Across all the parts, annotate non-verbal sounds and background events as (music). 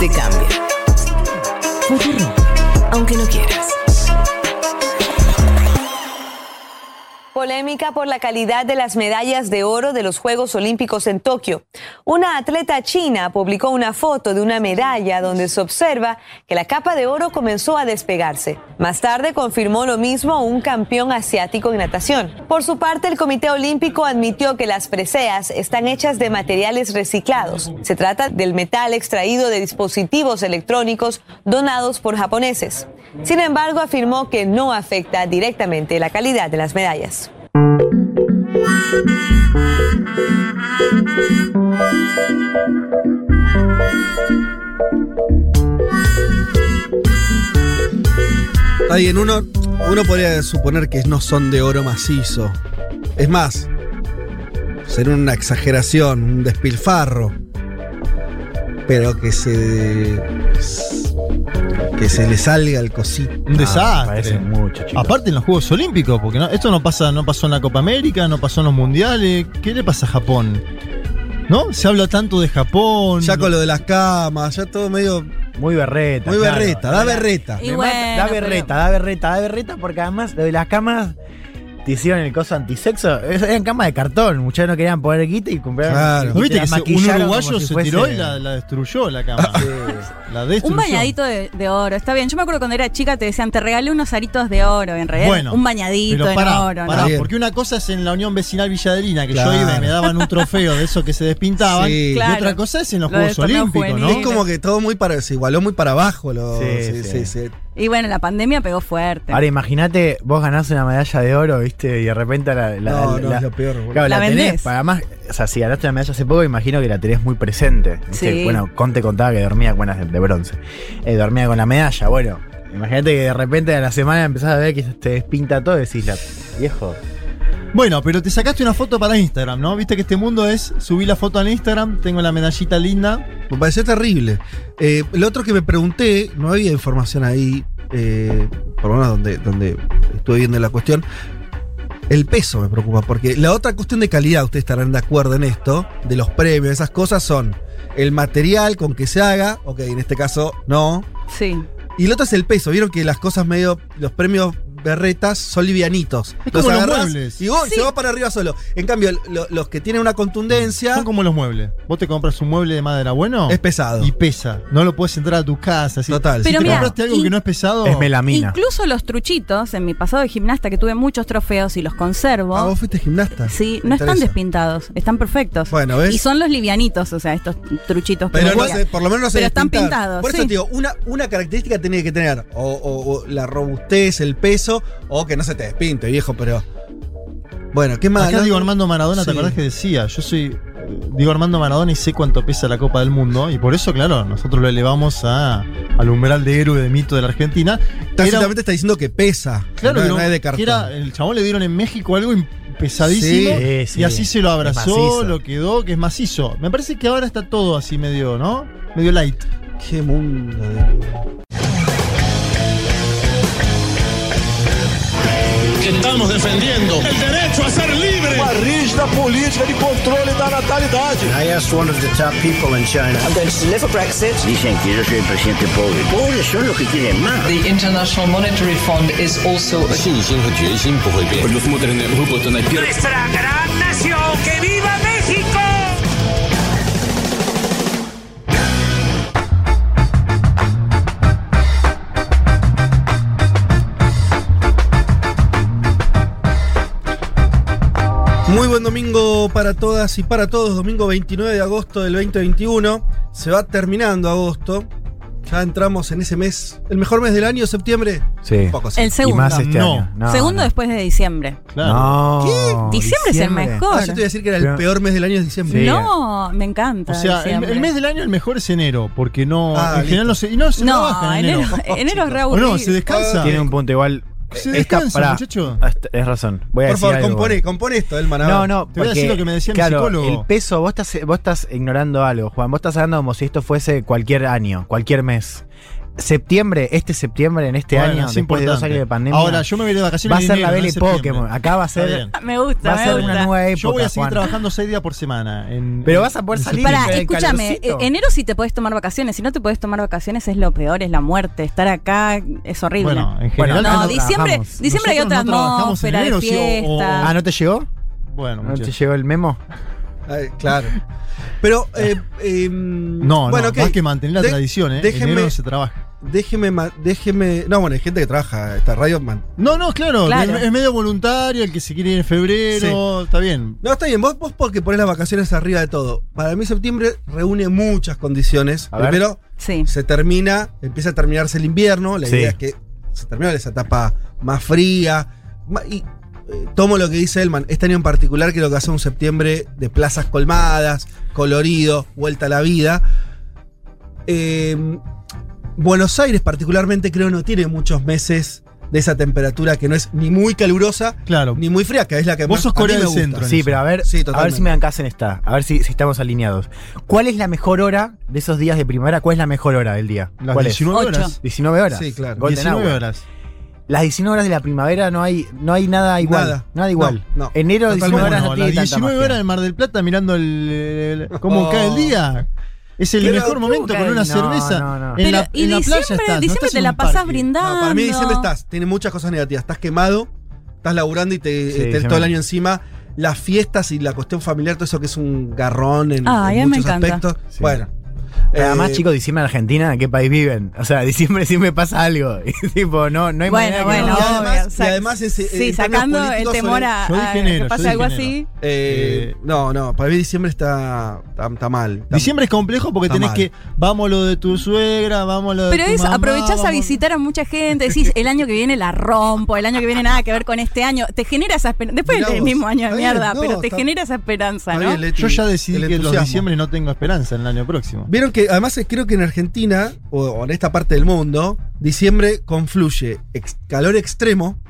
Te cambia. Aunque no quieras. Polémica por la calidad de las medallas de oro de los Juegos Olímpicos en Tokio. Una atleta china publicó una foto de una medalla donde se observa que la capa de oro comenzó a despegarse. Más tarde confirmó lo mismo un campeón asiático en natación. Por su parte, el Comité Olímpico admitió que las preseas están hechas de materiales reciclados. Se trata del metal extraído de dispositivos electrónicos donados por japoneses. Sin embargo, afirmó que no afecta directamente la calidad de las medallas. Está bien, uno, uno podría suponer que no son de oro macizo. Es más, sería una exageración, un despilfarro. Pero que se. que se le salga el cosito. Un desastre. Parece mucho. Aparte en los Juegos Olímpicos, porque no- esto no pasa, no pasó en la Copa América, no pasó en los Mundiales. ¿Qué le pasa a Japón? ¿No? Se habla tanto de Japón. Ya con lo de las camas, ya todo medio. Muy berreta. Muy claro. berreta, da berreta. Bueno, da berreta, da berreta, da berreta, porque además lo de las camas te hicieron el coso antisexo. Eran camas de cartón, muchos no querían poner guita y compraron. Claro. ¿No viste que se- un uruguayo si se fuese- tiró y la, la destruyó la cama? La destruyó. Un bañadito de, de oro, está bien. Yo me acuerdo cuando era chica te decían, te regalé unos aritos de oro, en realidad Bueno, un bañadito Pero en pará, oro. pará, ¿no? Bien. porque una cosa es en la Unión Vecinal Villadelina, que Claro. yo iba y me daban un trofeo de esos que se despintaban. Sí. Y otra cosa es en los Lo Juegos Olímpicos, ¿no? Es como que todo muy para. Se igualó muy para abajo. Lo, Sí, sí, sí. sí, sí. Y bueno, la pandemia pegó fuerte. Ahora imagínate, vos ganás una medalla de oro, ¿viste? Y de repente la. la, No, no, la- es lo peor. boludo. Claro, la, La tenés. vendés. Además, o sea, si ganaste una medalla hace poco, imagino que la tenés muy presente. ¿viste? Sí. Bueno, Conte contaba que dormía con buenas de, de bronce. Eh, dormía con la medalla. Bueno, imagínate que de repente a la semana empezás a ver que te despinta todo y decís, la, viejo. Bueno, pero te sacaste una foto para Instagram, ¿no? Viste que este mundo es subir la foto en Instagram, tengo la medallita linda. Me pareció terrible. Eh, lo otro que me pregunté, no había información ahí, eh, por lo menos donde, donde estuve viendo la cuestión. El peso me preocupa, porque la otra cuestión de calidad, ustedes estarán de acuerdo en esto, de los premios, esas cosas son el material con que se haga, ok, en este caso no. Sí. Y lo otro es el peso, vieron que las cosas medio, los premios berretas son livianitos. Es como los muebles. Y vos, se va para arriba solo. En cambio, lo- los que tienen una contundencia Son como los muebles. Vos te compras un mueble de madera bueno es pesado. y pesa. No lo puedes entrar a tu casa. así. Total. Si Pero te mira, compraste algo que no es pesado. Es melamina. Incluso los truchitos, en mi pasado de gimnasta, que tuve muchos trofeos y los conservo. Ah, vos fuiste gimnasta. Sí, Me no están despintados, están perfectos. Bueno, ¿ves? Y son los livianitos, o sea, estos truchitos que Pero me no sé, por lo menos no se Pero están pintados, Por eso sí. te digo, una, una característica tiene que tener o, o- o la robustez, el peso, o que no se te despinte, viejo, pero. Bueno, qué más. Acá ¿no? Diego Armando Maradona, Sí. ¿te acordás que decía? Yo soy Diego Armando Maradona y sé cuánto pesa la Copa del Mundo. Y por eso, claro, nosotros lo elevamos a, al umbral de héroe de mito de la Argentina. Tácitamente está diciendo que pesa. claro, no, pero no de cartón. que era- el chabón le dieron en México algo im- pesadísimo. Sí, sí. Y así se lo abrazó, lo quedó, que es macizo. Me parece que ahora está todo así medio, ¿no? Medio light. Qué mundo de. Que estamos defendiendo el derecho a ser libre. Uma rígida política de controle da natalidade. I asked one of the top people in China. I'm going to deliver Brexit. Dicen que yo soy el presidente pobre. Pobres son los que quieren más. The International Monetary Fund is also a Nuestra gran nación, que viva México. Muy buen domingo para todas y para todos. Domingo 29 de agosto del 2021. Se va terminando agosto. Ya entramos en ese mes. ¿El mejor mes del año, septiembre? Sí. Un poco sí. El Y segundo. más este No. año. No, segundo no. después de diciembre. Claro. No. Diciembre es el mejor. Ah, yo te iba a decir que era el Pero- peor mes del año es diciembre. Sí. No, me encanta. O sea, el, diciembre. el mes del año el mejor es enero, porque no. Ah, en general no se. Y no se No, trabaja en enero. enero, enero es re ¿O aburrido. no? ¿Se descansa? Tiene un punto igual. Se Esta- descansa, pará. muchacho. Ah, Es razón. Voy a Por decir favor, algo. compone, compone esto, el. No, no, Te voy a decir lo que me decía mi claro, psicólogo. El peso, vos estás, vos estás ignorando algo, Juan. Vos estás hablando como si esto fuese cualquier año, cualquier mes. Septiembre, este septiembre, en este Bueno, año, es después de dos años de pandemia. Ahora, yo me voy de vacaciones Va a ser la septiembre. Pokémon. Acá va a ser. Me gusta, Va a me ser gusta. una nueva época. Yo voy a seguir Juan. trabajando seis días por semana. en- Pero vas a poder en salir. Para, escúchame, calorcito. enero sí te puedes tomar vacaciones, si no te puedes tomar vacaciones es lo peor, es la muerte, estar acá es horrible. Bueno, en Bueno, general. no, no diciembre, trabajamos. diciembre hay otra no atmósfera de enero, sí, o- o- fiesta. Ah, ¿no te llegó? Bueno, ¿No te llegó el memo? Ay, claro. Pero, eh, em, No, bueno, no, más que mantener la De- tradición, ¿eh? En déjenme- enero no se trabaja. Déjeme, déjeme. No, bueno, hay gente que trabaja esta radio. man. No, no, claro, Claro. Es, es medio voluntario, el que se quiere ir en febrero, está bien. No, está bien, vos, vos porque ponés las vacaciones arriba de todo. Para mí septiembre reúne muchas condiciones. A ver. Primero, Sí. se termina, empieza a terminarse el invierno. La Sí. idea es que se termina esa etapa más fría. ma- Y eh, tomo lo que dice Elman. Este año en particular creo que va a ser un septiembre de plazas colmadas, colorido, vuelta a la vida. Eh, Buenos Aires particularmente creo no tiene muchos meses de esa temperatura que no es ni muy calurosa Claro. ni muy fría, que es la que Vos más sos a mí Corea me del gusta. Centro. Sí, eso. pero a ver, Sí, a ver si me dan casa en esta. A ver si, si estamos alineados. ¿Cuál es la mejor hora de esos días de primavera? ¿Cuál es la mejor hora del día? Las ¿Cuál 19 Ocho. horas. es? 19 horas. Sí, claro. Golden 19 hour. horas. Las 19 horas de la primavera no hay, no hay nada igual. Nada. Nada, igual. No, no. Enero, 19 Totalmente. horas Bueno, no tiene las tanta 19 magia. horas en Mar del Plata mirando el, el- cómo Oh. cae el día. Es el Pero mejor momento con una No, cerveza. no, no. En Pero, la, y en la playa diciembre, estás, no diciembre estás te la parque. brindando. No, para mí diciembre estás, tiene muchas cosas negativas. Estás quemado, estás laburando y te, Sí, tenés todo diciembre. el año encima. Las fiestas y la cuestión familiar, todo eso que es un garrón en, Ay, en a mí me muchos encanta. aspectos. Sí. Bueno. Pero además, Eh, chicos, diciembre en Argentina, ¿en qué país viven? O sea, diciembre siempre pasa algo. (laughs) Y tipo, no, no hay Bueno, manera que bueno, no. Y además- o sea, y además ese- sí, en términos sacando el temor sobre- a, Yo dije a enero, que pase algo así. eh, Eh, no, no, para mí diciembre está, está, está mal. Está- Diciembre es complejo porque tenés mal. que. Vamos lo de tu suegra, vamos lo de Pero tu es, mamá, aprovechás a visitar a mucha gente, decís, el año que viene la rompo, el año que viene nada que ver con este año. Te genera esa esperanza. Después Mirá del vos. mismo año de bien, mierda, no, pero te está- genera esa esperanza, ¿no? bien, Leti, Yo ya decidí que los diciembre no tengo esperanza en el año próximo. Vieron que además eh, creo que en Argentina, o, o en esta parte del mundo, diciembre confluye ex- calor extremo,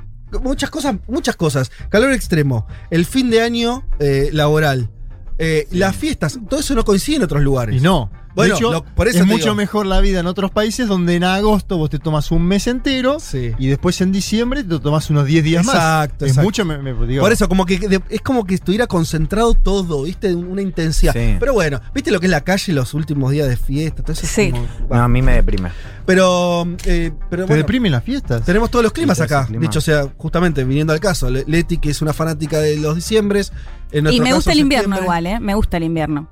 muchas cosas, muchas cosas, calor extremo, el fin de año eh, laboral, eh, las fiestas, todo eso no coincide en otros lugares. Y no. Bueno, de hecho, lo- por eso es mucho digo. mejor la vida en otros países donde en agosto vos te tomas un mes entero Sí. y después en diciembre te tomas unos 10 días más. Exacto, Es exacto. mucho, me- me- digo, Por eso, como que de- es como que estuviera concentrado todo, ¿viste? Una intensidad. Sí. Pero bueno, ¿viste lo que es la calle los últimos días de fiesta? Todo eso es Sí. como- No, a mí me deprime. Pero, eh, pero ¿Te bueno, deprimen las fiestas? tenemos todos los climas acá. clima. Dicho sea, justamente viniendo al caso, Le- Leti, que es una fanática de los diciembres. En Y me caso, gusta el invierno septiembre. igual, ¿eh? Me gusta el invierno.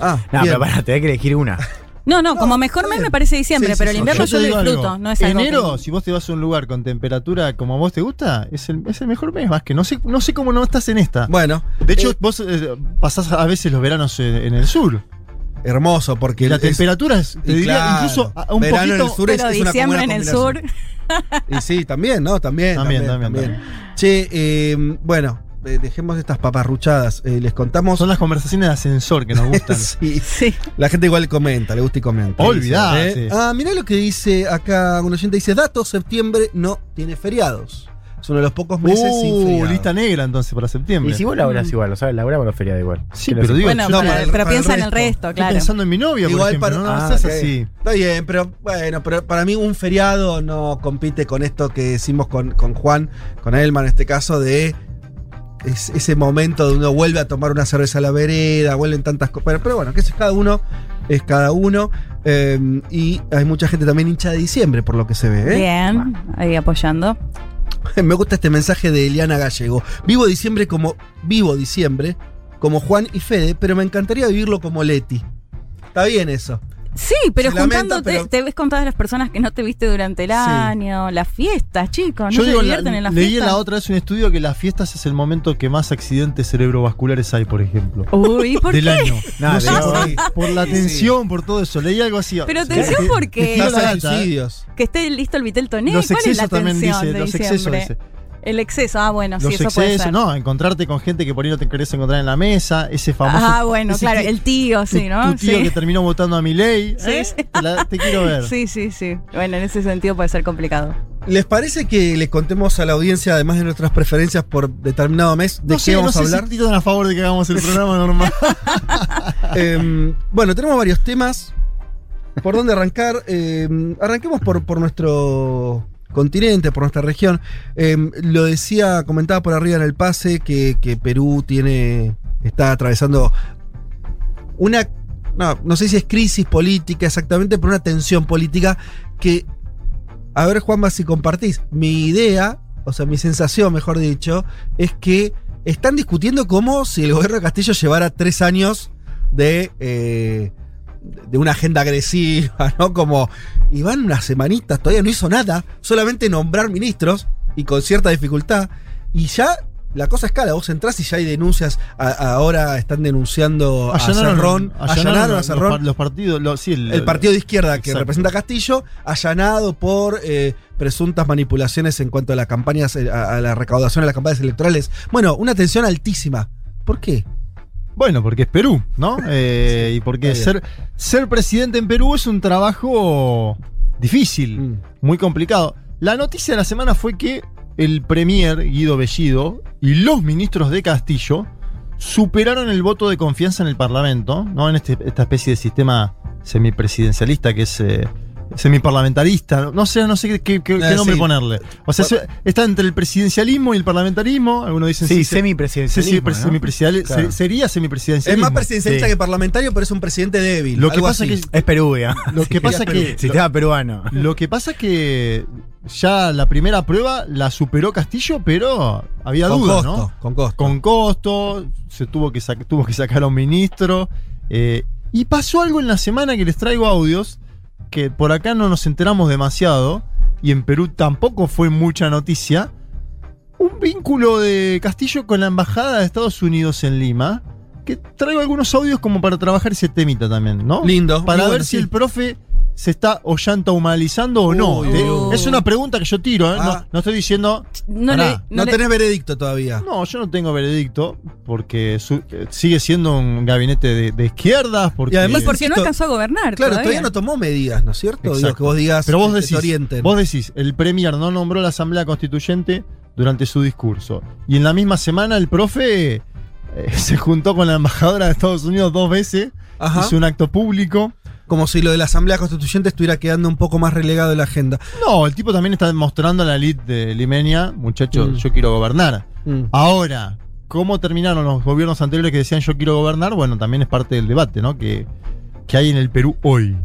Ah, No, bien. pero para, te hay que elegir una. No, no, como mejor mes me parece diciembre, Sí, sí, pero el sí. invierno te yo lo digo algo. disfruto, no es algo Enero, si vos te vas a un lugar con temperatura como a vos te gusta, es el, es el mejor mes, más que no sé, no sé cómo no estás en esta. Bueno, de hecho, eh, vos eh, pasás a veces los veranos en, en el sur. hermoso, porque Y la es- temperatura es, te y diría, claro, incluso a- un verano en poquito. el sur es, Pero es una diciembre buena en el sur. combinación. Y sí, también, ¿no? También, también, También, también. también, Che, eh, bueno, eh, dejemos estas paparruchadas. Eh, les contamos. Son las conversaciones de ascensor que nos (laughs) gustan. sí. Sí. La gente igual comenta, le gusta y comenta. Olvidate. ¿eh? Ah, mirá lo que dice acá un oyente. Dice, datos, septiembre no tiene feriados. Es uno de los pocos meses sin Uh, feriados. lista negra entonces para septiembre. Y si vos laburás igual, o sea, laburamos los feriados igual. Sí, ¿Qué pero lo digo, Bueno, no, pero, para el- pero para el piensa en el resto. Estoy claro. pensando en mi novia, por Igual ejemplo. para- no, ah, así. Está bien, pero bueno, pero para mí un feriado no compite con esto que decimos con, con Juan, con Elman en este caso, de es- ese momento donde uno vuelve a tomar una cerveza a la vereda, vuelven tantas cosas. Pero, pero bueno, que es cada uno, es cada uno. eh, y hay mucha gente también hincha de diciembre, por lo que se ve. ¿eh? Bien, ahí apoyando. (laughs) Me gusta este mensaje de Eliana Gallego. Vivo diciembre como. Vivo diciembre como Juan y Fede, pero me encantaría vivirlo como Leti. Está bien eso. Sí, pero juntándote, pero- te ves con todas las personas que no te viste durante el Sí. año, las fiestas, chicos, no Yo se digo, la- divierten en las leí fiestas. la otra vez un estudio que las fiestas es el momento que más accidentes cerebrovasculares hay, por ejemplo. Uy, ¿por del qué? año. (laughs) No sé, por, por la Sí. tensión, por todo eso. Leí algo así. Pero tensión que- ¿por que. Que esté listo el Vitel Toné. Los ¿Cuál es la excesos también tensión dice, de los diciembre? excesos dice. El exceso, ah, bueno, sí, Los eso puede excesos, ser. no, encontrarte con gente que por ahí no te querés encontrar en la mesa, ese famoso. ah, bueno, claro, el tío, sí, ¿no? tu tío sí. que terminó votando a mi ley. Sí, sí. Te, la- te quiero ver. (laughs) sí, sí, sí. Bueno, en ese sentido puede ser complicado. ¿Les parece que les contemos a la audiencia, además de nuestras preferencias por determinado mes, de No qué sé, no vamos sé a si hablar? tan a favor de que hagamos el programa normal. (laughs) Em, bueno, tenemos varios temas. ¿Por dónde arrancar? Eh, arranquemos por, por nuestro continente, por nuestra región. Eh, lo decía, comentaba por arriba en el pase que, que Perú tiene. está atravesando una. No, no sé si es crisis política exactamente, pero una tensión política que. A ver, Juanma, si compartís. Mi idea, o sea, mi sensación, mejor dicho, es que están discutiendo como si el gobierno de Castillo llevara tres años de. eh, de una agenda agresiva, (laughs) ¿no? Como, y van unas semanitas, todavía no hizo nada, solamente nombrar ministros y con cierta dificultad, y ya la cosa escala, vos entrás y ya hay denuncias, a- ahora están denunciando a Cerrón, allanaron a Cerrón, los partidos, los- sí, el, el partido de izquierda que representa a Castillo, allanado por eh, presuntas manipulaciones en cuanto a las campañas, eh, a, a la recaudación de las campañas electorales. Bueno, una tensión altísima. ¿Por qué? Bueno, porque es Perú, ¿no? Eh, y porque ser, ser presidente en Perú es un trabajo difícil, Mm. muy complicado. La noticia de la semana fue que el premier Guido Bellido y los ministros de Castillo superaron el voto de confianza en el Parlamento, ¿no? En este- esta especie de sistema semipresidencialista que es eh, semiparlamentarista, no sé, no sé qué, qué- qué- qué Eh, nombre sí. ponerle. O sea, se- está entre el presidencialismo y el parlamentarismo, algunos dicen Sí, se- Sí, semipresidencialismo. sí, pre- ¿no? semipresidencial- Claro. se- sería Es semipresidencialismo. más presidencialista Sí. que parlamentario, pero es un presidente débil. Lo que algo pasa así. que Es Perú, ya. Lo que pasa Perú. que Sistema peruano. lo que pasa que ya la primera prueba la superó Castillo, pero había con dudas, costo, ¿no? con costo. Con costo, se tuvo que tuvo que sacar a un ministro eh, y pasó algo en la semana que les traigo audios que por acá no nos enteramos demasiado y en Perú tampoco fue mucha noticia. Un vínculo de Castillo con la embajada de Estados Unidos en Lima. Que traigo algunos audios como para trabajar ese temita también, ¿no? Lindo. para ver bueno, si sí. el profe se está humanizando o no. Uy, Te- uy. Es una pregunta que yo tiro, ¿eh? Ah. no, no estoy diciendo. No le, No, no le- tenés veredicto todavía. No, yo no tengo veredicto porque su- eh, sigue siendo un gabinete de, de izquierdas. Porque, Y además y porque no alcanzó a gobernar. Claro, todavía. todavía no tomó medidas, ¿no es cierto? Digo, que vos digas Pero vos que te decís, orienten. vos decís, el Premier no nombró la Asamblea Constituyente durante su discurso. Y en la misma semana el profe eh, (laughs) se juntó con la embajadora de Estados Unidos dos veces, Ajá. hizo un acto público. Como si lo de la Asamblea Constituyente estuviera quedando un poco más relegado de la agenda. No, el tipo también está demostrando a la elite de Limenia, muchachos, Mm. yo quiero gobernar. Mm. Ahora, ¿cómo terminaron los gobiernos anteriores que decían yo quiero gobernar? Bueno, también es parte del debate, ¿no? Que, que hay en el Perú hoy.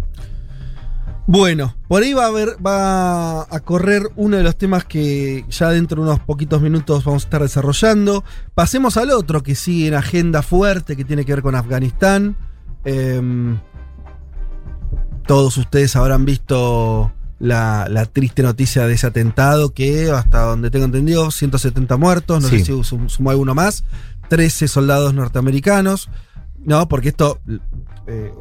Bueno, por ahí va a haber, va a correr uno de los temas que ya dentro de unos poquitos minutos vamos a estar desarrollando. Pasemos al otro que sigue en agenda fuerte, que tiene que ver con Afganistán. Em, todos ustedes habrán visto la, la triste noticia de ese atentado que, hasta donde tengo entendido, 170 muertos, no Sí. sé si sum- sumó alguno más, 13 soldados norteamericanos. No, porque esto, eh,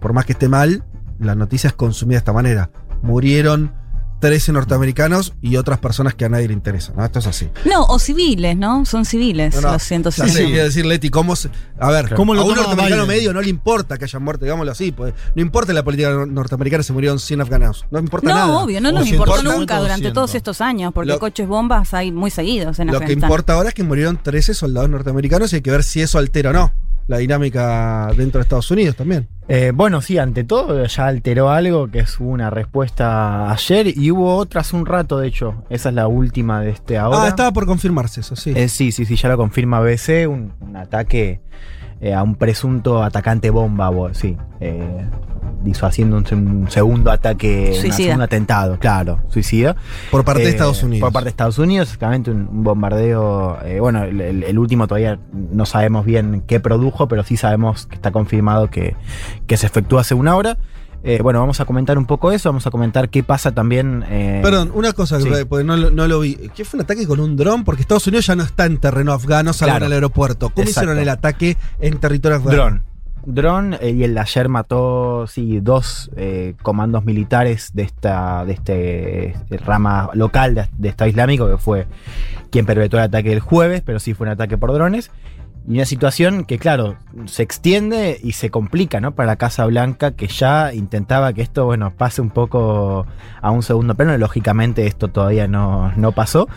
por más que esté mal, la noticia es consumida de esta manera. Murieron 13 norteamericanos y otras personas que a nadie le interesan. ¿no? Esto es así. No, o civiles, ¿no? Son civiles No, no, los Ya 160. sé, quiero decir, Leti, ¿cómo se- A ver, ¿Cómo lo a un norteamericano Biden? medio no le importa que hayan muerto, digámoslo así. pues, no importa la política nor- norteamericana si murieron 100 afganos. No importa No, nada. obvio, no nos importó nunca durante 200. todos estos años, porque Lo- coches bombas hay muy seguidos en Lo que importa ahora es que murieron 13 soldados norteamericanos y hay que ver si eso altera o no la dinámica dentro de Estados Unidos también. Eh, bueno, sí, ante todo ya alteró algo, que es una respuesta ayer y hubo otra hace un rato, de hecho. Esa es la última de este ahora. Ah, estaba por confirmarse eso, sí. Eh, sí, sí, sí, ya lo confirma un, un ataque eh, a un presunto atacante bomba, bo- sí. Eh, disuadiendo un, un segundo ataque, Suicida. un atentado, claro, suicida. por parte de Eh, Estados Unidos. Por parte de Estados Unidos, exactamente un, un bombardeo. eh, bueno, el, el- el último todavía no sabemos bien qué produjo, pero sí sabemos que está confirmado que, que se efectuó hace una hora. Eh, bueno, vamos a comentar un poco eso, vamos a comentar qué pasa también. eh, Perdón, una cosa, sí. que- porque no, lo- no lo vi. ¿Qué fue un ataque con un dron? Porque Estados Unidos ya no está en terreno afgano, salvo Claro. en el aeropuerto. ¿Cómo Exacto. hicieron el ataque en territorio afgano? Dron. Dron, eh, y el de ayer mató sí, dos eh, comandos militares de esta de este, eh, rama local de, de Estado Islámico, que fue quien perpetró el ataque el jueves, pero sí fue un ataque por drones. Y una situación que, claro, se extiende y se complica, ¿no? Para la Casa Blanca, que ya intentaba que esto, bueno, pase un poco a un segundo plano. Lógicamente, esto todavía no, no pasó.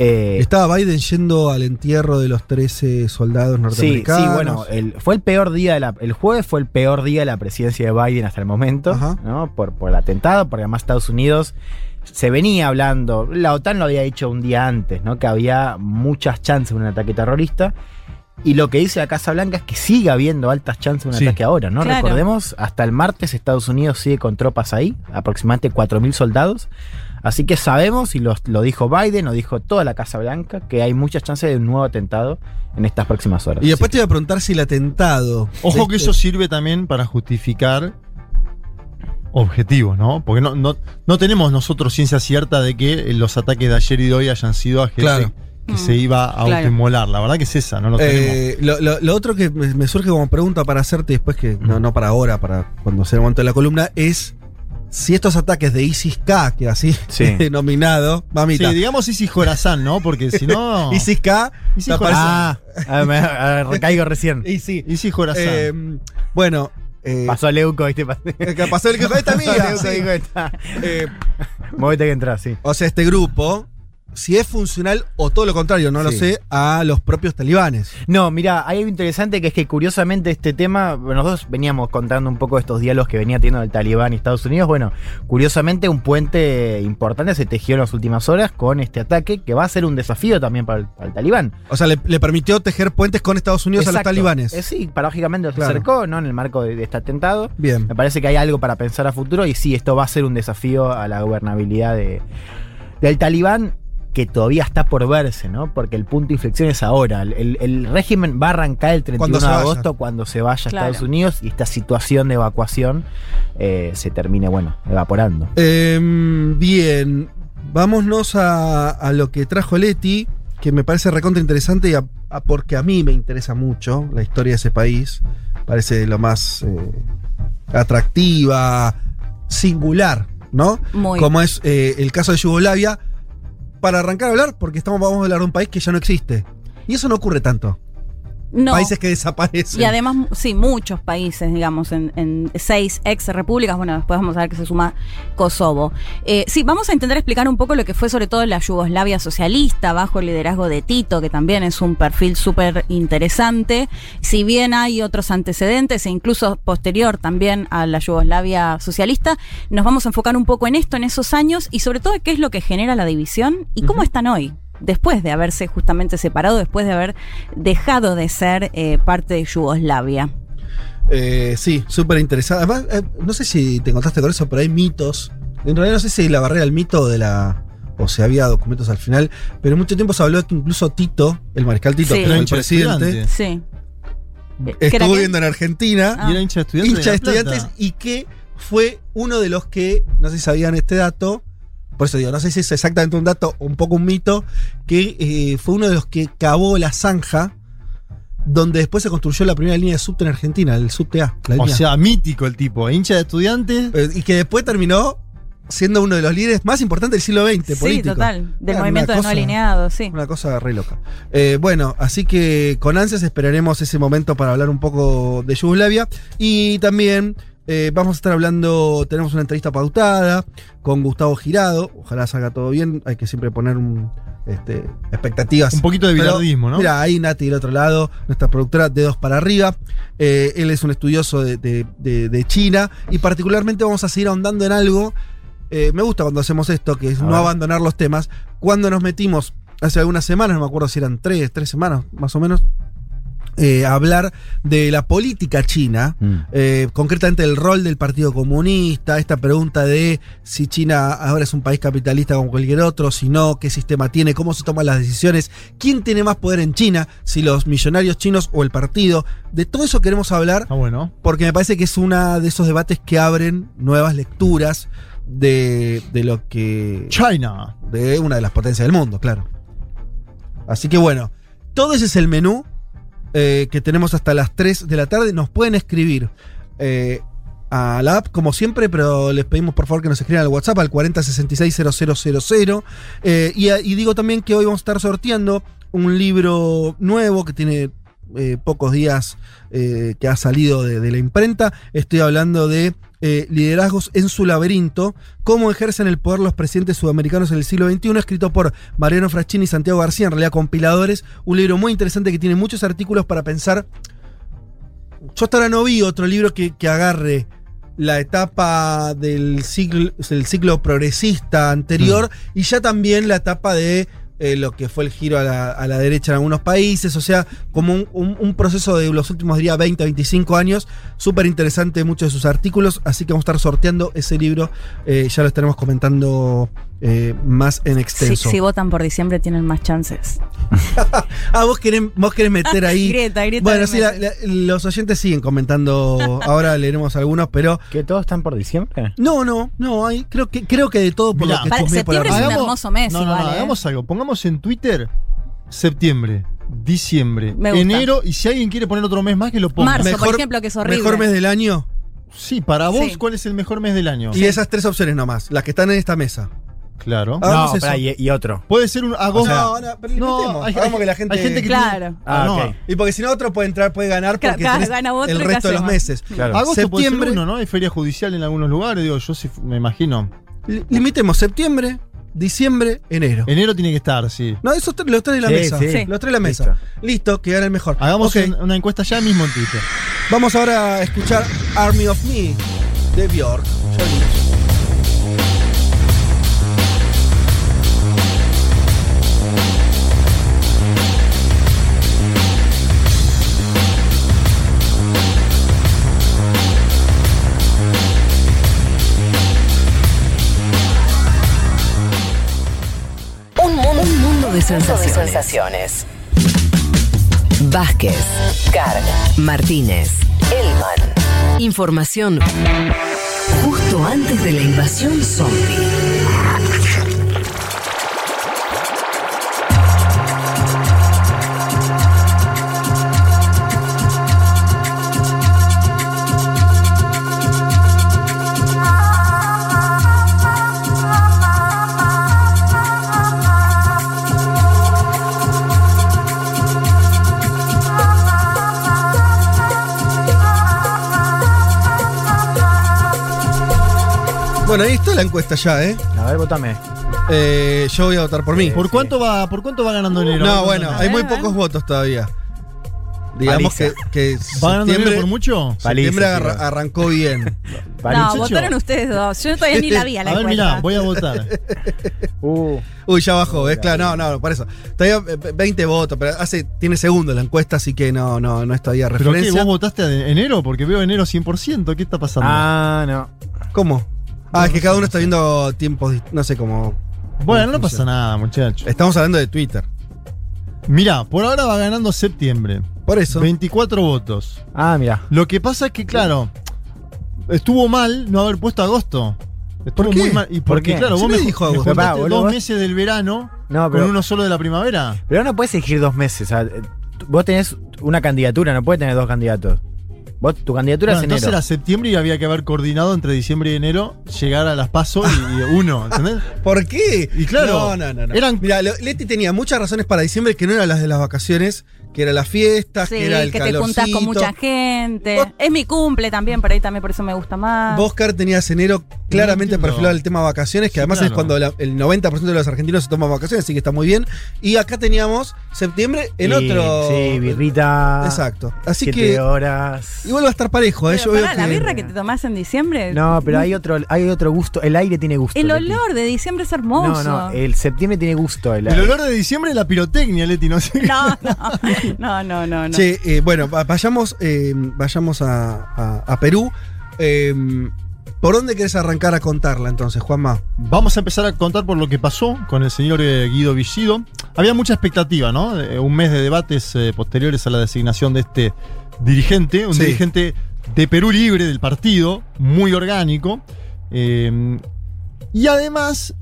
Eh, Estaba Biden yendo al entierro de los 13 soldados Sí, norteamericanos. sí, bueno, el, fue el peor día de la, el jueves fue el peor día de la presidencia de Biden hasta el momento, Ajá. ¿no? Por, por el atentado, porque además Estados Unidos se venía hablando, la OTAN lo había dicho un día antes, ¿no? Que había muchas chances de un ataque terrorista. Y lo que dice la Casa Blanca es que sigue habiendo altas chances de un Sí. ataque ahora, ¿no? Claro. Recordemos, hasta el martes Estados Unidos sigue con tropas ahí, aproximadamente 4.000 soldados. Así que sabemos, y lo, lo dijo Biden, lo dijo toda la Casa Blanca, que hay muchas chances de un nuevo atentado en estas próximas horas. Y después te iba a preguntar si el atentado. Ojo que este- eso sirve también para justificar objetivos, ¿no? Porque no, no, no tenemos nosotros ciencia cierta de que los ataques de ayer y de hoy hayan sido a gente Claro. Que se iba a Claro. autoinmolar. La verdad que es esa, no lo tenemos. Eh, lo, lo- lo otro que me, me surge como pregunta para hacerte después que no, no para ahora, para cuando sea el momento de la columna, es si estos ataques de ISIS-K, que así (laughs) Sí. denominado, Sí, mamita, digamos Isis Jorazán, ¿no? Porque si no. ISIS-K, (laughs) Isis. Ah, me- recaigo recién. sí. Isis Jorazán. Eh, bueno, eh, Pasó Leuco, ¿viste? Pasó eh, el que (laughs) fue esta amiga. Leuco, sí. dijo esta. Eh, Movete que entras, sí. o sea, este grupo, si es funcional o todo lo contrario, no lo sé, a los propios talibanes. No, mira, hay algo interesante que es que curiosamente este tema, nosotros veníamos contando un poco estos diálogos que venía teniendo el Talibán y Estados Unidos. Bueno, curiosamente un puente importante se tejió en las últimas horas con este ataque que va a ser un desafío también para el, para el Talibán. O sea, le, le permitió tejer puentes con Estados Unidos a los talibanes. Eh, sí, paradójicamente los Claro. acercó, ¿no? En el marco de, de este atentado. Bien. Me parece que hay algo para pensar a futuro y sí, esto va a ser un desafío a la gobernabilidad de, del talibán que todavía está por verse, ¿no? Porque el punto de inflexión es ahora. El, régimen va a arrancar el 31 Cuando se de vaya. agosto cuando se vaya a Claro. Estados Unidos y esta situación de evacuación eh, se termine, bueno, evaporando. Em, bien, vámonos a, a lo que trajo Leti, que me parece recontra interesante y a- a- porque a mí me interesa mucho la historia de ese país. Parece de lo más eh, atractiva, singular, ¿no? Muy. Como es eh, el caso de Yugoslavia. Para arrancar a hablar, porque estamos, vamos a hablar de un país que ya no existe. Y eso no ocurre tanto. No. Países que desaparecen. Y además, sí, muchos países, digamos, en, en seis ex repúblicas. Bueno, después vamos a ver que se suma Kosovo. Eh, sí, vamos a intentar explicar un poco lo que fue sobre todo la Yugoslavia socialista bajo el liderazgo de Tito, que también es un perfil súper interesante. Si bien hay otros antecedentes e incluso posterior también a la Yugoslavia socialista, nos vamos a enfocar un poco en esto, en esos años y sobre todo qué es lo que genera la división y cómo están hoy después de haberse justamente separado, después de haber dejado de ser eh, parte de Yugoslavia. Eh, sí, súper interesante. Además, eh, no sé si te encontraste con eso, pero hay mitos. En realidad no sé si la barrera el mito de la. O si había documentos al final. Pero mucho tiempo se habló de que incluso Tito, el mariscal Tito, Sí. que fue el presidente. Sí. Eh, ¿que era estuvo viviendo en Argentina, Ah. Y era hincha de estudiantes. hincha de estudiantes, y que fue uno de los que, no sé si sabían este dato, por eso digo, no sé si es exactamente un dato un poco un mito, que eh, fue uno de los que cavó la zanja donde después se construyó la primera línea de subte en Argentina, el subte A. la O línea sea, mítico el tipo. Hincha de estudiantes. Eh, y que después terminó siendo uno de los líderes más importantes del siglo XX, Sí, político. total. Del movimiento de no alineados, sí. Una cosa re loca. Eh, bueno, así que con ansias esperaremos ese momento para hablar un poco de Yugoslavia. Y también eh, vamos a estar hablando, tenemos una entrevista pautada con Gustavo Girado. Ojalá salga todo bien. Hay que siempre poner un, este, expectativas. Un poquito de bilardismo, ¿no? Mira, ahí Nati del otro lado, nuestra productora de dos para arriba. Eh, él es un estudioso de, de- de- de China y particularmente vamos a seguir ahondando en algo. eh, me gusta cuando hacemos esto, que es A no ver. abandonar los temas. Cuando nos metimos hace algunas semanas, no me acuerdo si eran tres, tres semanas más o menos, eh, hablar de la política china, Mm. eh, concretamente el rol del Partido Comunista, esta pregunta de si China ahora es un país capitalista como cualquier otro, si no, qué sistema tiene, cómo se toman las decisiones, quién tiene más poder en China, si los millonarios chinos o el partido. De todo eso queremos hablar bueno. porque me parece que es uno de esos debates que abren nuevas lecturas de, de lo que China. de una de las potencias del mundo, claro. Así que bueno, todo ese es el menú eh, que tenemos hasta las 3 de la tarde. Nos pueden escribir eh, a la app, como siempre, pero les pedimos por favor que nos escriban al WhatsApp al 40660000. Eh, y, y digo también que hoy vamos a estar sorteando un libro nuevo que tiene eh, pocos días eh, que ha salido de, de la imprenta. Estoy hablando de eh, Liderazgos en su laberinto, cómo ejercen el poder los presidentes sudamericanos en el siglo XXI, escrito por Mariano Fraschini y Santiago García, en realidad compiladores. Un libro muy interesante que tiene muchos artículos para pensar. Yo hasta ahora no vi otro libro que, que agarre la etapa del ciclo, progresista anterior y ya también la etapa de eh, lo que fue el giro a la, a la derecha en algunos países, o sea, como un, un- proceso de los últimos, diría, 20, 25 años, súper interesante muchos de sus artículos, así que vamos a estar sorteando ese libro, eh, ya lo estaremos comentando eh, más en extenso. si votan por diciembre tienen más chances. (laughs) Ah, vos querés, vos querés meter ahí... (laughs) Grieta, grieta bueno, sí, la- meses. la- los oyentes siguen comentando, ahora leeremos algunos, pero... ¿Que todos están por diciembre? No, no, no, hay, creo que creo que de todo por Mirá, lo que Para- chusmeé por septiembre es un hermoso mes no, no, igual, no, ¿eh? hagamos algo. Pongamos en Twitter septiembre, diciembre, enero y si alguien quiere poner otro mes más que lo ponga. Marzo, por ejemplo, que es horrible. Mejor mes del año. Sí, para vos, Sí. ¿cuál es el mejor mes del año? Y esas tres opciones nomás, las que están en esta mesa. Claro. Ah, no, pará, y, y otro. Puede ser un agosto. no, no, pero limitemos. hay, que la gente- hay gente que Claro. tiene- Ah, no, ok. Y porque si no, otro puede entrar, puede ganar porque tenés gana otro el resto de los meses. Claro. Agosto puede ser Septiembre. uno, ¿no? Hay feria judicial en algunos lugares, digo, yo sí me imagino. Li- Limitemos septiembre, diciembre, enero. Enero tiene que estar, sí. No, esos tres, los tres de la Sí, mesa. sí. Los tres de la mesa. Listo. Listo, que gana el mejor. Hagamos una encuesta ya mismo en Twitter. Vamos ahora a escuchar Army of Me de Bjork. Un mundo de sensaciones. Vázquez, Carg, Martínez, Elman. Información justo antes de la invasión zombie. Bueno, ahí está la encuesta ya, ¿eh? A ver, votame. Eh, yo voy a votar por mí. ¿Por cuánto va, por cuánto va ganando enero? No, bueno, hay muy a pocos votos todavía. Digamos que, Paliza. que ¿Va ganando enero septiembre, por mucho? septiembre Paliza, agarra- tío. arrancó bien. (laughs) No, votaron ustedes dos. Yo todavía ni la vi a la A ver, encuesta. mirá, voy a votar. (laughs) Uh, Uy, ya bajó, ¿ves? Claro, no, no, por eso. Todavía eh, 20 votos, pero hace, tiene segundo la encuesta, así que no, no, no es todavía ¿Pero qué? referencia. ¿Vos votaste enero? Porque veo enero 100%. ¿Qué está pasando? ah, no. ¿Cómo? Ah, es que cada uno está viendo tiempos, no sé cómo. bueno, cómo no pasa nada, muchachos. Estamos hablando de Twitter. Mirá, por ahora va ganando septiembre. Por eso. 24 votos. Ah, mira. Lo que pasa es que, claro, estuvo mal no haber puesto agosto. Estuvo ¿Por qué? muy mal. Y ¿Por porque, qué? claro, Sí vos me me, dijo me agosto. boludo, dos vos- meses del verano No, pero, con uno solo de la primavera. pero no puedes elegir dos meses. o sea, eh, vos tenés una candidatura, no puedes tener dos candidatos. Vos, tu candidatura Bueno, es entonces enero. era septiembre y había que haber coordinado entre diciembre y enero llegar a las PASO y, y uno, ¿entendés? (laughs) ¿Por qué? Y claro, No, no, no. no. eran- Mira, Leti tenía muchas razones para diciembre que no eran las de las vacaciones, que era las fiestas, Sí, que era el que te juntás con mucha gente. Vos- Es mi cumple también, por ahí también por eso me gusta más. Vos, Car, tenías enero claramente entiendo. perfilado el tema vacaciones, que Sí, además es cuando la- el 90% de los argentinos se toman vacaciones, así que está muy bien. Y acá teníamos septiembre en otro. Sí, birrita. Exacto. Así siete que horas. igual va a estar parejo, ¿eh? Pero Yo veo la que- birra que te tomás en diciembre. No, pero hay otro, hay otro gusto. El aire tiene gusto. El Leti. olor de diciembre es hermoso. No, no, el septiembre tiene gusto. El, El olor de diciembre es la pirotecnia, Leti, no sé. (laughs) No, no, (laughs) no, no, no. no. Che, eh, bueno, va- vayamos, eh, vayamos a, a- a Perú. Eh, ¿Por dónde querés arrancar a contarla entonces, Juanma? Vamos a empezar a contar por lo que pasó con el señor eh, Guido Villido. Había mucha expectativa, ¿no? Eh, un mes de debates eh, posteriores a la designación de este dirigente, un Sí. dirigente de Perú Libre del partido, muy orgánico. Eh, y además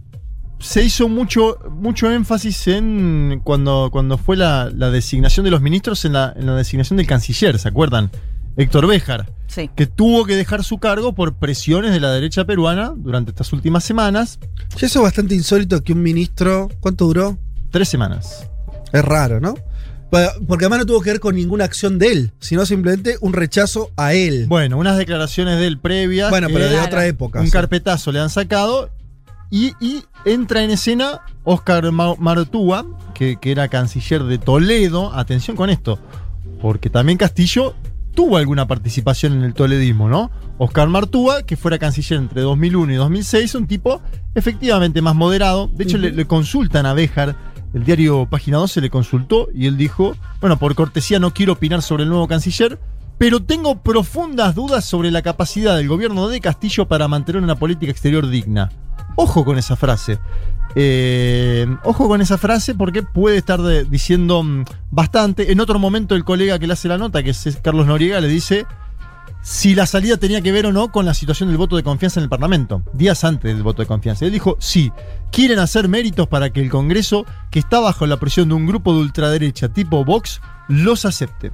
se hizo mucho, mucho énfasis en cuando, cuando fue la, la designación de los ministros, en la, en la designación del canciller, ¿se acuerdan? Héctor Béjar Sí. que tuvo que dejar su cargo por presiones de la derecha peruana durante estas últimas semanas. Ya eso es bastante insólito que un ministro. ¿Cuánto duró? Tres semanas. Es raro, ¿no? Porque además no tuvo que ver con ninguna acción de él, sino simplemente un rechazo a él. Bueno, unas declaraciones de él previas. Bueno, pero de otra época. un sí. carpetazo le han sacado. Y, y entra en escena Oscar Ma- Martúa, que, que era canciller de Toledo. Atención con esto, porque también Castillo tuvo alguna participación en el toledismo, ¿no? Oscar Martúa, que fuera canciller entre 2001 y 2006, un tipo efectivamente más moderado. De hecho, le, le consultan a Béjar, el diario Página 12 le consultó y él dijo, bueno, por cortesía no quiero opinar sobre el nuevo canciller, pero tengo profundas dudas sobre la capacidad del gobierno de Castillo para mantener una política exterior digna. Ojo con esa frase. Eh, ojo con esa frase porque puede estar diciendo mm, bastante. En otro momento el colega que le hace la nota, que es Carlos Noriega, le dice si la salida tenía que ver o no con la situación del voto de confianza en el Parlamento, días antes del voto de confianza. Él dijo, sí, quieren hacer méritos para que el Congreso, que está bajo la presión de un grupo de ultraderecha tipo Vox, los acepte.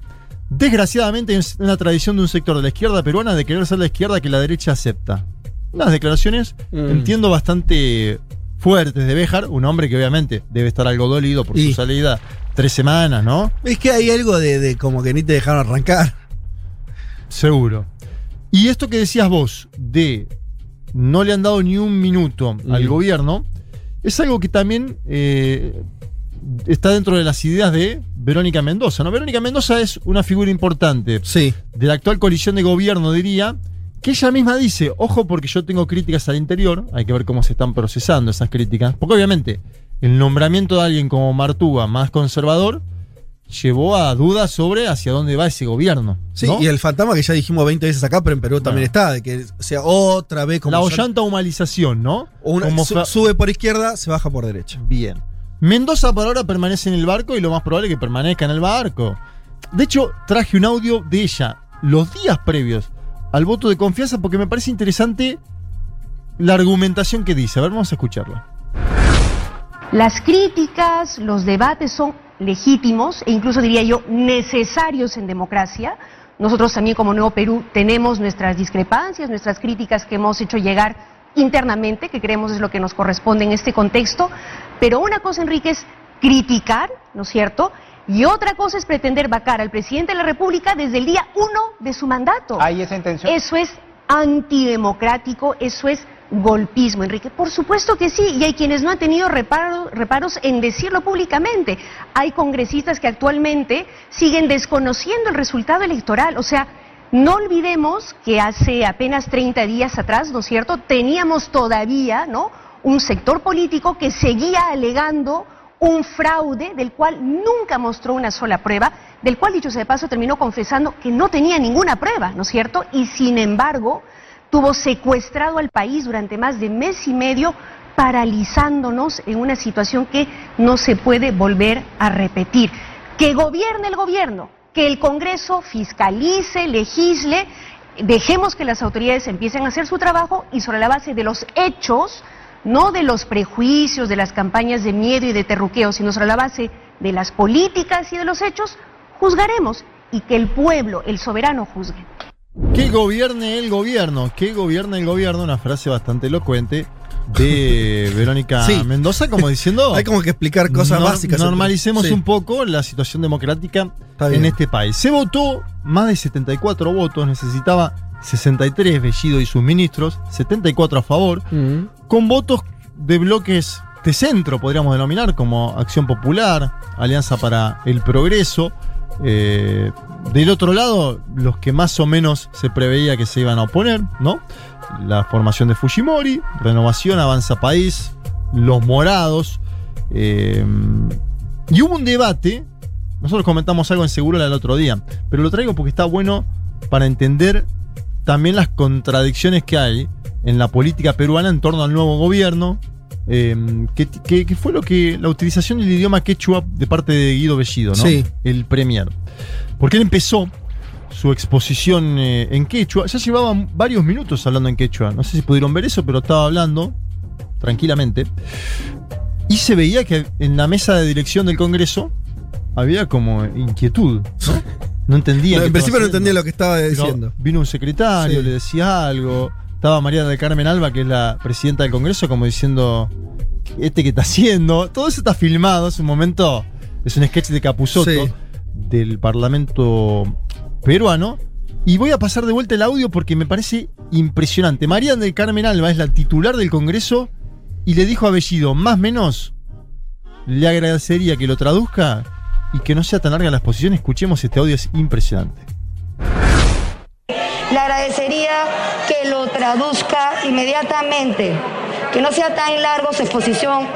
Desgraciadamente es una tradición de un sector de la izquierda peruana de querer ser la izquierda que la derecha acepta. Unas declaraciones, Mm. entiendo, bastante fuertes de Béjar, un hombre que obviamente debe estar algo dolido por Y- su salida tres semanas, ¿no? Es que hay algo de, de como que ni te dejaron arrancar. Seguro. Y esto que decías vos, de no le han dado ni un minuto al Mm. gobierno, es algo que también eh, está dentro de las ideas de Verónica Mendoza. ¿no? Verónica Mendoza es una figura importante Sí. de la actual coalición de gobierno, diría, que ella misma dice, ojo porque yo tengo críticas al interior, hay que ver cómo se están procesando esas críticas, porque obviamente el nombramiento de alguien como Martuga, más conservador, llevó a dudas sobre hacia dónde va ese gobierno. Sí, ¿no? y el fantasma que ya dijimos 20 veces acá, pero en Perú también está, de que sea otra vez como la son- ollanta humanización, ¿no? una- Como su- sube por izquierda, se baja por derecha. Bien. Mendoza por ahora permanece en el barco y lo más probable es que permanezca en el barco. De hecho, traje un audio de ella los días previos al voto de confianza porque me parece interesante la argumentación que dice. A ver, vamos a escucharla. Las críticas, los debates son legítimos e incluso diría yo necesarios en democracia. Nosotros también como Nuevo Perú tenemos nuestras discrepancias, nuestras críticas que hemos hecho llegar internamente, que creemos es lo que nos corresponde en este contexto. Pero una cosa, Enrique, es criticar, ¿no es cierto? Y otra cosa es pretender vacar al presidente de la República desde el día uno de su mandato. ¿Hay esa intención? Eso es antidemocrático, eso es golpismo, Enrique. Por supuesto que sí, y hay quienes no han tenido reparo- reparos en decirlo públicamente. Hay congresistas que actualmente siguen desconociendo el resultado electoral. O sea, no olvidemos que hace apenas 30 días atrás, ¿no es cierto?, teníamos todavía, ¿no?, un sector político que seguía alegando un fraude del cual nunca mostró una sola prueba, del cual, dicho sea de paso, terminó confesando que no tenía ninguna prueba, ¿no es cierto? Y sin embargo, tuvo secuestrado al país durante más de mes y medio, paralizándonos en una situación que no se puede volver a repetir. Que gobierne el gobierno, que el Congreso fiscalice, legisle, dejemos que las autoridades empiecen a hacer su trabajo y sobre la base de los hechos, no de los prejuicios, de las campañas de miedo y de terruqueo, sino sobre la base de las políticas y de los hechos, juzgaremos y que el pueblo, el soberano, juzgue. Que gobierne el gobierno, que gobierne el gobierno, una frase bastante elocuente de (laughs) Verónica Sí. Mendoza, como diciendo... (laughs) Hay como que explicar cosas básicas. Normalicemos Sí. un poco la situación democrática en este país. Se votó más de 74 votos, necesitaba 63 Bellido y sus ministros, 74 a favor, Mm. con votos de bloques de centro, podríamos denominar, como Acción Popular, Alianza para el Progreso. Eh, del otro lado, los que más o menos se preveía que se iban a oponer, ¿no? La formación de Fujimori, Renovación, Avanza País, Los Morados. eh, y hubo un debate, nosotros comentamos algo en Seguro el otro día, pero lo traigo porque está bueno para entender también las contradicciones que hay en la política peruana en torno al nuevo gobierno, eh, que, que- que fue lo que la utilización del idioma quechua de parte de Guido Bellido, ¿no? Sí. El premier. Porque él empezó su exposición eh, en quechua, ya llevaba varios minutos hablando en quechua, no sé si pudieron ver eso, pero estaba hablando tranquilamente. Y se veía que en la mesa de dirección del Congreso había como inquietud, ¿no? (laughs) No entendía. No, en principio no entendía lo que estaba diciendo. Vino un secretario, Sí. le decía algo. Estaba María del Carmen Alba, que es la presidenta del Congreso, como diciendo, ¿este qué está haciendo? Todo eso está filmado, es un momento, es un sketch de Capuzoto. Sí. del Parlamento peruano. Y voy a pasar de vuelta el audio porque me parece impresionante. María del Carmen Alba es la titular del Congreso y le dijo a Bellido, más o menos, le agradecería que lo traduzca y que no sea tan larga la exposición. Escuchemos este audio, es impresionante. Le agradecería que lo traduzca inmediatamente, que no sea tan largo su exposición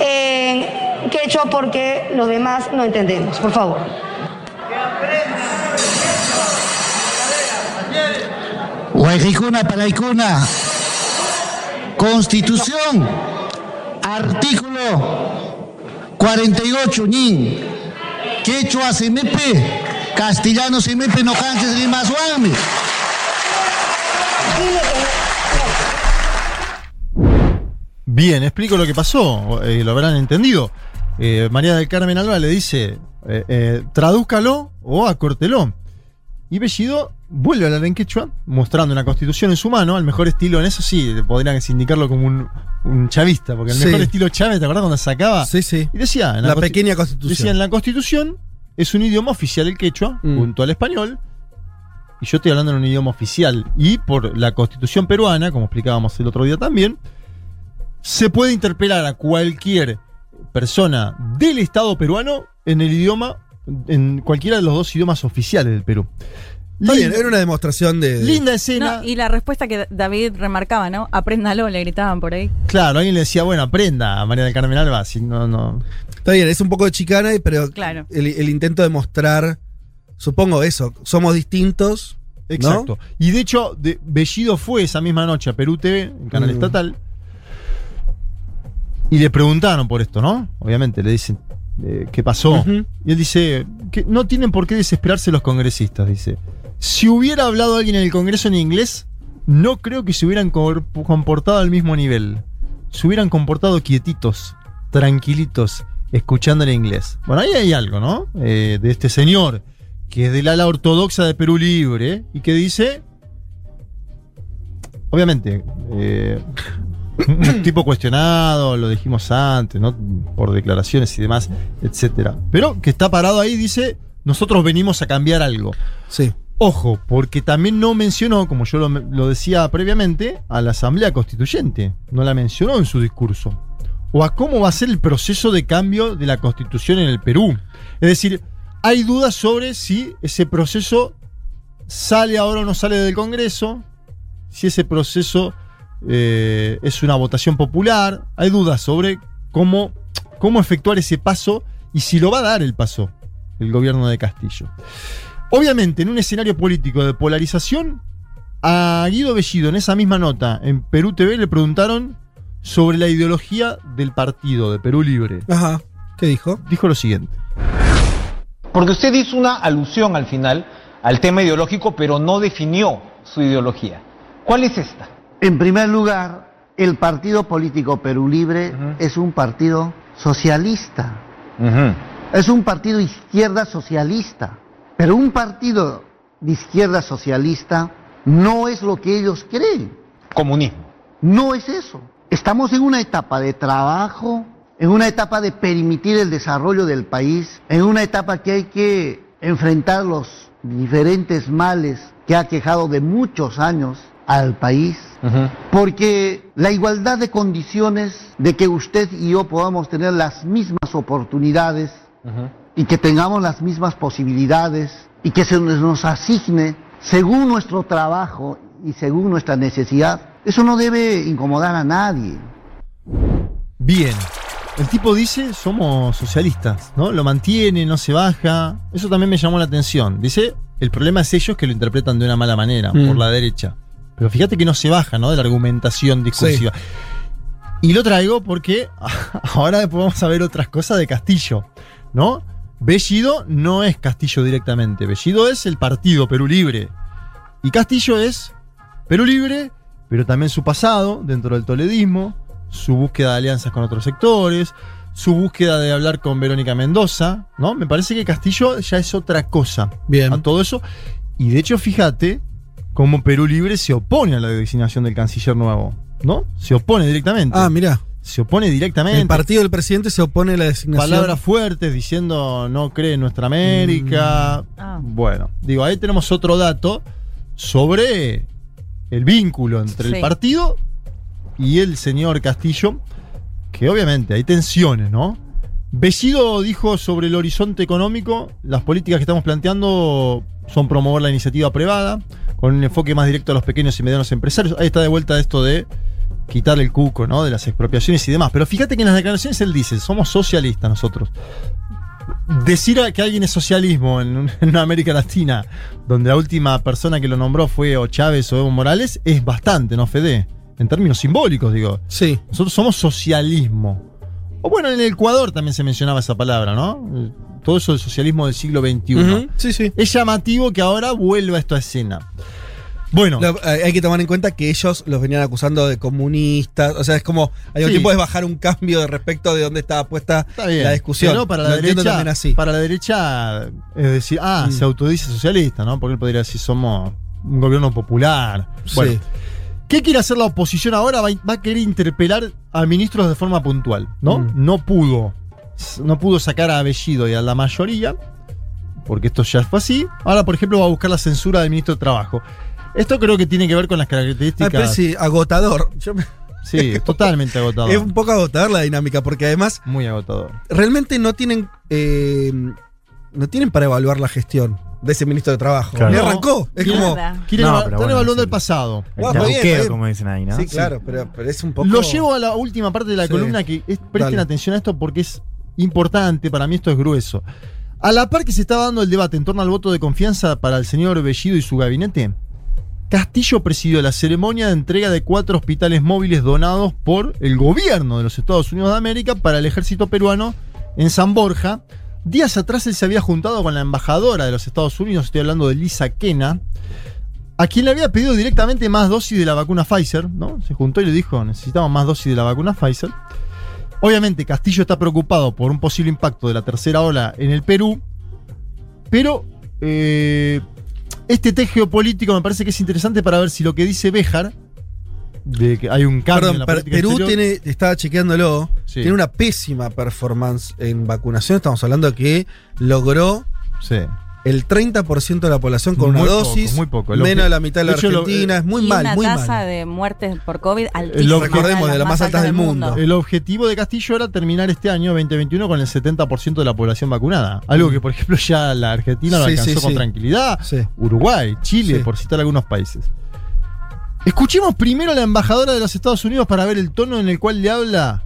en quechua porque los demás no entendemos. Por favor. Guayjicuna Paraicuna. Constitución. Artículo 48, ñin. Quechua semepe. Castellano semepe no canches ni más guame. Bien, explico lo que pasó, eh, lo habrán entendido. Eh, María del Carmen Alba le dice, eh, eh, tradúzcalo o acórtelo. Y Bellido vuelve a hablar en quechua, mostrando una constitución en su mano, al mejor estilo, en eso sí, podrían indicarlo como un, un chavista, porque el Sí. mejor estilo Chávez, ¿te acordás cuando sacaba? Sí, sí. Y decía, en La consti- pequeña constitución. Decía, en la constitución es un idioma oficial el quechua, Mm. junto al español, y yo estoy hablando en un idioma oficial. Y por la constitución peruana, como explicábamos el otro día también, se puede interpelar a cualquier persona del Estado peruano en el idioma, en cualquiera de los dos idiomas oficiales del Perú. Está bien, era una demostración de. de- Linda escena. No, y la respuesta que David remarcaba, ¿no? Apréndalo, le gritaban por ahí. Claro, alguien le decía, bueno, aprenda a María del Carmen Alba, si no, no. Está bien, es un poco de chicana, y- pero Claro. el, el intento de mostrar, supongo eso, somos distintos. ¿no? Exacto. Y de hecho, de- Bellido fue esa misma noche a Perú TV, en canal Mm. estatal, y le preguntaron por esto, ¿no? Obviamente, le dicen, eh, ¿qué pasó? Y él dice, que no tienen por qué desesperarse los congresistas, dice. Si hubiera hablado alguien en el Congreso en inglés, no creo que se hubieran comportado al mismo nivel. Se hubieran comportado quietitos, tranquilitos, escuchando el inglés. Bueno, ahí hay algo, ¿no? Eh, de este señor, que es del ala ortodoxa de Perú Libre, y que dice, obviamente, eh, (coughs) tipo cuestionado, lo dijimos antes, ¿no? Por declaraciones y demás, etcétera. Pero que está parado ahí dice, nosotros venimos a cambiar algo. Sí. Ojo, porque también no mencionó, como yo lo, decía previamente, a la Asamblea Constituyente. No la mencionó en su discurso. O a cómo va a ser el proceso de cambio de la Constitución en el Perú. Es decir, hay dudas sobre si ese proceso sale ahora o no sale del Congreso, si ese proceso eh, es una votación popular. Hay dudas sobre cómo, cómo efectuar ese paso y si lo va a dar el paso el gobierno de Castillo. Obviamente, en un escenario político de polarización, a Guido Bellido, en esa misma nota, en Perú TV, le preguntaron sobre la ideología del partido de Perú Libre. Ajá. ¿Qué dijo? Dijo lo siguiente. Porque usted hizo una alusión al final al tema ideológico, pero no definió su ideología. ¿Cuál es esta? En primer lugar, el partido político Perú Libre es un partido socialista. Es un partido izquierda socialista. Pero un partido de izquierda socialista no es lo que ellos creen. Comunismo. No es eso. Estamos en una etapa de trabajo, en una etapa de permitir el desarrollo del país, en una etapa que hay que enfrentar los diferentes males que ha quejado de muchos años al país. Porque la igualdad de condiciones de que usted y yo podamos tener las mismas oportunidades y que tengamos las mismas posibilidades y que se nos- asigne según nuestro trabajo y según nuestra necesidad, eso no debe incomodar a nadie. Bien. El tipo dice, somos socialistas, ¿no? Lo mantiene, no se baja. Eso también me llamó la atención. Dice, el problema es ellos que lo interpretan de una mala manera, Mm. por la derecha. Pero fíjate que no se baja, ¿no? De la argumentación discursiva. Y lo traigo porque (laughs) ahora después vamos a ver otras cosas de Castillo, ¿no? Bellido no es Castillo directamente. Bellido es el partido Perú Libre. Y Castillo es Perú Libre, pero también su pasado dentro del toledismo, su búsqueda de alianzas con otros sectores, su búsqueda de hablar con Verónica Mendoza, ¿no? Me parece que Castillo ya es otra cosa Bien. a todo eso. Y de hecho, fíjate cómo Perú Libre se opone a la designación del canciller nuevo, ¿no? Se opone directamente. Ah, mirá. Se opone directamente. El partido del presidente se opone a la designación. Palabras fuertes diciendo no cree en nuestra América. Mm. Ah. Bueno, digo, ahí tenemos otro dato sobre el vínculo entre Sí. el partido y el señor Castillo, que obviamente hay tensiones, ¿no? Bellido dijo sobre el horizonte económico, las políticas que estamos planteando son promover la iniciativa privada, con un enfoque más directo a los pequeños y medianos empresarios. Ahí está de vuelta esto de quitar el cuco, ¿no? De las expropiaciones y demás. Pero fíjate que en las declaraciones él dice, somos socialistas nosotros. Decir que alguien es socialismo en, (laughs) en una América Latina, donde la última persona que lo nombró fue o Chávez o Evo Morales, es bastante, ¿no, Fede? En términos simbólicos, digo. Sí. Nosotros somos socialismo. O bueno, en el Ecuador también se mencionaba esa palabra, ¿no? Todo eso del socialismo del siglo XXI. Sí, sí. Es llamativo que ahora vuelva esto a escena. Bueno, Lo- eh, hay que tomar en cuenta que ellos los venían acusando de comunistas. O sea, es como. Mismo Sí. tiempo es bajar un cambio de respecto de dónde estaba puesta Está bien. la discusión. Pero para la Lo derecha, también así. Para la derecha, es decir, ah, Mm. se autodice socialista, ¿no? Porque él podría decir, somos un gobierno popular. Bueno, Sí. ¿qué quiere hacer la oposición ahora? Va, a- va a querer interpelar a ministros de forma puntual, ¿no? Mm. No pudo. No pudo sacar a Bellido y a la mayoría, porque esto ya fue así. Ahora, por ejemplo, va a buscar la censura del ministro de Trabajo. Esto creo que tiene que ver con las Ah, pero características. sí, agotador. Yo me- sí, (laughs) totalmente agotador. Es un poco agotador la dinámica, porque además Muy agotador. realmente no tienen. eh, no tienen para evaluar la gestión de ese ministro de Trabajo. Claro. Ni No. arrancó. Es como. Quieren No, están bueno, evaluando es el el- pasado. El está bien, como dicen ahí, ¿no? Sí, claro, pero, pero es un poco. Lo llevo a la última parte de la Sí. columna que es- presten Dale. atención a esto porque es importante, para mí esto es grueso. A la par que se estaba dando el debate en torno al voto de confianza para el señor Bellido y su gabinete, Castillo presidió la ceremonia de entrega de cuatro hospitales móviles donados por el gobierno de los Estados Unidos de América para el ejército peruano en San Borja. Días atrás él se había juntado con la embajadora de los Estados Unidos, estoy hablando de Lisa Kena, a quien le había pedido directamente más dosis de la vacuna Pfizer, ¿no? Se juntó y le dijo, necesitamos más dosis de la vacuna Pfizer. Obviamente Castillo está preocupado por un posible impacto de la tercera ola en el Perú, pero eh, este test geopolítico me parece que es interesante para ver si lo que dice Béjar, de que hay un cambio Perdón, en la política Perú exterior, tiene, estaba chequeándolo, Sí. tiene una pésima performance en vacunación. Estamos hablando que logró Sí. El 30% de la población con Muy una poco, dosis, muy poco. Menos de la mitad de la hecho, lo- Argentina. es muy y mal, una muy tasa mal. de muertes por COVID altísima. Lo- recordemos, de las más altas del mundo. El objetivo de Castillo era terminar este año 2021 con el 70% de la población vacunada. Algo que, por ejemplo, ya la Argentina lo alcanzó sí, con tranquilidad. Sí. Uruguay, Chile, Sí. por citar algunos países. Escuchemos primero a la embajadora de los Estados Unidos para ver el tono en el cual le habla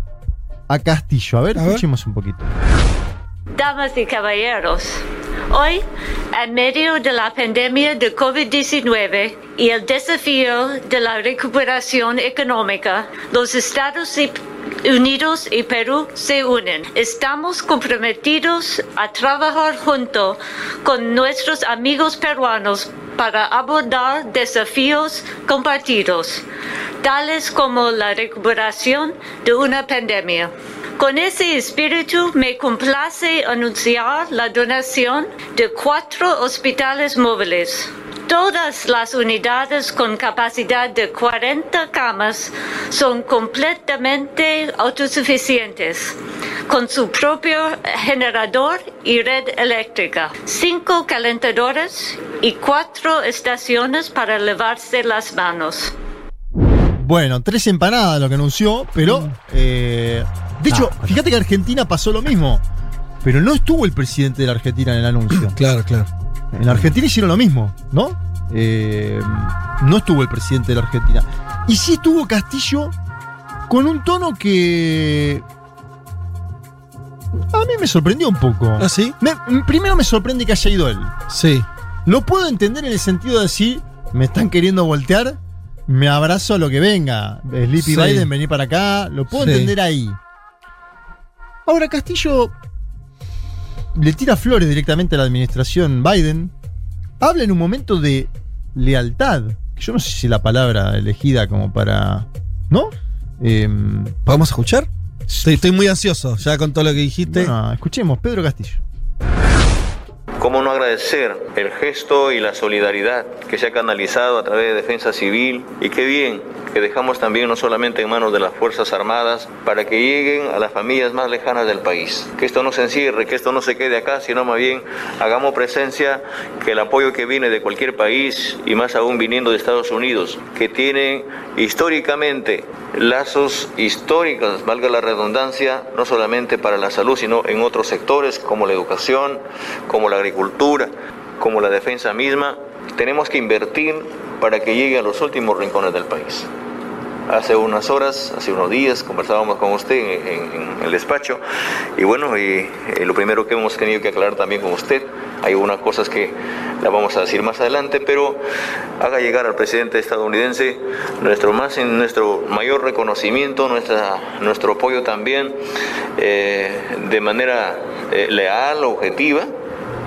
a Castillo. A ver, A ver. escuchemos un poquito. Damas y caballeros, hoy, en medio de la pandemia de COVID-19 y el desafío de la recuperación económica, los Estados Unidos y Perú se unen. Estamos comprometidos a trabajar junto con nuestros amigos peruanos para abordar desafíos compartidos, tales como la recuperación de una pandemia. Con ese espíritu me complace anunciar la donación de cuatro hospitales móviles. Todas las unidades con capacidad de 40 camas son completamente autosuficientes, con su propio generador y red eléctrica, cinco calentadores y cuatro estaciones para lavarse las manos. Bueno, tres empanadas lo que anunció, pero. eh, de hecho, fíjate que Argentina pasó lo mismo. Pero no estuvo el presidente de la Argentina en el anuncio. (clears throat) Claro, claro. En la Argentina hicieron lo mismo, ¿no? Eh, no estuvo el presidente de la Argentina. Y sí estuvo Castillo con un tono que. A mí me sorprendió un poco. ¿Ah, sí? Me- primero me sorprende que haya ido él. Sí. Lo puedo entender en el sentido de decir, me están queriendo voltear, me abrazo a lo que venga. Sleepy Sí. Biden, vení para acá. Lo puedo Sí. entender ahí. Ahora Castillo le tira flores directamente a la administración Biden. Habla en un momento de lealtad. que Yo no sé si la palabra elegida como para. ¿No? Em, ¿Podemos escuchar? Estoy, estoy muy ansioso ya con todo lo que dijiste. bueno, escuchemos, Pedro Castillo. ¿Cómo no agradecer el gesto y la solidaridad que se ha canalizado a través de Defensa Civil y qué bien que dejamos también no solamente en manos de las Fuerzas Armadas para que lleguen a las familias más lejanas del país. Que esto no se encierre, que esto no se quede acá, sino más bien hagamos presencia que el apoyo que viene de cualquier país y más aún viniendo de Estados Unidos, que tienen históricamente lazos históricos, valga la redundancia, no solamente para la salud, sino en otros sectores como la educación, como la agricultura, como la defensa misma, tenemos que invertir para que llegue a los últimos rincones del país. Hace unas horas, hace unos días, conversábamos con usted en, en- el despacho y bueno, y, eh, lo primero que hemos tenido que aclarar también con usted, hay unas cosas que la vamos a decir más adelante, pero haga llegar al presidente estadounidense nuestro, más, nuestro mayor reconocimiento, nuestra, nuestro apoyo también eh, de manera eh, leal, objetiva,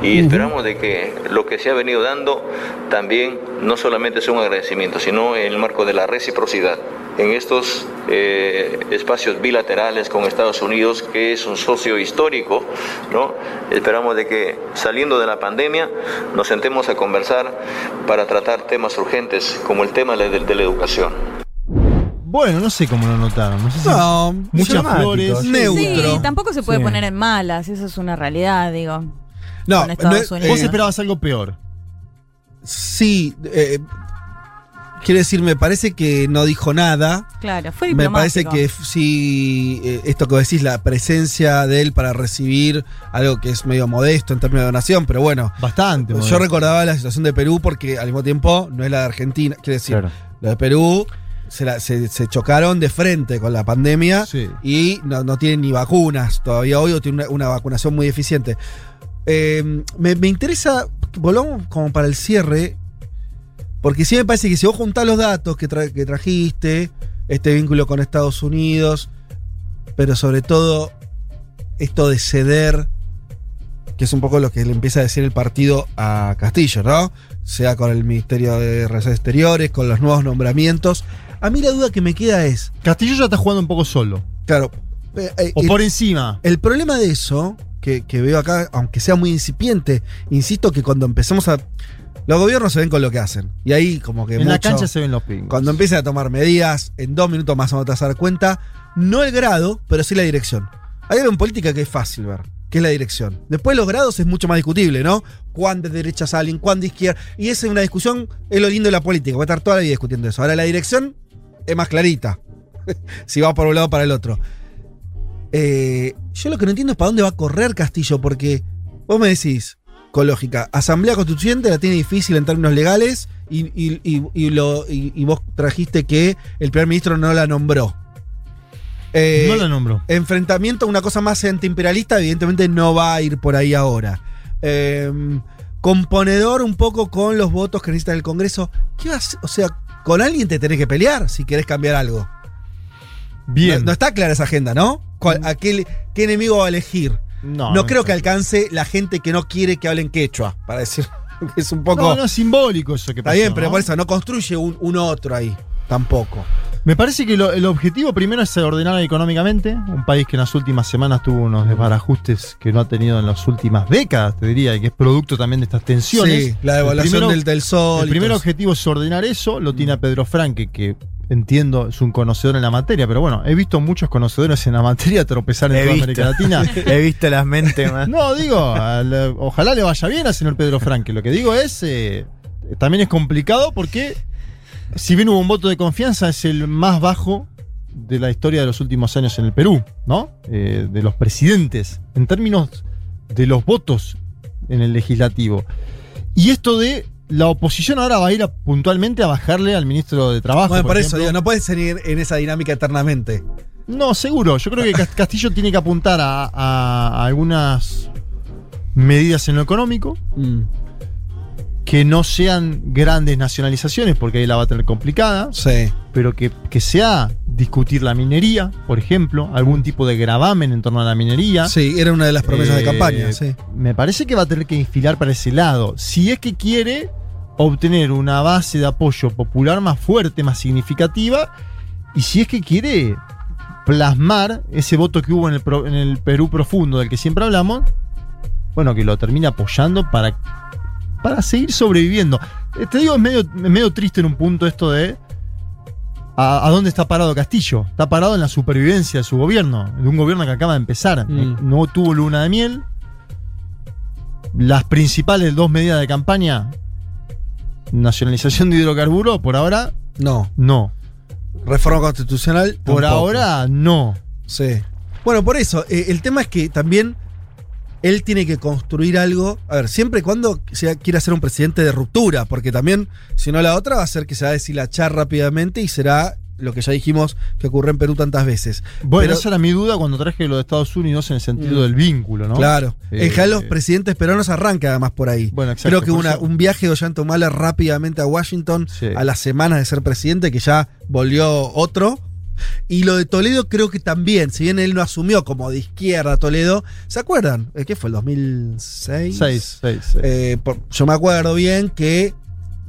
y esperamos de que lo que se ha venido dando también no solamente sea un agradecimiento, sino en el marco de la reciprocidad en estos eh, espacios bilaterales con Estados Unidos, que es un socio histórico, ¿no? Esperamos de que saliendo de la pandemia nos sentemos a conversar para tratar temas urgentes como el tema de, de la educación. Bueno, no sé cómo lo notaron. No sé si No, muchas flores. Sí, tampoco se puede Sí. poner en malas, eso es una realidad, digo. No, con Estados no, Unidos. Vos esperabas algo peor. Sí, eh, quiero decir, me parece que no dijo nada. Claro, fue Me diplomático. parece que sí, eh, esto que decís, la presencia de él para recibir algo que es medio modesto en términos de donación, pero bueno. Bastante. Yo modesto. recordaba la situación de Perú porque al mismo tiempo no es la de Argentina. Quiero decir, Claro. lo de Perú se, la- se- se chocaron de frente con la pandemia y no, no tienen ni vacunas todavía hoy o tienen una, una vacunación muy eficiente. Eh, me, me interesa, volvamos como para el cierre, porque sí me parece que si vos juntás los datos que, tra- que trajiste, este vínculo con Estados Unidos, pero sobre todo esto de ceder, que es un poco lo que le empieza a decir el partido a Castillo, ¿no? Sea con el Ministerio de Relaciones Exteriores, con los nuevos nombramientos. A mí la duda que me queda es. Castillo ya está jugando un poco solo. Claro. eh, eh, O el- por encima. el problema de eso, que, que veo acá, aunque sea muy incipiente, insisto que cuando empecemos a. Los gobiernos se ven con lo que hacen. Y ahí, como que. En la cancha se ven los pingos. Cuando empiecen a tomar medidas, en dos minutos más o menos te vas a dar cuenta, no el grado, pero sí la dirección. Hay algo en política que es fácil ver, que es la dirección. Después los grados es mucho más discutible, ¿no? Cuán de derecha salen, cuán de izquierda. Y esa es una discusión, es lo lindo de la política, va a estar toda la vida discutiendo eso. Ahora la dirección es más clarita. (laughs) si va por un lado o para el otro. Eh, yo lo que no entiendo es para dónde va a correr Castillo, porque vos me decís, con lógica, Asamblea Constituyente la tiene difícil en términos legales y, y- y- lo, vos trajiste que el primer ministro no la nombró. Eh, No la nombró. Enfrentamiento a una cosa más antiimperialista, evidentemente no va a ir por ahí ahora. Eh, componedor un poco con los votos que necesita el Congreso. ¿Qué vas? O sea, con alguien te tenés que pelear si querés cambiar algo. Bien. No, no está clara esa agenda, ¿no? ¿Cuál- a qué, qué enemigo va a elegir? No, No, no creo está que alcance la gente que no quiere que hablen quechua, para decir (laughs) que es un poco. No, no es simbólico eso que está pasó. bien, pero ¿no? por eso no construye un, un otro ahí. Tampoco. Me parece que lo- el objetivo primero es ordenar económicamente. Un país que en las últimas semanas tuvo unos desbarajustes que no ha tenido en las últimas décadas, te diría, y que es producto también de estas tensiones. Sí, la devaluación primero- del, del sol. El primer objetivo es ordenar eso, lo tiene a Pedro Franque, que entiendo es un conocedor en la materia, pero bueno, he visto muchos conocedores en la materia tropezar en He toda visto. América Latina. (laughs) He visto las mentes más. No, digo, al- ojalá le vaya bien al señor Pedro Franque. Lo que digo es, eh, también es complicado porque, si bien hubo un voto de confianza, es el más bajo de la historia de los últimos años en el Perú, ¿no? Eh, de los presidentes, en términos de los votos en el legislativo. Y esto de la oposición ahora va a ir a- puntualmente a bajarle al ministro de Trabajo. Bueno, por, eso digo, no puedes seguir en esa dinámica eternamente. No, seguro. Yo creo que Cas- (laughs) Castillo tiene que apuntar a, a- a algunas medidas en lo económico Mm. Que no sean grandes nacionalizaciones, porque ahí la va a tener complicada. Sí. Pero que, que sea discutir la minería, por ejemplo, algún tipo de gravamen en torno a la minería. Sí, era una de las promesas de Eh, campaña, sí. Me parece que va a tener que infilar para ese lado. Si es que quiere obtener una base de apoyo popular más fuerte, más significativa, y si es que quiere plasmar ese voto que hubo en el, en el Perú profundo del que siempre hablamos, bueno, que lo termine apoyando para, para seguir sobreviviendo. Eh, Te digo, es medio, medio triste en un punto esto de a, a dónde está parado Castillo. Está parado en la supervivencia de su gobierno, de un gobierno que acaba de empezar. Mm. Eh, No tuvo luna de miel. Las principales dos medidas de campaña, nacionalización de hidrocarburos, por ahora, No. no. Reforma constitucional. Por tampoco. ahora, no. Sí. Bueno, por eso, eh, el tema es que también él tiene que construir algo. A ver, siempre y cuando sea, quiera ser un presidente de ruptura, porque también, si no la otra, va a ser que se va a deshilachar rápidamente y será lo que ya dijimos que ocurre en Perú tantas veces. Bueno, Pero- esa era mi duda cuando traje lo de Estados Unidos en el sentido Mm. del vínculo, ¿no? Claro. Eh, en general, los presidentes peruanos arrancan además por ahí. Bueno, exacto, Creo que una- un viaje de Ollanta Humala rápidamente a Washington Sí. a las semanas de ser presidente, que ya volvió otro. Y lo de Toledo creo que también, si bien él no asumió como de izquierda Toledo, ¿se acuerdan? Eh, ¿Qué fue? ¿El 2006? Seis, seis, seis. Eh, por- yo me acuerdo bien que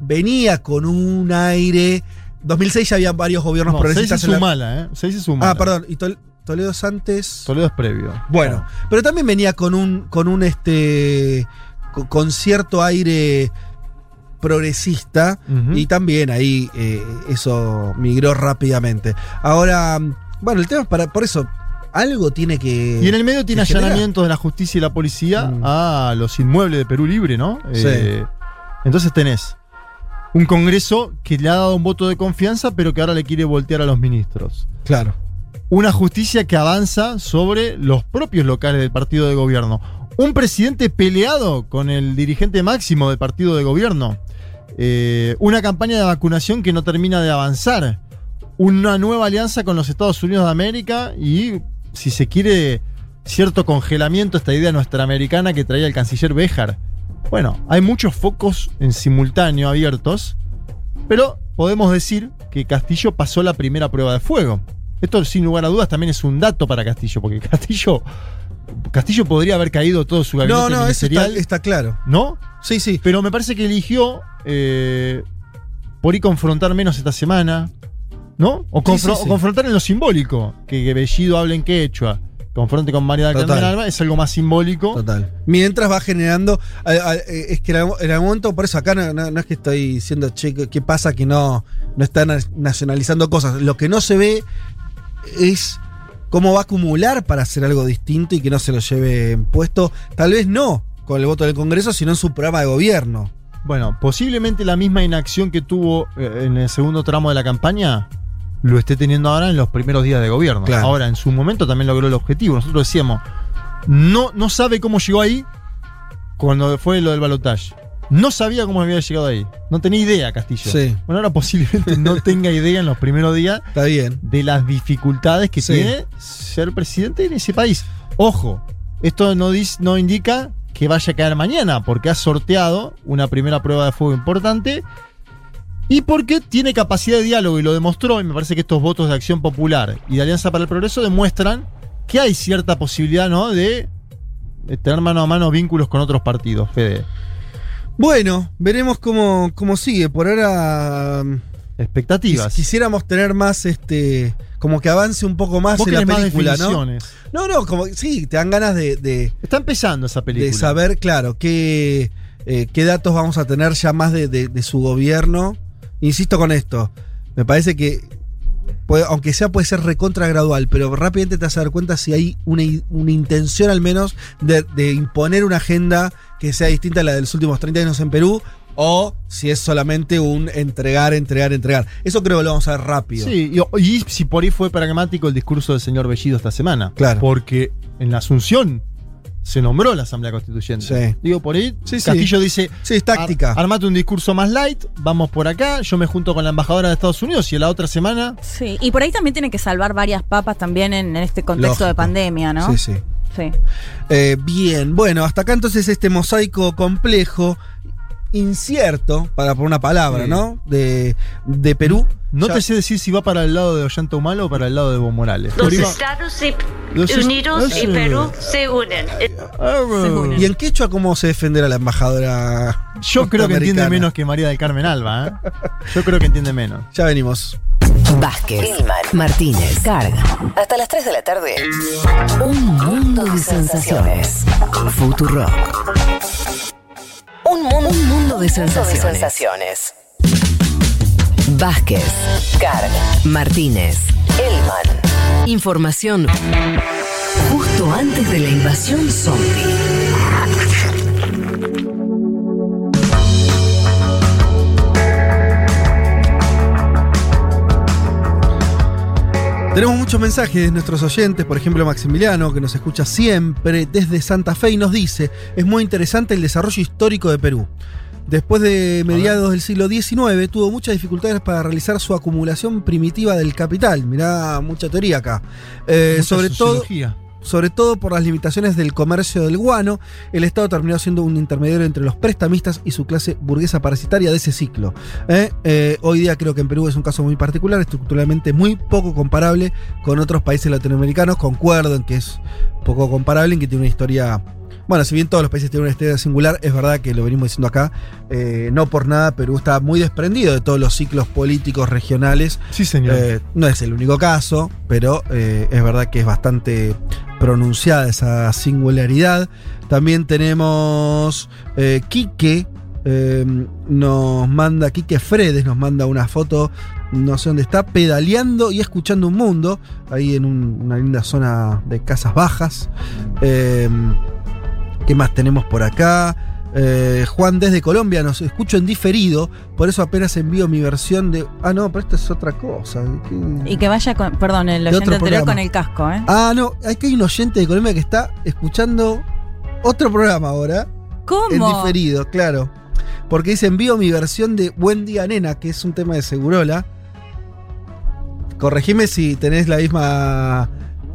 venía con un aire... 2006 ya había varios gobiernos No, progresistas. es en la- Humala, ¿eh? Seis es Humala. Ah, perdón. ¿Y Tol- Toledo es antes? Toledo es previo. Bueno, pero también venía con un, con un este, co- con cierto aire progresista y también ahí eh, eso migró rápidamente. Ahora, bueno, el tema es para, por eso, algo tiene que... Y en el medio tiene allanamientos de la justicia y la policía Mm. a los inmuebles de Perú Libre, ¿no? Sí. Eh, entonces tenés un Congreso que le ha dado un voto de confianza, pero que ahora le quiere voltear a los ministros. Claro. Una justicia que avanza sobre los propios locales del partido de gobierno. Un presidente peleado con el dirigente máximo del partido de gobierno. Eh, una campaña de vacunación que no termina de avanzar. Una nueva alianza con los Estados Unidos de América y, si se quiere, cierto congelamiento, esta idea norteamericana que traía el canciller Béjar. Bueno, hay muchos focos en simultáneo abiertos, pero podemos decir que Castillo pasó la primera prueba de fuego. Esto, sin lugar a dudas, también es un dato para Castillo, porque (laughs) Castillo. Castillo podría haber caído todo su gabinete No, no, eso está, ministerial, está claro. ¿no? Sí, sí. Pero me parece que eligió eh, por ahí confrontar menos esta semana, ¿no? O, Sí, confro- sí, sí. o confrontar en lo simbólico, que, que Bellido hable en quechua, confronte con María del. Carmen Alba, es algo más simbólico. Total. Mientras va generando. eh, es que en algún- en algún momento, por eso acá no, no- no es que estoy diciendo, che, ¿qué- ¿qué pasa que no, no están nacionalizando cosas? Lo que no se ve es cómo va a acumular para hacer algo distinto y que no se lo lleve en puesto. Tal vez no con el voto del Congreso, sino en su programa de gobierno. Bueno, posiblemente la misma inacción que tuvo eh, en el segundo tramo de la campaña lo esté teniendo ahora en los primeros días de gobierno. Claro. Ahora, en su momento también logró el objetivo. Nosotros decíamos, no, no sabe cómo llegó ahí cuando fue lo del balotaje. No sabía cómo había llegado ahí. No tenía idea, Castillo. Sí. Bueno, ahora posiblemente no (laughs) tenga idea en los primeros días Está bien. de las dificultades que Sí. tiene ser presidente en ese país. Ojo, esto no, dis- no indica que vaya a caer mañana, porque ha sorteado una primera prueba de fuego importante y porque tiene capacidad de diálogo y lo demostró, y me parece que estos votos de Acción Popular y de Alianza para el Progreso demuestran que hay cierta posibilidad, ¿no?, de, de tener mano a mano vínculos con otros partidos, Fede. Bueno, veremos cómo, cómo sigue. Por ahora. Expectativas. quis- Quisiéramos tener más este. Como que avance un poco más en la más película, ¿no? No, no, como sí, te dan ganas de, de, Está empezando esa película. de saber, claro, qué, eh, qué datos vamos a tener ya más de, de- de su gobierno. Insisto con esto, me parece que, puede- aunque sea puede ser recontra gradual, pero rápidamente te vas a dar cuenta si hay una, una intención al menos de, de imponer una agenda que sea distinta a la de los últimos 30 años en Perú. O si es solamente un entregar, entregar, entregar. Eso creo que lo vamos a ver rápido. Sí, y, y si por ahí fue pragmático el discurso del señor Bellido esta semana. Claro. Porque en la Asunción se nombró la Asamblea Constituyente. Sí. Digo, por ahí Sí, sí. Castillo dice, Sí, es táctica. "Ar- armate un discurso más light, vamos por acá, yo me junto con la embajadora de Estados Unidos y en la otra semana... Sí, y por ahí también tiene que salvar varias papas también en, en este contexto de pandemia, ¿no? Sí, sí. Eh, bien, bueno, hasta acá entonces este mosaico complejo, incierto, para por una palabra, Sí. ¿no? De, de Perú. No Ya- te sé decir si va para el lado de Ollanta Humala o para el lado de Evo Morales. Los Estados y- Los Unidos y. Perú se unen. ¿Y en quechua cómo se defenderá la embajadora? Yo creo que entiende menos que María del Carmen Alba. ¿eh? Yo creo que entiende menos. Ya venimos. Vázquez, Martínez, Carga. Hasta las 3 de la tarde. Un mundo de sensaciones. Futuro. Un mundo, un mundo de sensaciones. Vázquez, Carga, Martínez, Elman. Información justo antes de la invasión zombie. Tenemos muchos mensajes de nuestros oyentes, por ejemplo Maximiliano, que nos escucha siempre desde Santa Fe y nos dice, es muy interesante el desarrollo histórico de Perú. Después de mediados del siglo XIX tuvo muchas dificultades para realizar su acumulación primitiva del capital. Mirá, mucha teoría acá. Eh, Mucha sobre todo. Sobre todo por las limitaciones del comercio del guano, el Estado terminó siendo un intermediario entre los prestamistas y su clase burguesa parasitaria de ese ciclo. ¿eh? Eh, hoy día creo que en Perú es un caso muy particular, estructuralmente muy poco comparable con otros países latinoamericanos. Concuerdo en que es poco comparable, en que tiene una historia... Bueno, si bien todos los países tienen una historia singular, es verdad que lo venimos diciendo acá, eh, no por nada Perú está muy desprendido de todos los ciclos políticos regionales. Sí, señor. Eh, no es el único caso, pero eh, es verdad que es bastante pronunciada esa singularidad. También tenemos Quique, eh, nos manda, Quique Fredes nos manda una foto, no sé dónde está, pedaleando y escuchando un mundo, ahí en un- una linda zona de casas bajas. Eh, ¿Qué más tenemos por acá? Eh, Juan desde Colombia nos escucho en diferido, por eso apenas envío mi versión de. Ah, no, pero esto es otra cosa. ¿Qué- Y que vaya con, perdón, el oyente anterior programa. con el casco, ¿eh? Ah, no, aquí hay un oyente de Colombia que está escuchando otro programa ahora. ¿Cómo? En diferido, claro. Porque dice envío mi versión de Buen Día Nena, que es un tema de Segurola. Corregime si tenés la misma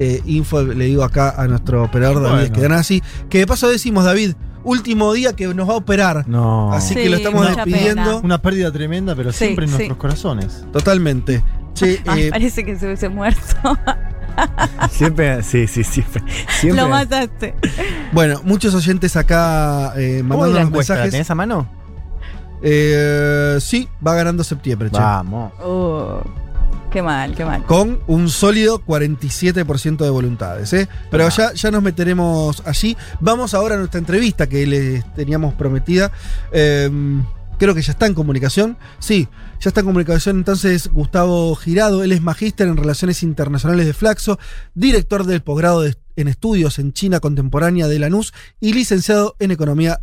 eh, info, le digo acá a nuestro operador David Bueno. que dan así. Que de paso decimos, David, último día que nos va a operar. No. Así Sí, que lo estamos despidiendo. pena. Una pérdida tremenda, pero Sí, siempre en sí. nuestros corazones. Totalmente. Che, (laughs) Ay, eh, parece que se hubiese muerto. (laughs) Siempre, sí, sí, siempre. siempre Lo mataste. bueno, muchos oyentes acá eh, ¿Cómo es mandando mensajes. ¿Tenés a mano? Eh, sí, va ganando septiembre, che. Vamos. Oh, qué mal, qué mal. Con un sólido 47% de voluntades. ¿eh? Pero ya, ya nos meteremos allí. Vamos ahora a nuestra entrevista que les teníamos prometida. Eh, creo que ya está en comunicación. Sí, ya está en comunicación entonces Gustavo Girado. Él es magíster en Relaciones Internacionales de Flaxo, director del posgrado de- en estudios en China contemporánea de Lanús y licenciado en Economía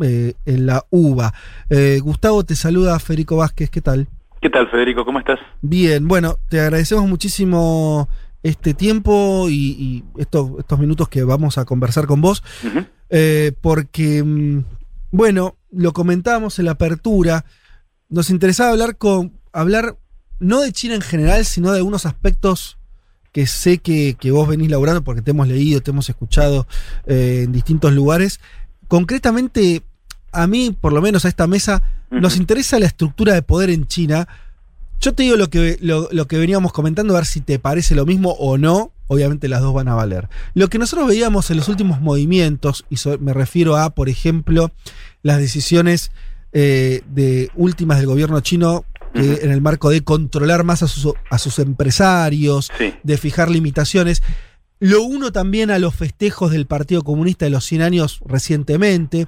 eh, en la UBA. Eh, Gustavo, te saluda Federico Vázquez. ¿Qué tal? ¿Qué tal, Federico? ¿Cómo estás? Bien, bueno, te agradecemos muchísimo este tiempo y, y esto- estos minutos que vamos a conversar con vos, eh, porque, mm, bueno, lo comentábamos en la apertura, nos interesaba hablar con, hablar no de China en general, sino de algunos aspectos que sé que, que vos venís laburando porque te hemos leído, te hemos escuchado eh, en distintos lugares. Concretamente, a mí, por lo menos a esta mesa, nos interesa la estructura de poder en China. Yo te digo lo que, lo, lo que veníamos comentando, a ver si te parece lo mismo o no. Obviamente las dos van a valer. Lo que nosotros veíamos en los últimos movimientos, y so- me refiero a, por ejemplo, las decisiones eh, de últimas del gobierno chino que en el marco de controlar más a sus, a sus empresarios, de fijar limitaciones. Lo uno también a los festejos del Partido Comunista de los 100 años recientemente.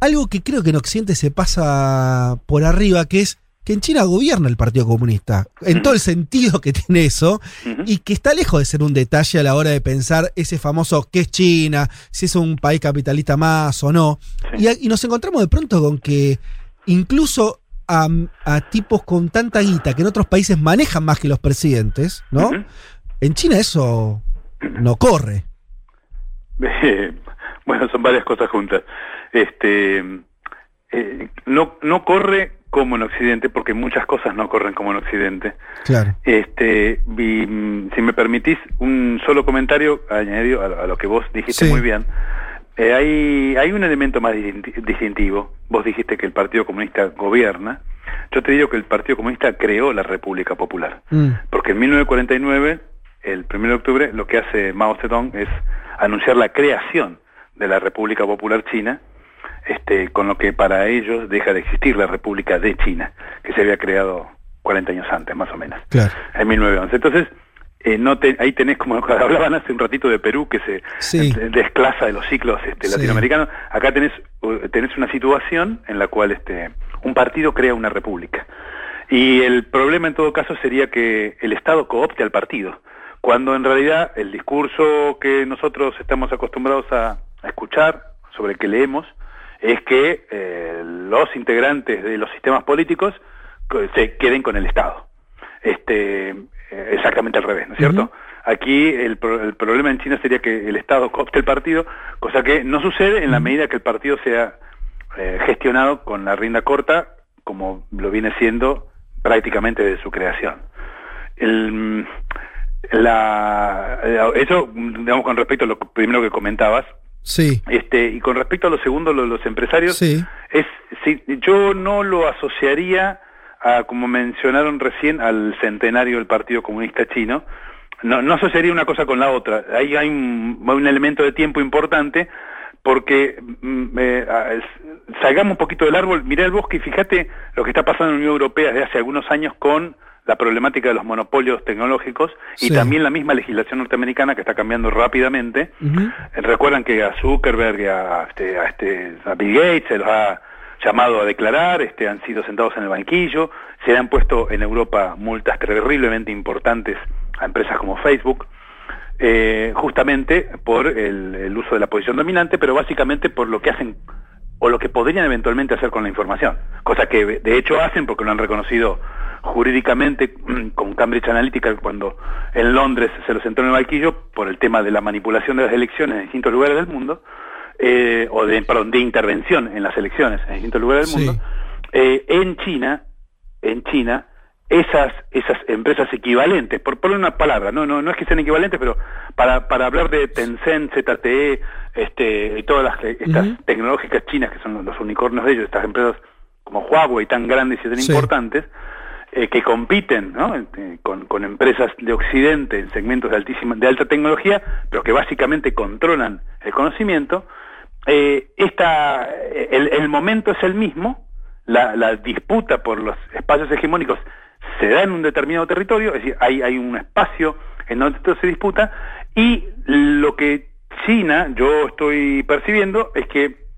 Algo que creo que en Occidente se pasa por arriba, que es que en China gobierna el Partido Comunista, en todo el sentido que tiene eso, y que está lejos de ser un detalle a la hora de pensar ese famoso qué es China, si es un país capitalista más o no. Y, nos encontramos de pronto con que incluso a, a tipos con tanta guita que en otros países manejan más que los presidentes, ¿no? En China eso no corre. (laughs) Bueno, son varias cosas juntas. Este, eh, no, no corre como en Occidente, porque muchas cosas no corren como en Occidente. Claro. Este, y, mm, si me permitís un solo comentario añadido a, a lo que vos dijiste Sí. muy bien. Eh, hay, hay un elemento más distinti- distintivo. Vos dijiste que el Partido Comunista gobierna. Yo te digo que el Partido Comunista creó la República Popular. Porque en 1949, el 1 de octubre, lo que hace Mao Zedong es anunciar la creación de la República Popular China, este, con lo que para ellos deja de existir la República de China, que se había creado 40 años antes, más o menos, Claro. en 1911. Entonces, eh, no te- ahí tenés, como hablaban hace un ratito de Perú, que se Sí. desclasa de los ciclos este, Sí. latinoamericanos, acá tenés, uh, tenés una situación en la cual este, un partido crea una república. Y el problema en todo caso sería que el Estado coopte al partido, cuando en realidad el discurso que nosotros estamos acostumbrados a, a escuchar, sobre el que leemos, es que eh, los integrantes de los sistemas políticos co- se queden con el Estado. Este, eh, exactamente al revés, ¿no es cierto? Aquí el, pro- el problema en China sería que el Estado coopte el partido, cosa que no sucede en la medida que el partido sea eh, gestionado con la rienda corta, como lo viene siendo prácticamente desde su creación. El, la, eso, digamos, con respecto a lo primero que comentabas, Sí. este, y con respecto a lo segundo, lo de los empresarios, Sí. es, sí, yo no lo asociaría a, como mencionaron recién, al centenario del Partido Comunista Chino. No, no asociaría una cosa con la otra. Ahí hay un, un elemento de tiempo importante porque mm, eh, salgamos un poquito del árbol, mirá el bosque y fíjate lo que está pasando en la Unión Europea desde hace algunos años con la problemática de los monopolios tecnológicos y Sí. también la misma legislación norteamericana que está cambiando rápidamente. Eh, Recuerdan que a Zuckerberg, y a, este, a, este, a Bill Gates se los ha llamado a declarar, este, han sido sentados en el banquillo, se le han puesto en Europa multas terriblemente importantes a empresas como Facebook, eh, justamente por el, el uso de la posición dominante, pero básicamente por lo que hacen o lo que podrían eventualmente hacer con la información, cosa que de hecho hacen porque lo han reconocido jurídicamente mm, con Cambridge Analytica cuando en Londres se los sentó en el banquillo por el tema de la manipulación de las elecciones en distintos lugares del mundo, eh, o de, perdón, de intervención en las elecciones en distintos lugares del Sí. mundo, eh, en China, en China, esas, esas empresas equivalentes, por poner una palabra, no, no, no es que sean equivalentes, pero para, para hablar de Tencent, ZTE, este, y todas las estas tecnológicas chinas que son los, los unicornios de ellos, estas empresas como Huawei tan grandes y tan Sí. importantes, eh, que compiten ¿no? Eh, con, empresas de Occidente en segmentos de altísima, de alta tecnología, pero que básicamente controlan el conocimiento, eh, esta, el, momento es el mismo, la, disputa por los espacios hegemónicos se da en un determinado territorio, es decir, hay, un espacio en donde esto se disputa, y lo que China, yo estoy percibiendo, es que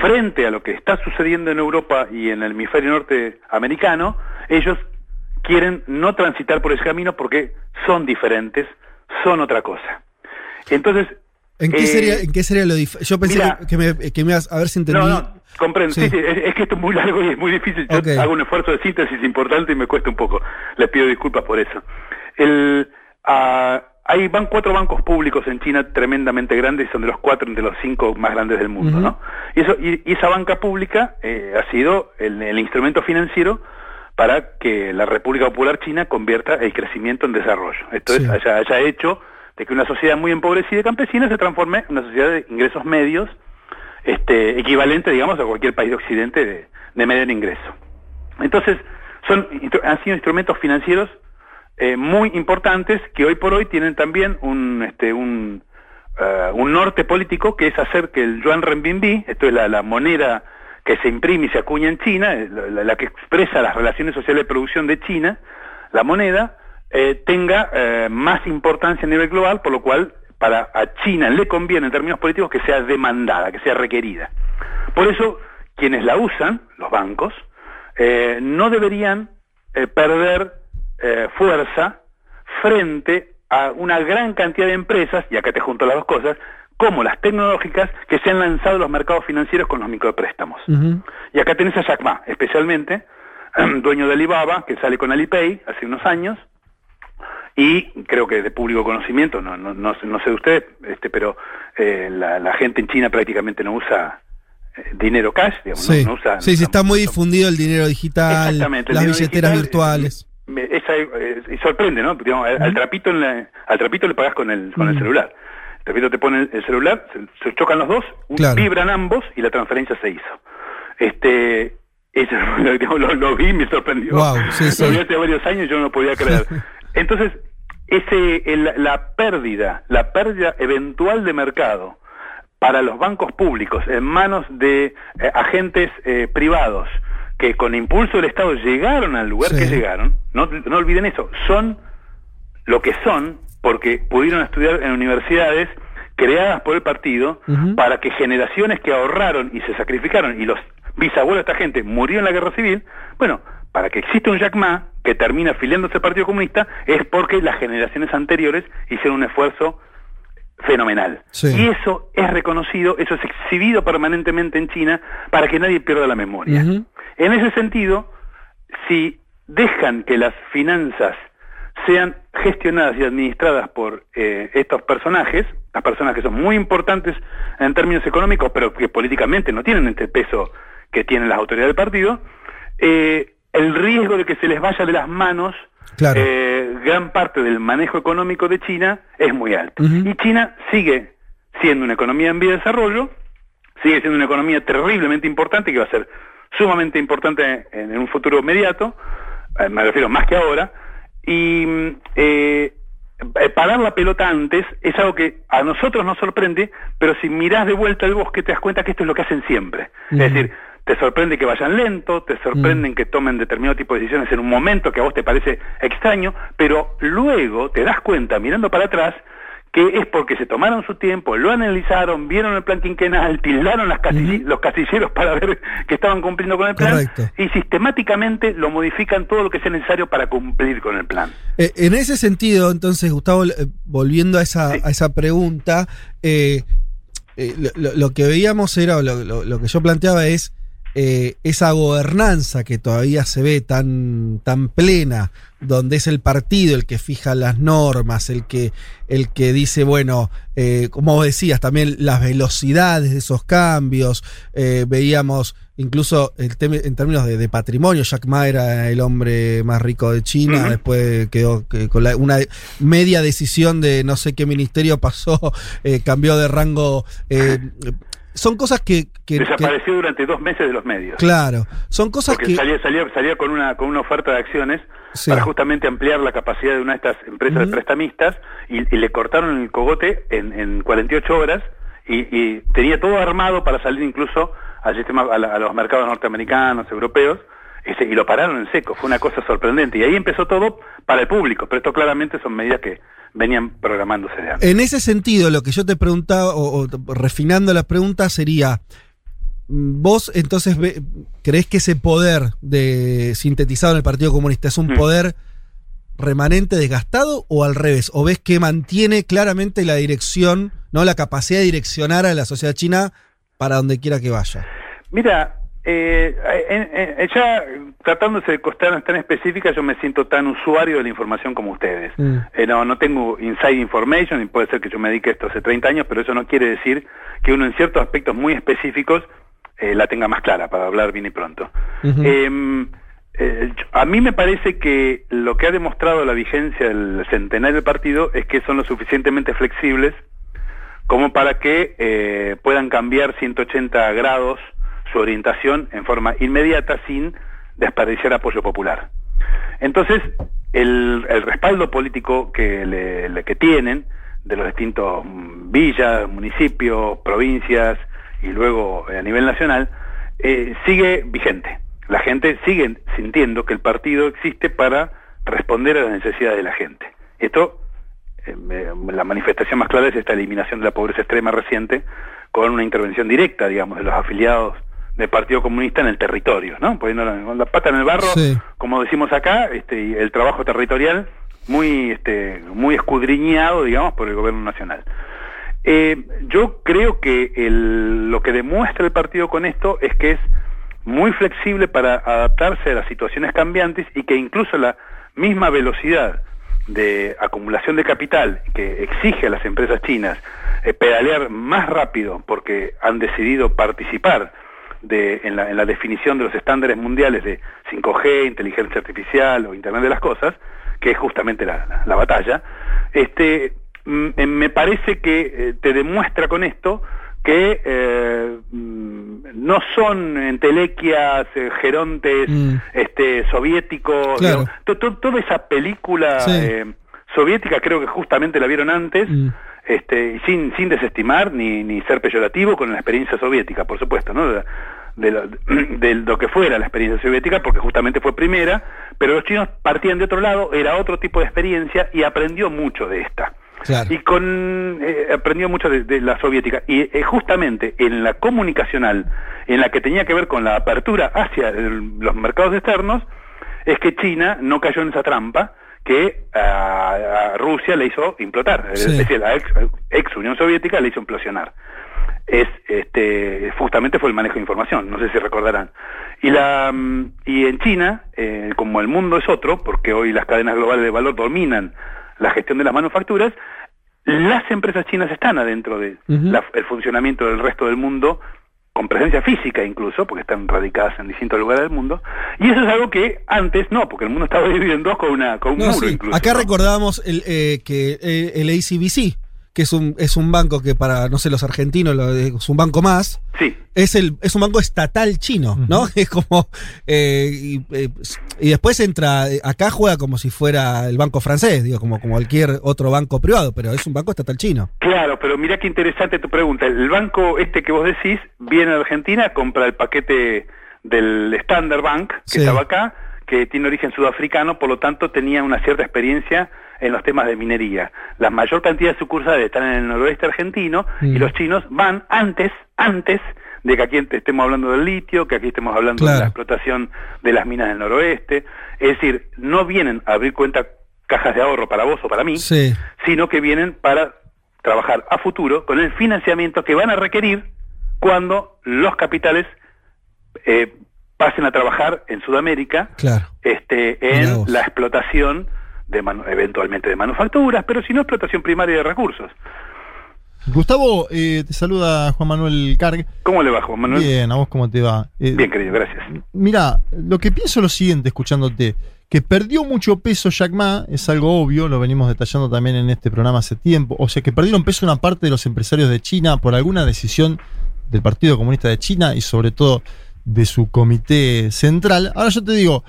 frente a lo que está sucediendo en Europa y en el hemisferio norteamericano, ellos quieren no transitar por ese camino porque son diferentes, son otra cosa. Entonces, ¿En qué, eh, sería, ¿En qué sería lo dif- Yo pensé mira. que, me, que me ibas a ver si entendí. no, no, comprendo. Sí. Sí, sí, es, es que esto es muy largo y es muy difícil. Yo hago un esfuerzo de síntesis importante y me cuesta un poco. Les pido disculpas por eso. El, ah, hay van cuatro bancos públicos en China tremendamente grandes, son de los cuatro entre los cinco más grandes del mundo. ¿no? Y, eso, y, y esa banca pública eh, ha sido el, el instrumento financiero para que la República Popular China convierta el crecimiento en desarrollo. Esto Sí. es, haya, haya hecho de que una sociedad muy empobrecida y campesina se transforme en una sociedad de ingresos medios, este, equivalente, digamos, a cualquier país de Occidente de, de medio ingreso. Entonces, son, han sido instrumentos financieros eh, muy importantes que hoy por hoy tienen también un, este, un, eh, un norte político que es hacer que el yuan renminbi, esto es la, la moneda que se imprime y se acuña en China, eh, la, que expresa las relaciones sociales de producción de China, la moneda, eh, tenga eh, más importancia a nivel global, por lo cual para a China le conviene en términos políticos que sea demandada, que sea requerida. Por eso, quienes la usan, los bancos, no deberían perder fuerza frente a una gran cantidad de empresas, y acá te junto las dos cosas, como las tecnológicas que se han lanzado a los mercados financieros con los micropréstamos. Y acá tenés a Jack Ma, especialmente, (clears throat) dueño de Alibaba, que sale con Alipay hace unos años, y creo que de público conocimiento, no, no, no, sé- no sé de usted, este, pero eh, la, la gente en China prácticamente no usa eh, dinero cash, digamos, Sí, no, usa... sí, sí, está muy difundido el dinero digital, Exactamente, el las dinero billeteras digital, virtuales. Eh, y sorprende, ¿no? Digamos, al, al trapito en la- al trapito le pagas con el, con el celular. El trapito te pone el, el celular, se, se chocan los dos, Claro. vibran ambos y la transferencia se hizo. Este, eso, (laughs) digamos, lo, lo vi y me sorprendió. Wow, sí, sí. Lo vi hace varios años y yo no lo podía creer. (laughs) Entonces, ese, el- la pérdida, la pérdida eventual de mercado para los bancos públicos en manos de eh, agentes eh, privados que con impulso del Estado llegaron al lugar que llegaron, no, no olviden eso, son lo que son porque pudieron estudiar en universidades creadas por el partido para que generaciones que ahorraron y se sacrificaron y los bisabuelos de esta gente murió en la guerra civil, bueno, para que exista un Jack Ma que termina afiliándose al Partido Comunista es porque las generaciones anteriores hicieron un esfuerzo fenomenal. Y eso es reconocido, eso es exhibido permanentemente en China para que nadie pierda la memoria. En ese sentido, si dejan que las finanzas sean gestionadas y administradas por eh, estos personajes, las personas que son muy importantes en términos económicos, pero que políticamente no tienen este peso que tienen las autoridades del partido, eh, el riesgo de que se les vaya de las manos eh, gran parte del manejo económico de China es muy alto. Y China sigue siendo una economía en vía de desarrollo, sigue siendo una economía terriblemente importante, que va a ser sumamente importante en, un futuro inmediato, eh, me refiero más que ahora, y eh, parar la pelota antes es algo que a nosotros nos sorprende, pero si mirás de vuelta el bosque te das cuenta que esto es lo que hacen siempre. Es decir, te sorprende que vayan lento, te sorprenden que tomen determinado tipo de decisiones en un momento que a vos te parece extraño, pero luego te das cuenta, mirando para atrás, que es porque se tomaron su tiempo, lo analizaron, vieron el plan quinquenal, tildaron las los casilleros para ver que estaban cumpliendo con el plan y sistemáticamente lo modifican todo lo que sea necesario para cumplir con el plan. Eh, en ese sentido, entonces, Gustavo, eh, volviendo a esa, a esa pregunta, eh, lo, que veíamos era, lo que yo planteaba es, eh, esa gobernanza que todavía se ve tan, tan plena, donde es el partido el que fija las normas, el que, el que dice, bueno, eh, como decías, también las velocidades de esos cambios, eh, veíamos incluso el en términos de, patrimonio, Jack Ma era el hombre más rico de China, después quedó con una media decisión de no sé qué ministerio pasó, (laughs) cambió de rango son cosas que... Desapareció durante dos meses de los medios. Claro, son cosas Porque que... Salía, salía, salía con, una, con una oferta de acciones para justamente ampliar la capacidad de una de estas empresas de prestamistas y, le cortaron el cogote en, en 48 horas y, tenía todo armado para salir incluso al sistema, a, a los mercados norteamericanos, europeos, y, y lo pararon en seco. Fue una cosa sorprendente. Y ahí empezó todo para el público, pero esto claramente son medidas que venían programándose de antes. En ese sentido, lo que yo te preguntaba, o, refinando la pregunta, sería, ¿vos entonces crees que ese poder de sintetizado en el Partido Comunista es un mm. poder remanente desgastado o al revés? ¿O ves que mantiene claramente la dirección, no la capacidad de direccionar a la sociedad china para donde quiera que vaya? Mira, eh, ya tratándose de costas tan específicas, yo me siento tan usuario de la información como ustedes. Mm. Eh, no, no tengo inside information, y puede ser que yo me dedique a esto hace 30 años, pero eso no quiere decir que uno en ciertos aspectos muy específicos eh, la tenga más clara, para hablar bien y pronto. Em, eh, a mí me parece que lo que ha demostrado la vigencia del centenario del partido es que son lo suficientemente flexibles como para que puedan cambiar 180 grados su orientación en forma inmediata sin desperdiciar apoyo popular. Entonces, el, respaldo político que, le, que tienen de los distintos mm, villas, municipios, provincias y luego eh, a nivel nacional, eh, sigue vigente. La gente sigue sintiendo que el partido existe para responder a las necesidades de la gente. Esto, eh, la manifestación más clara es esta eliminación de la pobreza extrema reciente con una intervención directa, digamos, de los afiliados del Partido Comunista en el territorio, ¿no? Poniendo la, pata en el barro, como decimos acá, este, y el trabajo territorial muy, este, muy escudriñado, digamos, por el gobierno nacional. Eh, yo creo que el, lo que demuestra el partido con esto es que es muy flexible para adaptarse a las situaciones cambiantes y que incluso la misma velocidad de acumulación de capital que exige a las empresas chinas eh, pedalear más rápido porque han decidido participar de, en, la, en la definición de los estándares mundiales de 5G, inteligencia artificial o Internet de las Cosas, que es justamente la, la, batalla, este, mm, eh, me parece que eh, te demuestra con esto que eh, mm, no son entelequias, gerontes mm. este, soviéticos, toda esa película soviética creo que justamente la vieron antes, este, sin, sin desestimar ni, ni ser peyorativo con la experiencia soviética, por supuesto, ¿no? de lo, (clears throat) de lo que fuera la experiencia soviética, porque justamente fue primera, pero los chinos partían de otro lado, era otro tipo de experiencia y aprendió mucho de esta. Y con eh, aprendió mucho de, de la soviética. Y eh, justamente en la comunicacional, en la que tenía que ver con la apertura hacia el- los mercados externos, es que China no cayó en esa trampa que a, a Rusia le hizo implotar, Sí. es decir, la ex, ex Unión Soviética le hizo implosionar. Es, este, justamente fue el manejo de información, no sé si recordarán. Y la mm, y en China, eh, como el mundo es otro, porque hoy las cadenas globales de valor dominan la gestión de las manufacturas, las empresas chinas están adentro del funcionamiento del resto del mundo, con presencia física incluso, porque están radicadas en distintos lugares del mundo, y eso es algo que antes no, porque el mundo estaba dividido en dos con, una, con un No, muro sí. incluso. Acá ¿no? recordábamos el, eh, que eh, el ACBC, que es un, es un banco que para, no sé, los argentinos lo- es un banco más. Sí. Es, el, es un banco estatal chino, ¿no? (laughs) Es como. eh, y, eh, y después entra. eh, Acá juega como si fuera el banco francés, digo, como, como cualquier otro banco privado, pero es un banco estatal chino. Claro, pero mira qué interesante tu pregunta. El banco este que vos decís viene a Argentina, compra el paquete del Standard Bank, que Sí. estaba acá, que tiene origen sudafricano, por lo tanto tenía una cierta experiencia en los temas de minería. La mayor cantidad de sucursales están en el noroeste argentino y Mm. los chinos van antes, antes de que aquí estemos hablando del litio, que aquí estemos hablando de la explotación de las minas del noroeste. Es decir, no vienen a abrir cuenta cajas de ahorro para vos o para mí, Sí. sino que vienen para trabajar a futuro con el financiamiento que van a requerir cuando los capitales eh, pasen a trabajar en Sudamérica Claro. este, en la explotación de eventualmente de manufacturas, pero si no explotación primaria de recursos. Gustavo, eh, te saluda Juan Manuel Carg. ¿Cómo le va, Juan Manuel? Bien, a vos cómo te va. Eh, Bien, querido, gracias. Mira, lo que pienso es lo siguiente, escuchándote, que perdió mucho peso Jack Ma, es algo obvio, lo venimos detallando también en este programa hace tiempo, o sea que perdieron peso una parte de los empresarios de China por alguna decisión del Partido Comunista de China y sobre todo de su comité central. Ahora yo te digo,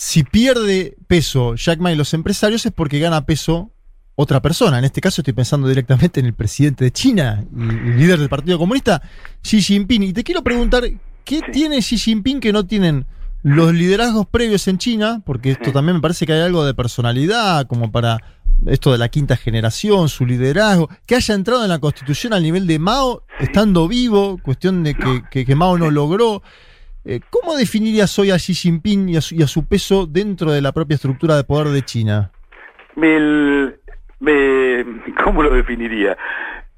si pierde peso Jack Ma y los empresarios es porque gana peso otra persona. En este caso estoy pensando directamente en el presidente de China y el líder del Partido Comunista, Xi Jinping. Y te quiero preguntar, ¿qué tiene Xi Jinping que no tienen los liderazgos previos en China? Porque esto también me parece que hay algo de personalidad, como para esto de la quinta generación, su liderazgo, que haya entrado en la constitución al nivel de Mao, estando vivo, cuestión de que, que- que Mao no logró. Eh, ¿Cómo definirías hoy a Xi Jinping y a, su, peso dentro de la propia estructura de poder de China? El- ¿Cómo lo definiría?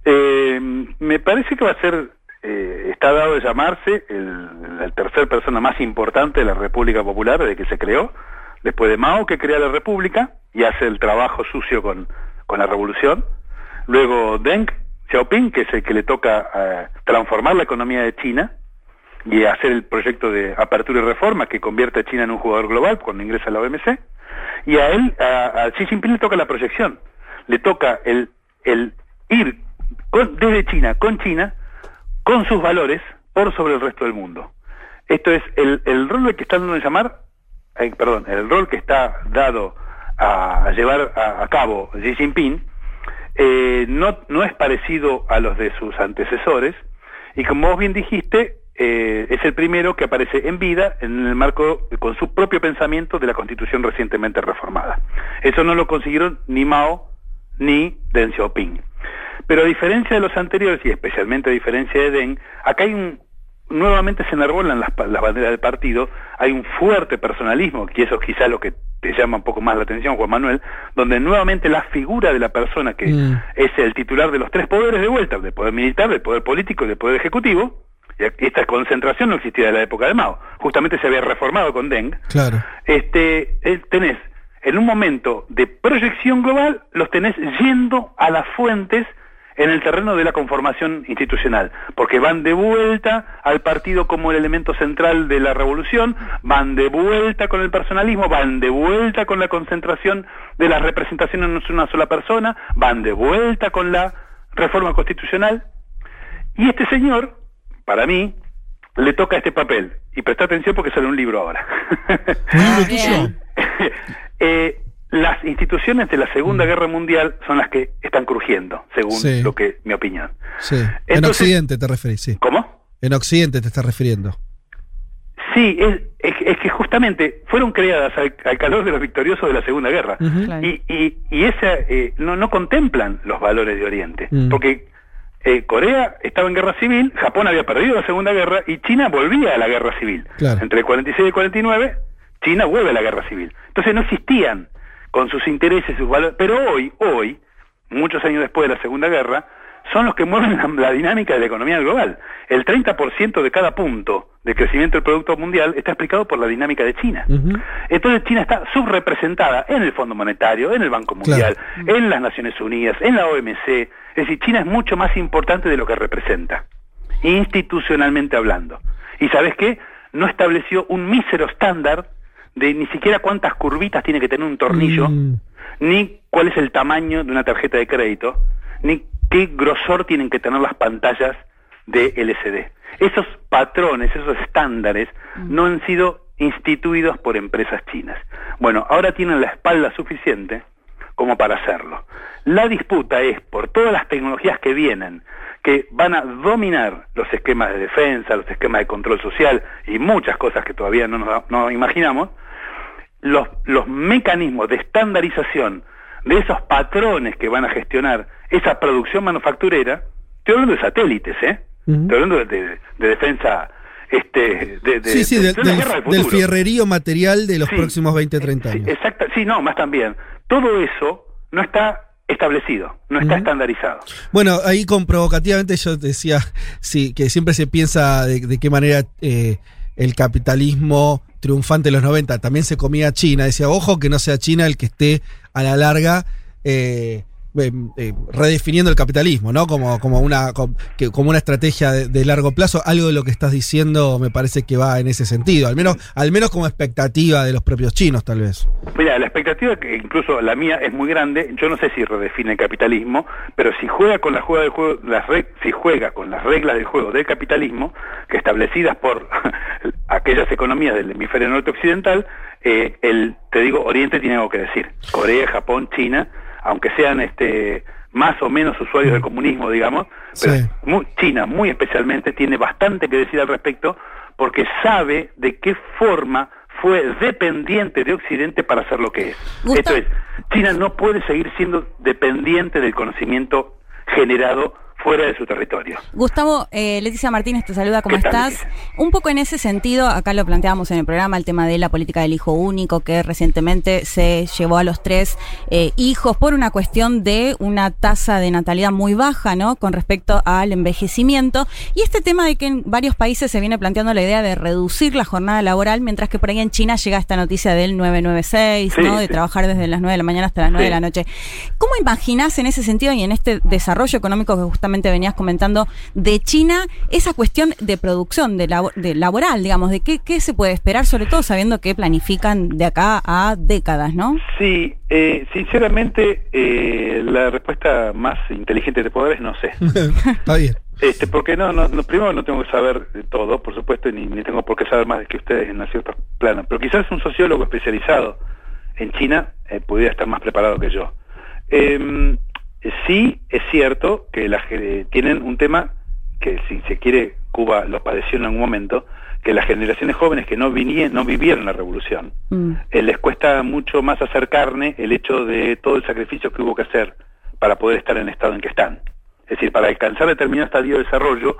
Eh, me parece que va a ser, eh, está dado de llamarse el, tercer persona más importante de la República Popular desde que se creó, después de Mao que crea la República y hace el trabajo sucio con, con la revolución. Luego Deng Xiaoping, que es el que le toca eh, transformar la economía de China y hacer el proyecto de apertura y reforma que convierte a China en un jugador global cuando ingresa a la OMC. Y a él, a, Xi Jinping le toca la proyección, le toca el, el ir con- desde China, con China, con sus valores, por sobre el resto del mundo. Esto es el, el rol que está dando de llamar, perdón, el rol que está dado a, a llevar a, a cabo Xi Jinping, eh, no, no es parecido a los de sus antecesores, y como vos bien dijiste, eh, es el primero que aparece en vida en el marco con su propio pensamiento de la Constitución recientemente reformada. Eso no lo consiguieron ni Mao ni Deng Xiaoping. Pero a diferencia de los anteriores y especialmente a diferencia de Deng, acá hay un nuevamente se enarbolan las, banderas del partido, hay un fuerte personalismo, y eso es quizá lo que te llama un poco más la atención, Juan Manuel, donde nuevamente la figura de la persona que es el titular de los tres poderes de vuelta, del poder militar, del poder político y del poder ejecutivo, esta concentración no existía en la época de Mao, justamente se había reformado con Deng, Claro. este, eh, tenés en un momento de proyección global, los tenés yendo a las fuentes en el terreno de la conformación institucional, porque van de vuelta al partido como el elemento central de la revolución, van de vuelta con el personalismo, van de vuelta con la concentración de la representación en una sola persona, van de vuelta con la reforma constitucional, y este señor, para mí, le toca este papel. Y presta atención porque sale un libro ahora. (laughs) Eh, las instituciones de la Segunda Guerra Mundial son las que están crujiendo, según Sí. lo que mi opinión. Sí. en Occidente te referís, sí. ¿Cómo? En Occidente te estás refiriendo. Sí, es, es, es que justamente fueron creadas al, al calor de los victoriosos de la Segunda Guerra. Y, y, y esa eh, no, no contemplan los valores de Oriente. Mm. Porque eh, Corea estaba en guerra civil, Japón había perdido la Segunda Guerra y China volvía a la guerra civil. Claro. Entre el 46 y el 49, China vuelve a la guerra civil. Entonces no existían con sus intereses, sus valores. Pero hoy, hoy, muchos años después de la Segunda Guerra, son los que mueven la, la dinámica de la economía global. El 30% de cada punto de crecimiento del Producto Mundial está explicado por la dinámica de China. Entonces China está subrepresentada en el Fondo Monetario, en el Banco Mundial, en las Naciones Unidas, en la OMC. Es decir, China es mucho más importante de lo que representa, institucionalmente hablando. ¿Y sabes qué? No estableció un mísero estándar de ni siquiera cuántas curvitas tiene que tener un tornillo, ni cuál es el tamaño de una tarjeta de crédito, ni qué grosor tienen que tener las pantallas de LCD. Esos patrones, esos estándares, no han sido instituidos por empresas chinas. Bueno, ahora tienen la espalda suficiente como para hacerlo. La disputa es por todas las tecnologías que vienen, que van a dominar los esquemas de defensa, los esquemas de control social y muchas cosas que todavía no nos no imaginamos, los, los mecanismos de estandarización de esos patrones que van a gestionar esa producción manufacturera, estoy hablando de satélites, ¿eh? Estoy hablando de, de- de defensa, este, de, de- sí, sí, de- del, fierrerío material de los Sí. próximos 20, 30 años. Exacto, sí, no, más también. Todo eso no está establecido, no está estandarizado. Bueno, ahí con provocativamente yo decía sí, que siempre se piensa de, de qué manera eh, el capitalismo triunfante de los 90 también se comía a China. Decía, ojo que no sea China el que esté a la larga eh, eh, eh, redefiniendo el capitalismo, ¿no? Como, como, una, como una estrategia de, largo plazo. Algo de lo que estás diciendo me parece que va en ese sentido, al menos, al menos como expectativa de los propios chinos, tal vez. Mira, la expectativa, que incluso la mía, es muy grande. Yo no sé si redefine el capitalismo, pero si juega con la juega del juego, las si juega con las reglas del juego del capitalismo, que establecidas por (laughs) aquellas economías del hemisferio norte occidental, eh, el, te digo, Oriente tiene algo que decir. Corea, Japón, China, aunque sean este más o menos usuarios del comunismo, digamos, pero Sí. China muy especialmente tiene bastante que decir al respecto porque sabe de qué forma fue dependiente de Occidente para hacer lo que es. Esto es, China no puede seguir siendo dependiente del conocimiento generado fuera de su territorio. Gustavo, eh, Leticia Martínez te saluda, ¿cómo ¿Qué tal, estás? Un poco en ese sentido, acá lo planteamos en el programa, el tema de la política del hijo único, que recientemente se llevó a los tres eh, hijos por una cuestión de una tasa de natalidad muy baja, ¿no? Con respecto al envejecimiento. Y este tema de que en varios países se viene planteando la idea de reducir la jornada laboral, mientras que por ahí en China llega esta noticia del 996, Sí, ¿no? De sí. trabajar desde las 9 de la mañana hasta las 9 de la noche. ¿Cómo imaginás en ese sentido y en este desarrollo económico que justamente venías comentando de China, esa cuestión de producción, de, labo- de laboral, digamos, de qué, qué se puede esperar, sobre todo sabiendo que planifican de acá a décadas, ¿no? Sí, eh, sinceramente eh, la respuesta más inteligente puedo dar es no sé. (laughs) Está bien. Este, porque no, no, no, primero no tengo que saber de todo, por supuesto, ni, ni tengo por qué saber más que ustedes en ciertos planos, pero quizás un sociólogo especializado en China eh, pudiera estar más preparado que yo. Em, sí es cierto que que tienen un tema que si se quiere Cuba lo padeció en algún momento, que las generaciones jóvenes que no, vinieron, no vivieron la revolución, eh, les cuesta mucho más hacer carne el hecho de todo el sacrificio que hubo que hacer para poder estar en el estado en que están. Es decir, para alcanzar determinado estadio de desarrollo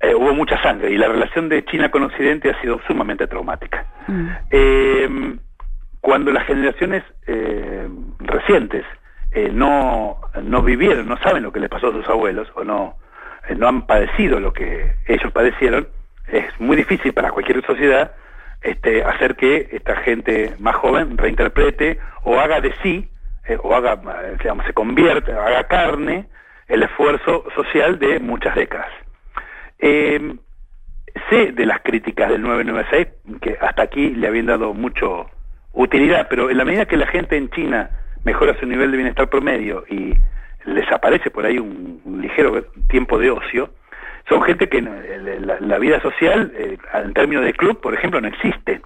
eh, hubo mucha sangre y la relación de China con Occidente ha sido sumamente traumática. Eh, cuando las generaciones eh, recientes eh, no, no vivieron, no saben lo que les pasó a sus abuelos o no, eh, no han padecido lo que ellos padecieron, es muy difícil para cualquier sociedad este, hacer que esta gente más joven reinterprete o haga de sí, eh, o haga, digamos, se convierta, haga carne el esfuerzo social de muchas décadas. Eh, sé de las críticas del 996, que hasta aquí le habían dado mucho utilidad, pero en la medida que la gente en China mejora su nivel de bienestar promedio y les aparece por ahí un, un ligero tiempo de ocio, son gente que no- la, la vida social, eh, en términos de club, por ejemplo, no existe.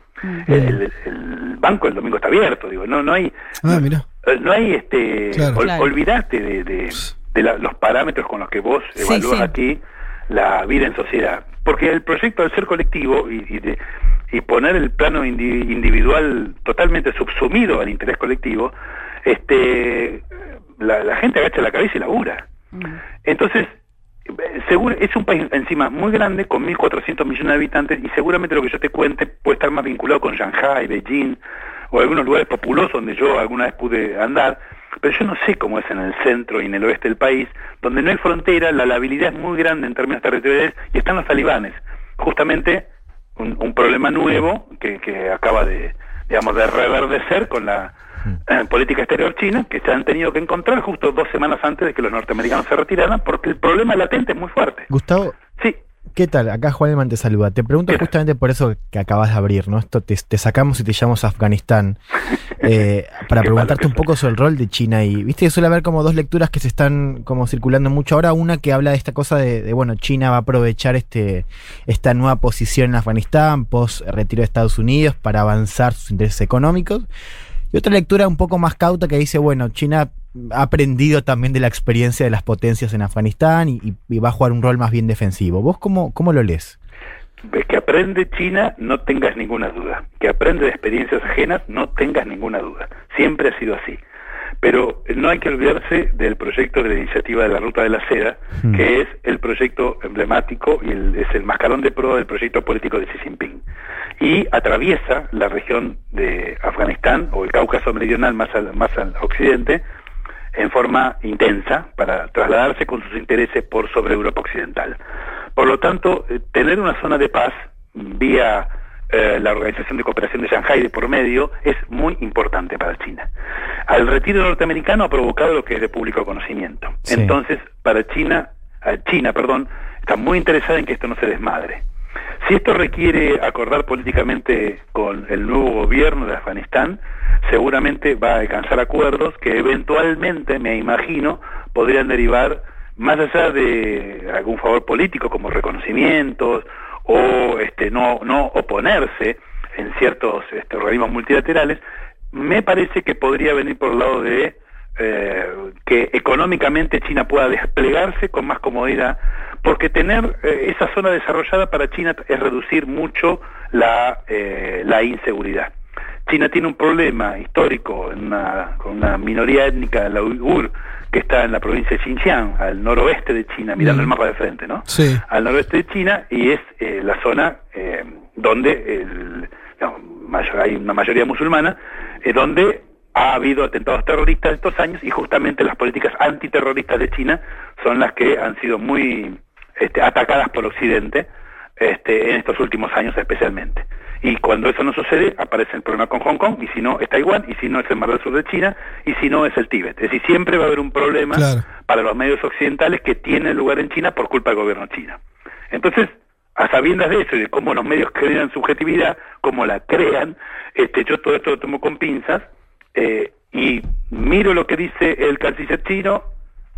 El, el- el banco el domingo está abierto, digo, no, no hay, Ah, mira. eh, no hay este, Claro. ol- Claro. olvidate de, de- de la- los parámetros con los que vos evalúas sí. aquí la vida en sociedad. Porque el proyecto al ser colectivo y, y de, y poner el plano indi- individual totalmente subsumido al interés colectivo, este, la, la gente agacha la cabeza y labura. Entonces, eh, seguro, es un país encima muy grande, con 1.400 millones de habitantes, y seguramente lo que yo te cuente puede estar más vinculado con Shanghai, Beijing, o algunos lugares populosos donde yo alguna vez pude andar, pero yo no sé cómo es en el centro y en el oeste del país, donde no hay frontera, la labilidad es muy grande en términos territoriales, y están los talibanes. Justamente un, un problema nuevo que, que acaba de, digamos, de reverdecer con la eh, política exterior china, que se han tenido que encontrar justo dos semanas antes de que los norteamericanos se retiraran, porque el problema latente es muy fuerte. Gustavo. Sí. ¿Qué tal? Acá Juan te saluda. Te pregunto justamente por eso que acabas de abrir, ¿no? Esto te, te sacamos y te llamamos a Afganistán. (laughs) eh, para preguntarte un poco sobre el rol de China y viste que suele haber como dos lecturas que se están como circulando mucho ahora una que habla de esta cosa de, de, bueno China va a aprovechar este esta nueva posición en Afganistán post retiro de Estados Unidos para avanzar sus intereses económicos y otra lectura un poco más cauta que dice bueno China ha aprendido también de la experiencia de las potencias en Afganistán y, va a jugar un rol más bien defensivo vos cómo cómo lo lees que aprende China, no tengas ninguna duda. Que aprende de experiencias ajenas, no tengas ninguna duda. Siempre ha sido así. Pero no hay que olvidarse del proyecto de la iniciativa de la Ruta de la Seda, que es el proyecto emblemático y el- es el mascarón de prueba del proyecto político de Xi Jinping. Y atraviesa la región de Afganistán o el Cáucaso Meridional más al, más al occidente en forma intensa para trasladarse con sus intereses por sobre Europa Occidental. Por lo tanto, eh, tener una zona de paz vía eh, la Organización de Cooperación de Shanghái de por medio es muy importante para China. Al retiro norteamericano ha provocado lo que es de público conocimiento. Sí. Entonces, para China, eh, China, perdón, está muy interesada en que esto no se desmadre. Si esto requiere acordar políticamente con el nuevo gobierno de Afganistán, seguramente va a alcanzar acuerdos que eventualmente, me imagino, podrían derivar más allá de algún favor político como reconocimientos o este no no oponerse en ciertos este, organismos multilaterales, me parece que podría venir por el lado de eh, que económicamente China pueda desplegarse con más comodidad, porque tener eh, esa zona desarrollada para China es reducir mucho la, eh, la inseguridad. China tiene un problema histórico con una minoría étnica, la uigur, que está en la provincia de Xinjiang, al noroeste de China, mirando Mm. el mapa de frente, ¿no? Sí. Al noroeste de China, y es eh, la zona eh, donde el, digamos, mayor- hay una mayoría musulmana, eh, donde ha habido atentados terroristas estos años y justamente las políticas antiterroristas de China son las que han sido muy este, atacadas por Occidente este, en estos últimos años especialmente. Y cuando eso no sucede, aparece el problema con Hong Kong, y si no es Taiwán, y si no es el Mar del Sur de China, y si no es el Tíbet. Es decir, siempre va a haber un problema Claro. para los medios occidentales que tienen lugar en China por culpa del gobierno chino. Entonces, a sabiendas de eso y de cómo los medios crean subjetividad, cómo la crean, este, yo todo esto lo tomo con pinzas eh, y miro lo que dice el canciller chino,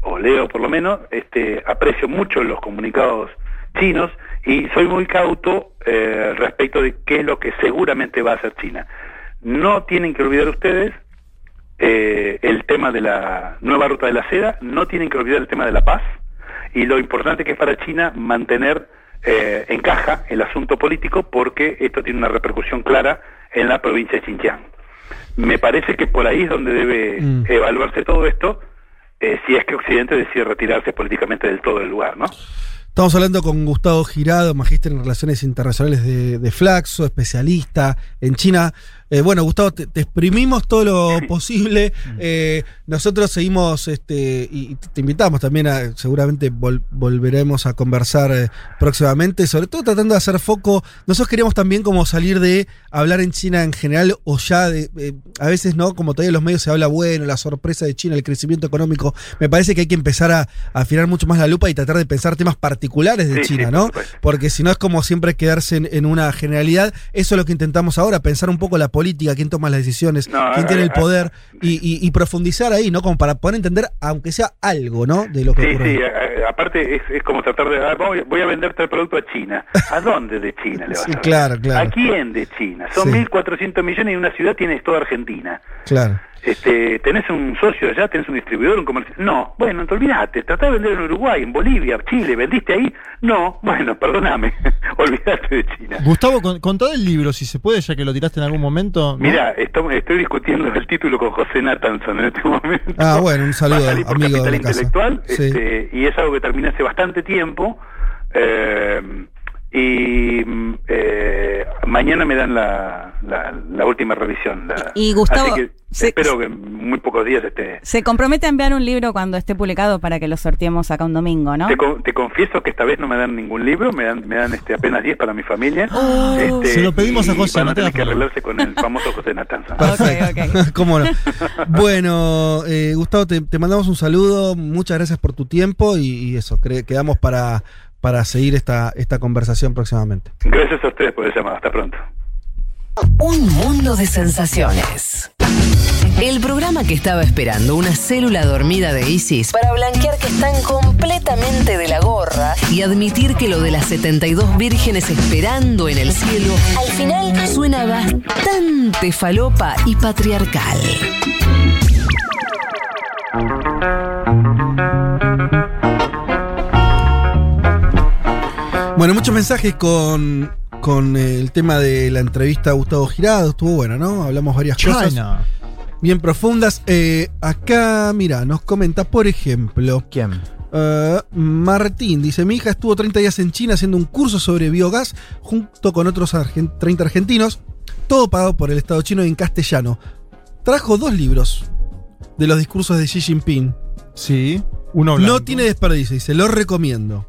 o leo por lo menos, este, aprecio mucho los comunicados chinos y soy muy cauto eh, respecto de qué es lo que seguramente va a hacer China. No tienen que olvidar ustedes eh, el tema de la nueva ruta de la seda, no tienen que olvidar el tema de la paz y lo importante que es para China mantener eh, en caja el asunto político porque esto tiene una repercusión clara en la provincia de Xinjiang. Me parece que por ahí es donde debe Mm. evaluarse todo esto eh, si es que Occidente decide retirarse políticamente del todo del lugar, ¿no? Estamos hablando con Gustavo Girado, magíster en Relaciones Internacionales de, de Flaxo, especialista en China. Eh, bueno, Gustavo, te, te exprimimos todo lo (laughs) posible. Eh, nosotros seguimos, este, y te invitamos también a, seguramente vol- volveremos a conversar eh, próximamente, sobre todo tratando de hacer foco. Nosotros queríamos también como salir de hablar en China en general, o ya de, eh, a veces no, como todavía en los medios se habla, bueno, la sorpresa de China, el crecimiento económico. Me parece que hay que empezar a, a afinar mucho más la lupa y tratar de pensar temas particulares de Sí, China, ¿no? Porque si no es como siempre quedarse en, en una generalidad. Eso es lo que intentamos ahora, pensar un poco la política, quién toma las decisiones, No, quién tiene el a- poder y, y- y profundizar ahí, ¿no? Como para poder entender, aunque sea algo, ¿no? De lo que Sí, ocurre. sí, a- a- aparte es, es como tratar de, ah, voy, voy a venderte el producto a China. ¿A dónde de China le (laughs) vas Sí, a vender? claro, claro. ¿A quién de China? Son Sí. 1.400 millones y una ciudad tienes toda Argentina. Claro. Este, ¿Tenés un socio allá? ¿Tenés un distribuidor, un comercio? No, bueno, te olvidaste, tratá de vender en Uruguay, en Bolivia, Chile, ¿vendiste ahí? No, bueno, perdóname, (laughs) olvidaste de China. Gustavo, con- contá del libro, si se puede, ya que lo tiraste en algún momento. ¿no? Mira, estoy, estoy discutiendo el título con José Nathanson en este momento. Ah, bueno, un saludo, a amigo de casa. Intelectual, Sí. este, y es algo que terminé hace bastante tiempo. eh, y mm, eh, mañana me dan la, la, la última revisión. la- Y Gustavo, así que se- espero que en muy pocos días esté. Se compromete a enviar un libro cuando esté publicado para que lo sorteemos acá un domingo, ¿no? Te, te confieso que esta vez no me dan ningún libro, me dan, me dan este, apenas 10 para mi familia. Este, Se lo pedimos a José, Van no a te tener que arreglarse con el famoso José Natanza. (laughs) Perfecto. (laughs) ¿Cómo no? (laughs) Bueno, eh, Gustavo, te, te mandamos un saludo. Muchas gracias por tu tiempo y, y eso, quedamos para, para seguir esta, esta conversación próximamente. Gracias a ustedes por el llamado. Hasta pronto. Un mundo de sensaciones. El programa que estaba esperando una célula dormida de ISIS para blanquear que están completamente de la gorra y admitir que lo de las 72 vírgenes esperando en el cielo al final suena bastante falopa y patriarcal. Bueno, muchos mensajes con, con el tema de la entrevista a Gustavo Girado. Estuvo bueno, ¿no? Hablamos varias cosas bien profundas. Eh, acá, mira, nos comenta, por ejemplo. ¿Quién? eh, Martín dice: Mi hija estuvo 30 días en China haciendo un curso sobre biogás junto con otros argen- 30 argentinos, todo pagado por el Estado chino y en castellano. Trajo dos libros de los discursos de Xi Jinping. Sí, uno No tiene desperdicio, dice, lo recomiendo.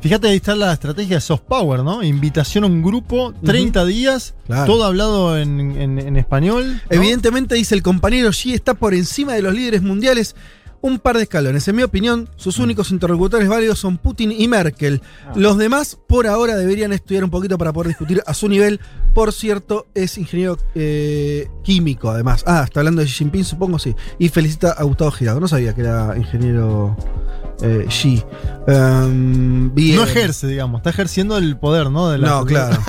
Fíjate, ahí está la estrategia de soft power, ¿no? Invitación a un grupo, 30 días, Claro. todo hablado en, en- en español. ¿no? Evidentemente, dice el compañero Xi, está por encima de los líderes mundiales un par de escalones. En mi opinión, sus únicos interlocutores válidos son Putin y Merkel. Los demás, por ahora, deberían estudiar un poquito para poder discutir a su nivel. Por cierto, es ingeniero eh, químico, además. Ah, está hablando de Xi Jinping, supongo, sí. Y felicita a Gustavo Girado. No sabía que era ingeniero eh, Xi. Em, bien. No ejerce, digamos, está ejerciendo el poder, ¿no? De la No, claro. (laughs)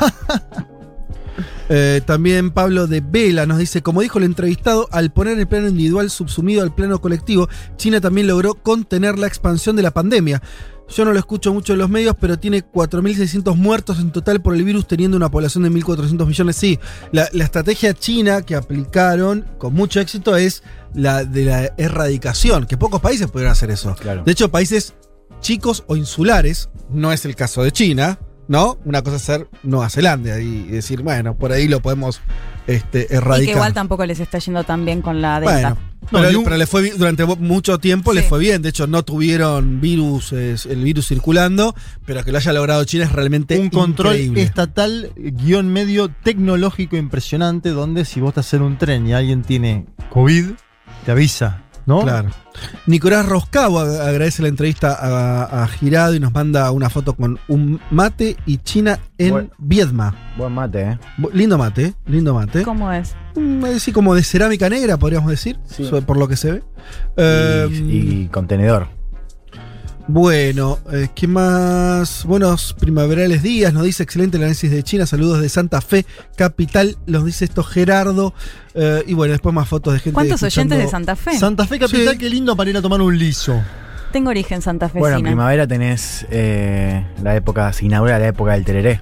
Eh, también Pablo de Vela nos dice, como dijo el entrevistado, al poner el plano individual subsumido al plano colectivo, China también logró contener la expansión de la pandemia. Yo no lo escucho mucho en los medios, pero tiene 4.600 muertos en total por el virus, teniendo una población de 1.400 millones. Sí, la, la estrategia china que aplicaron con mucho éxito es la de la erradicación, que pocos países pudieron hacer eso. De hecho, países chicos o insulares, no es el caso de China, ¿no? Una cosa es ser Nueva Zelanda y decir, bueno, por ahí lo podemos este, Y que erradicar. igual tampoco les está yendo tan bien con la Delta. Bueno, pero, pero le fue durante mucho tiempo les fue bien. De hecho, no tuvieron virus, el virus circulando, pero que lo haya logrado China es realmente un control increíble. estatal, guion medio tecnológico impresionante, donde si vos estás en un tren y alguien tiene COVID, te avisa, ¿no? Claro. Nicolás Roscavo ag- agradece la entrevista a, a Girado y nos manda una foto con un mate y China en Buen- Viedma. Buen mate, ¿eh? Lindo mate, ¿eh? lindo mate. ¿Cómo es? Mm, Así como de cerámica negra, podríamos decir, por lo que se ve. Y, y contenedor. Bueno, eh, ¿qué más? Buenos primaverales días, nos dice excelente el análisis de China, saludos de Santa Fe, capital, nos dice esto Gerardo. eh, y bueno, después más fotos de gente. ¿Cuántos escuchando- oyentes de Santa Fe? Santa Fe capital, qué lindo para ir a tomar un liso. Tengo origen santafesina. Bueno, en primavera tenés eh, la época, se inaugura la época del tereré.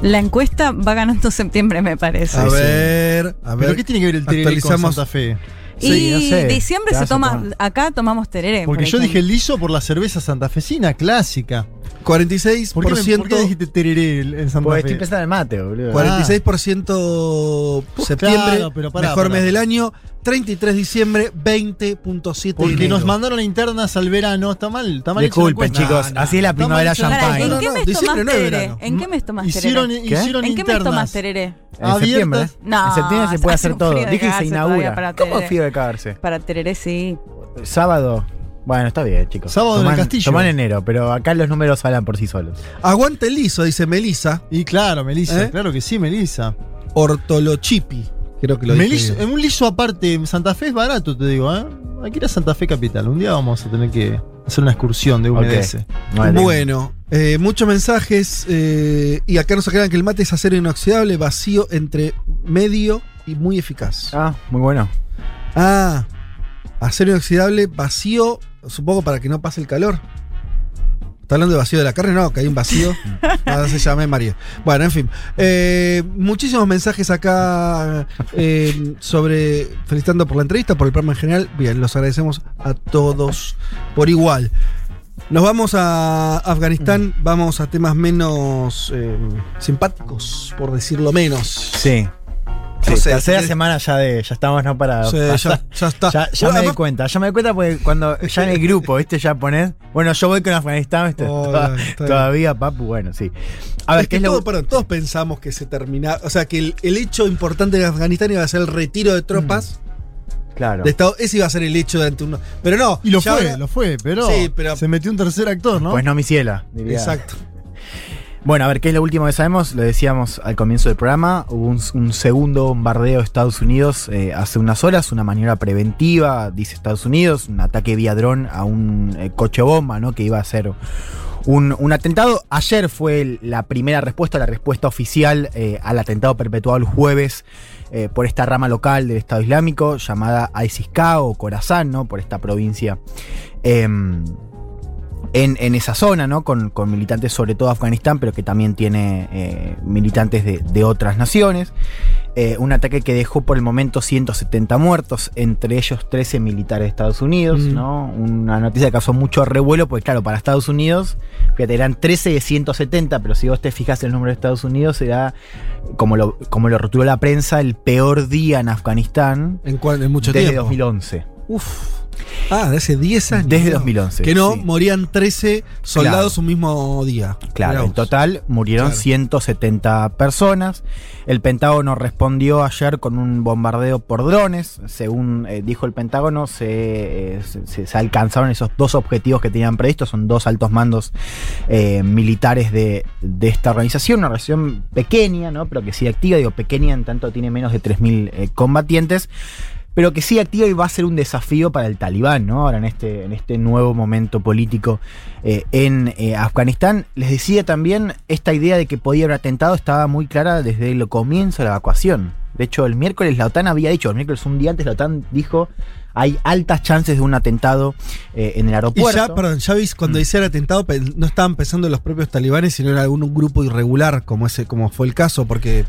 La encuesta va ganando septiembre, me parece. A ver, a ver. ¿Pero qué tiene que ver el tereré con. Santa Fe? Y diciembre se toma, acá tomamos tereré. Porque por yo dije liso por la cerveza santafesina clásica. 46%. ¿Por qué, me- por qué dijiste tereré en Santa Porque Fe? estoy pensando en el mate, boludo. 46% septiembre, claro, pero pará, mejor pará. mes del año. 33 diciembre, 20.7 Porque nos mandaron internas al verano. Está mal, está mal. Disculpen, chicos, así es la primavera champagne. ¿En qué mes diciembre tomás no es tereré? verano. ¿En qué mes tomás Hicieron, ¿En qué mes tomás tereré? En septiembre. abiertas. No, en septiembre se puede hace hacer todo. de Dije que se inaugura. para ¿Cómo frío de cagarse? Para tereré sí. Sábado. Bueno, está bien, chicos. Sábado en el castillo. Tomá en enero, pero acá los números hablan por sí solos. Aguante el liso, dice Melisa. Y claro, Melissa, ¿Eh? claro que sí, Melissa. Ortolochipi. Creo que lo en un liso aparte, Santa Fe es barato, te digo, ¿eh? Hay que ir a Santa Fe Capital. Un día vamos a tener que hacer una excursión de UMDS. Bueno, eh, muchos mensajes. eh, y acá nos aclaran que el mate es acero inoxidable, vacío entre medio y muy eficaz. Ah, muy bueno. Ah, acero inoxidable vacío, supongo para que no pase el calor. ¿Está hablando de vacío de la carne? No, que hay un vacío. (laughs) No, se llame Mario. Bueno, en fin. Eh, muchísimos mensajes acá eh, sobre felicitando por la entrevista, por el programa en general. Bien, los agradecemos a todos por igual. Nos vamos a Afganistán, vamos a temas menos eh, simpáticos, por decirlo menos. Sí. Sí, No sé, tercera semana ya de ya estamos no para Sí, ya- está. ya, ya Bueno, me doy además- cuenta ya me doy cuenta porque cuando ya en el grupo (laughs) viste ya pones bueno yo voy con Afganistán ¿viste? Oh, Toda- todavía papu bueno sí a ver Es qué que es lo todo- perdón, todos pensamos que se termina. O sea, que el, el hecho importante de Afganistán iba a ser el retiro de tropas. claro De Estado, ese iba a ser el hecho durante un. Pero no. Y lo fue, lo fue, pero, Sí, pero- se metió un tercer actor, ¿no? pues no mi ciela diría. Exacto. Bueno, a ver, ¿qué es lo último que sabemos? Lo decíamos al comienzo del programa. Hubo un, un segundo bombardeo de Estados Unidos eh, hace unas horas, una maniobra preventiva, dice Estados Unidos, un ataque vía dron a un eh, coche bomba, ¿no? Que iba a ser un, atentado. Ayer fue la primera respuesta, la respuesta oficial eh, al atentado perpetuado el jueves por esta rama local del Estado Islámico llamada ISIS-K o Khorasan, ¿no? Por esta provincia. Em, en, en esa zona, ¿no? Con, con militantes sobre todo de Afganistán, pero que también tiene eh, militantes de, de otras naciones. Eh, un ataque que dejó por el momento 170 muertos, entre ellos 13 militares de Estados Unidos, Mm. ¿no? Una noticia que causó mucho revuelo, porque claro, para Estados Unidos, fíjate, eran 13 de 170, pero si vos te fijas el número de Estados Unidos, era, como lo, como lo rotuló la prensa, el peor día en Afganistán En, cuan- en mucho desde tiempo. 2011. Uf. Ah, de hace 10 años. Desde ¿no? 2011, Que no sí. morían 13 soldados Claro. un mismo día. Claro, en total murieron Claro. 170 personas. El Pentágono respondió ayer con un bombardeo por drones. Según eh, dijo el Pentágono, se, eh, se- se- alcanzaron esos dos objetivos que tenían previstos. Son dos altos mandos eh, militares de, de esta organización. Una organización pequeña, ¿no? pero que sigue activa. Digo, pequeña en tanto tiene menos de 3.000 eh, combatientes pero que sigue activa y va a ser un desafío para el talibán, ¿no? Ahora en este, en este nuevo momento político eh, en eh, Afganistán. Les decía también, esta idea de que podía haber atentado estaba muy clara desde el comienzo de la evacuación. De hecho, el miércoles la OTAN había dicho, el miércoles un día antes la OTAN dijo, hay altas chances de un atentado eh, en el Y aeropuerto. ya, perdón, ya veis, cuando decía el atentado, no estaban pensando en los propios talibanes, sino en algún grupo irregular, como ese, como fue el caso, porque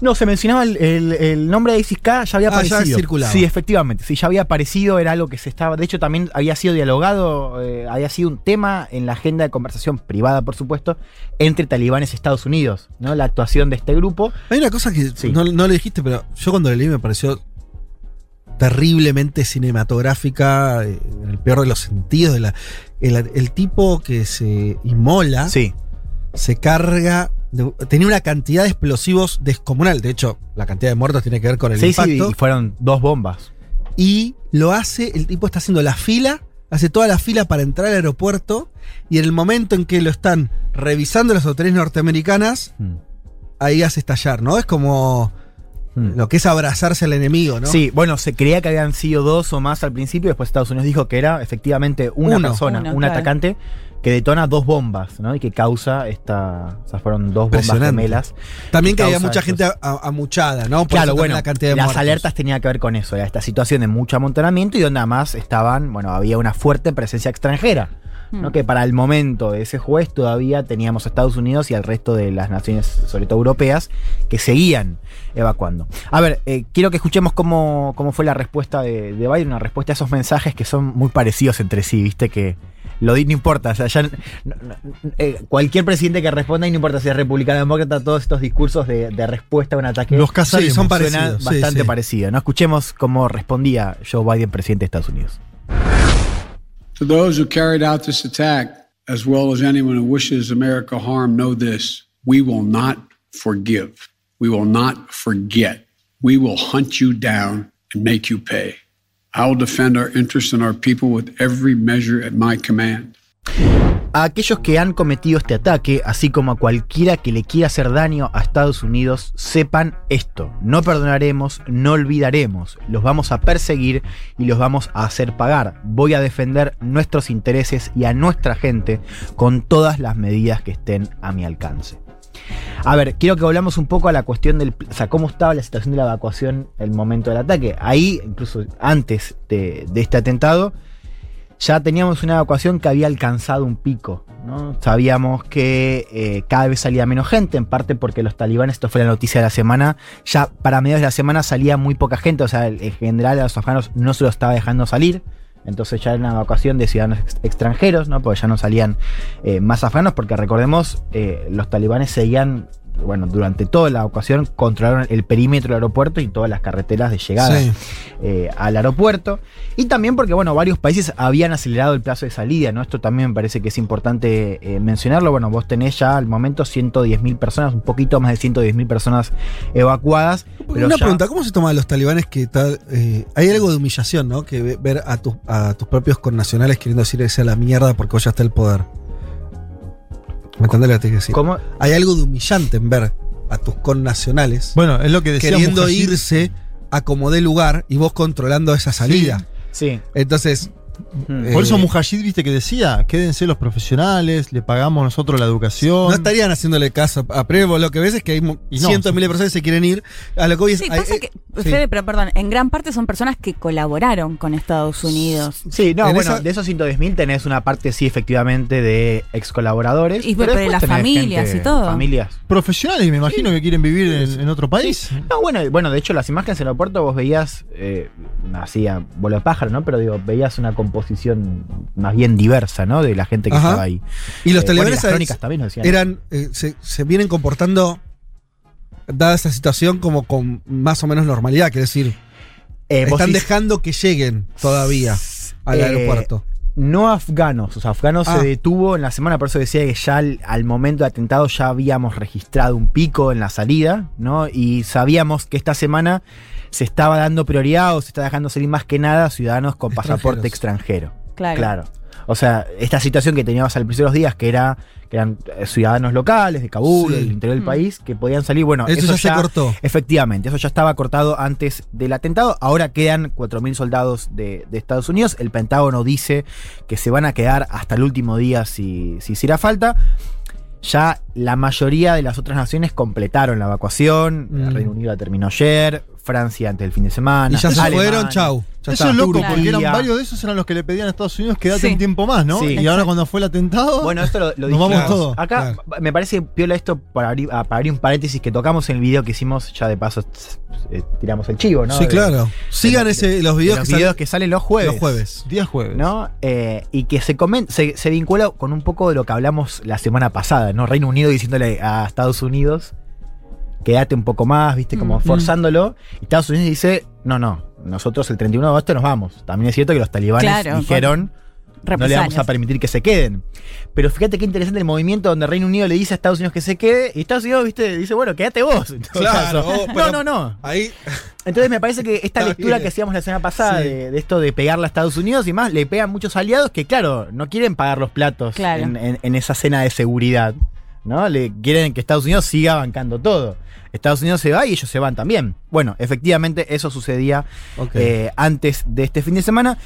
No, se mencionaba el, el- el nombre de ISIS-K, ya había Ah, ya aparecido. Sí, efectivamente. Sí, ya había aparecido, era algo que se estaba. De hecho, también había sido dialogado, eh, había sido un tema en la agenda de conversación privada, por supuesto, entre talibanes y Estados Unidos, ¿no? La actuación de este grupo. Hay una cosa que Sí. no, no le dijiste, pero yo cuando la leí me pareció terriblemente cinematográfica, eh, en el peor de los sentidos. De la, el, el tipo que se inmola Sí. se carga. De- tenía una cantidad de explosivos descomunal. De hecho, la cantidad de muertos tiene que ver con el Sí, sí, impacto. y fueron dos bombas. y lo hace, el tipo está haciendo la fila, hace toda la fila para entrar al aeropuerto y en el momento en que lo están revisando las autoridades norteamericanas, Mm. ahí hace estallar, ¿no? Es como lo que es abrazarse al enemigo, ¿no? Sí, bueno, se creía que habían sido dos o más al principio, después Estados Unidos dijo que era efectivamente una Uno. persona, Uno, un claro. atacante que detona dos bombas, ¿no? Y que causa esta. O sea, fueron dos bombas gemelas. También que había mucha estos- gente amuchada, ¿no? Por Claro, bueno, la cantidad de las muertos. alertas tenían que ver con eso, era esta situación de mucho amontonamiento y donde además estaban, bueno, había una fuerte presencia extranjera. ¿No? Hmm. Que para el momento de ese juez todavía teníamos a Estados Unidos y al resto de las naciones, sobre todo europeas, que seguían evacuando. A ver, eh, quiero que escuchemos cómo, cómo fue la respuesta de, de Biden, una respuesta a esos mensajes que son muy parecidos entre sí, viste que lo di, no importa, o sea, ya, no- no- eh, cualquier presidente que responda, y no importa si es republicano o demócrata, todos estos discursos de, de respuesta a un ataque Los. Sí, son parecidos, sí, bastante sí. parecidos. ¿no? Escuchemos cómo respondía Joe Biden, presidente de Estados Unidos. To those who carried out this attack, as well as anyone who wishes America harm, know this we will not forgive. We will not forget. We will hunt you down and make you pay. I will defend our interests and our people with every measure at my command. A aquellos que han cometido este ataque, así como a cualquiera que le quiera hacer daño a Estados Unidos, sepan esto, no perdonaremos, no olvidaremos, los vamos a perseguir y los vamos a hacer pagar. Voy a defender nuestros intereses y a nuestra gente con todas las medidas que estén a mi alcance. A ver, quiero que volvamos un poco a la cuestión del. O sea, cómo estaba la situación de la evacuación el momento del ataque. Ahí, incluso antes de, de este atentado, ya teníamos una evacuación que había alcanzado un pico. ¿no? Sabíamos que eh, cada vez salía menos gente, en parte porque los talibanes, esto fue la noticia de la semana, ya para mediados de la semana salía muy poca gente, o sea, en general a los afganos no se los estaba dejando salir. Entonces ya era una evacuación de ciudadanos ex- extranjeros, ¿no? Porque ya no salían eh, más afganos, porque recordemos, eh, los talibanes seguían, bueno, durante toda la evacuación controlaron el perímetro del aeropuerto y todas las carreteras de llegada Sí. eh, al aeropuerto. Y también porque, bueno, varios países habían acelerado el plazo de salida, ¿no? Esto también me parece que es importante eh, mencionarlo. Bueno, vos tenés ya al momento 110.000 personas, un poquito más de 110.000 personas evacuadas. Pero Una ya- pregunta, ¿cómo se toman los talibanes que tal, eh, hay algo de humillación, ¿no? Que ve- ver a, tus a tus propios connacionales queriendo decir ese a la mierda porque hoy ya está el poder. ¿Me entendés lo que te quiero decir? ¿Cómo? Hay algo de humillante en ver a tus connacionales Bueno, es lo que decía queriendo irse a como dé lugar y vos controlando esa salida. Sí. Entonces. Por eso eh, Mujahid, viste que decía, quédense los profesionales, le pagamos nosotros la educación. No estarían haciéndole caso a Prevo. Lo que ves es que hay no, cientos de miles de personas que se quieren ir. A lo que hoy es. Sí, hay- pasa eh, sí. Fede, pero perdón, en gran parte son personas que colaboraron con Estados Unidos. Sí, no, En bueno, esa- de esos 110.000 tenés una parte, sí, efectivamente, de ex colaboradores. Y pero de después las familias gente- y todo. Familias. Profesionales, me imagino que quieren vivir en, en otro país. No, bueno, bueno, de hecho, las imágenes en el aeropuerto vos veías, eh, así a vuelo de pájaro, ¿no? Pero digo, veías una composición más bien diversa, ¿no? De la gente que Ajá. estaba ahí. Y los Eh, también nos decían. eran eh, se, se vienen comportando dada esa situación como con más o menos normalidad, quiere decir, Eh, están dejando que lleguen todavía al Eh, aeropuerto. No afganos, o sea, afganos Ah. se detuvo en la semana, por eso decía que ya al, al momento de atentado ya habíamos registrado un pico en la salida, ¿no? Y sabíamos que esta semana se estaba dando prioridad o se está dejando salir más que nada a ciudadanos con pasaporte extranjero. Claro. Claro. O sea, esta situación que teníamos al principio de los días, que era que eran eh, ciudadanos locales de Kabul, Sí. del interior del Mm. país, que podían salir. Bueno, Eso ya se cortó. Efectivamente, eso ya estaba cortado antes del atentado. Ahora quedan 4.000 soldados de, de Estados Unidos. El Pentágono dice que se van a quedar hasta el último día si, si hiciera falta. Ya la mayoría de las otras naciones completaron la evacuación. Mm. El Reino Unido la terminó ayer. Francia antes del fin de semana. Y ya se Alemania. fueron, chau. Ya Eso está. es loco, Turquía. porque eran varios de esos eran los que le pedían a Estados Unidos quédate Sí. un tiempo más, ¿no? Sí. y ahora cuando fue el atentado, Bueno, esto lo, lo nos vamos dijimos. todos. Acá me parece piola esto para abrir, ah, para abrir un paréntesis que tocamos en el video que hicimos, ya de paso eh, tiramos el chivo, ¿no? Sí, De- claro. Sigan de- ese, los de videos, los que, videos salen que salen los jueves. los jueves. Día jueves. ¿no? Eh, y que se, comen- se, se vincula con un poco de lo que hablamos la semana pasada, ¿no? Reino Unido diciéndole a Estados Unidos, quédate un poco más, ¿viste? Como Mm. forzándolo. Y Estados Unidos dice, no, no, nosotros el 31 de agosto nos vamos. También es cierto que los talibanes Claro, dijeron, no le vamos a permitir que se queden. Pero fíjate qué interesante el movimiento donde Reino Unido le dice a Estados Unidos que se quede, y Estados Unidos, ¿viste? Dice, bueno, quédate vos. (laughs) Claro, oh, no, pero- no, no. Ahí. (laughs) Entonces me parece que esta lectura bien. que hacíamos la semana pasada Sí. de, de esto de pegarle a Estados Unidos y más, le pegan muchos aliados que, claro, no quieren pagar los platos Claro. en, en- en esa cena de seguridad. ¿No? Le quieren que Estados Unidos siga bancando todo. Estados Unidos se va y ellos se van también. Bueno, efectivamente eso sucedía eh, antes de este fin de semana.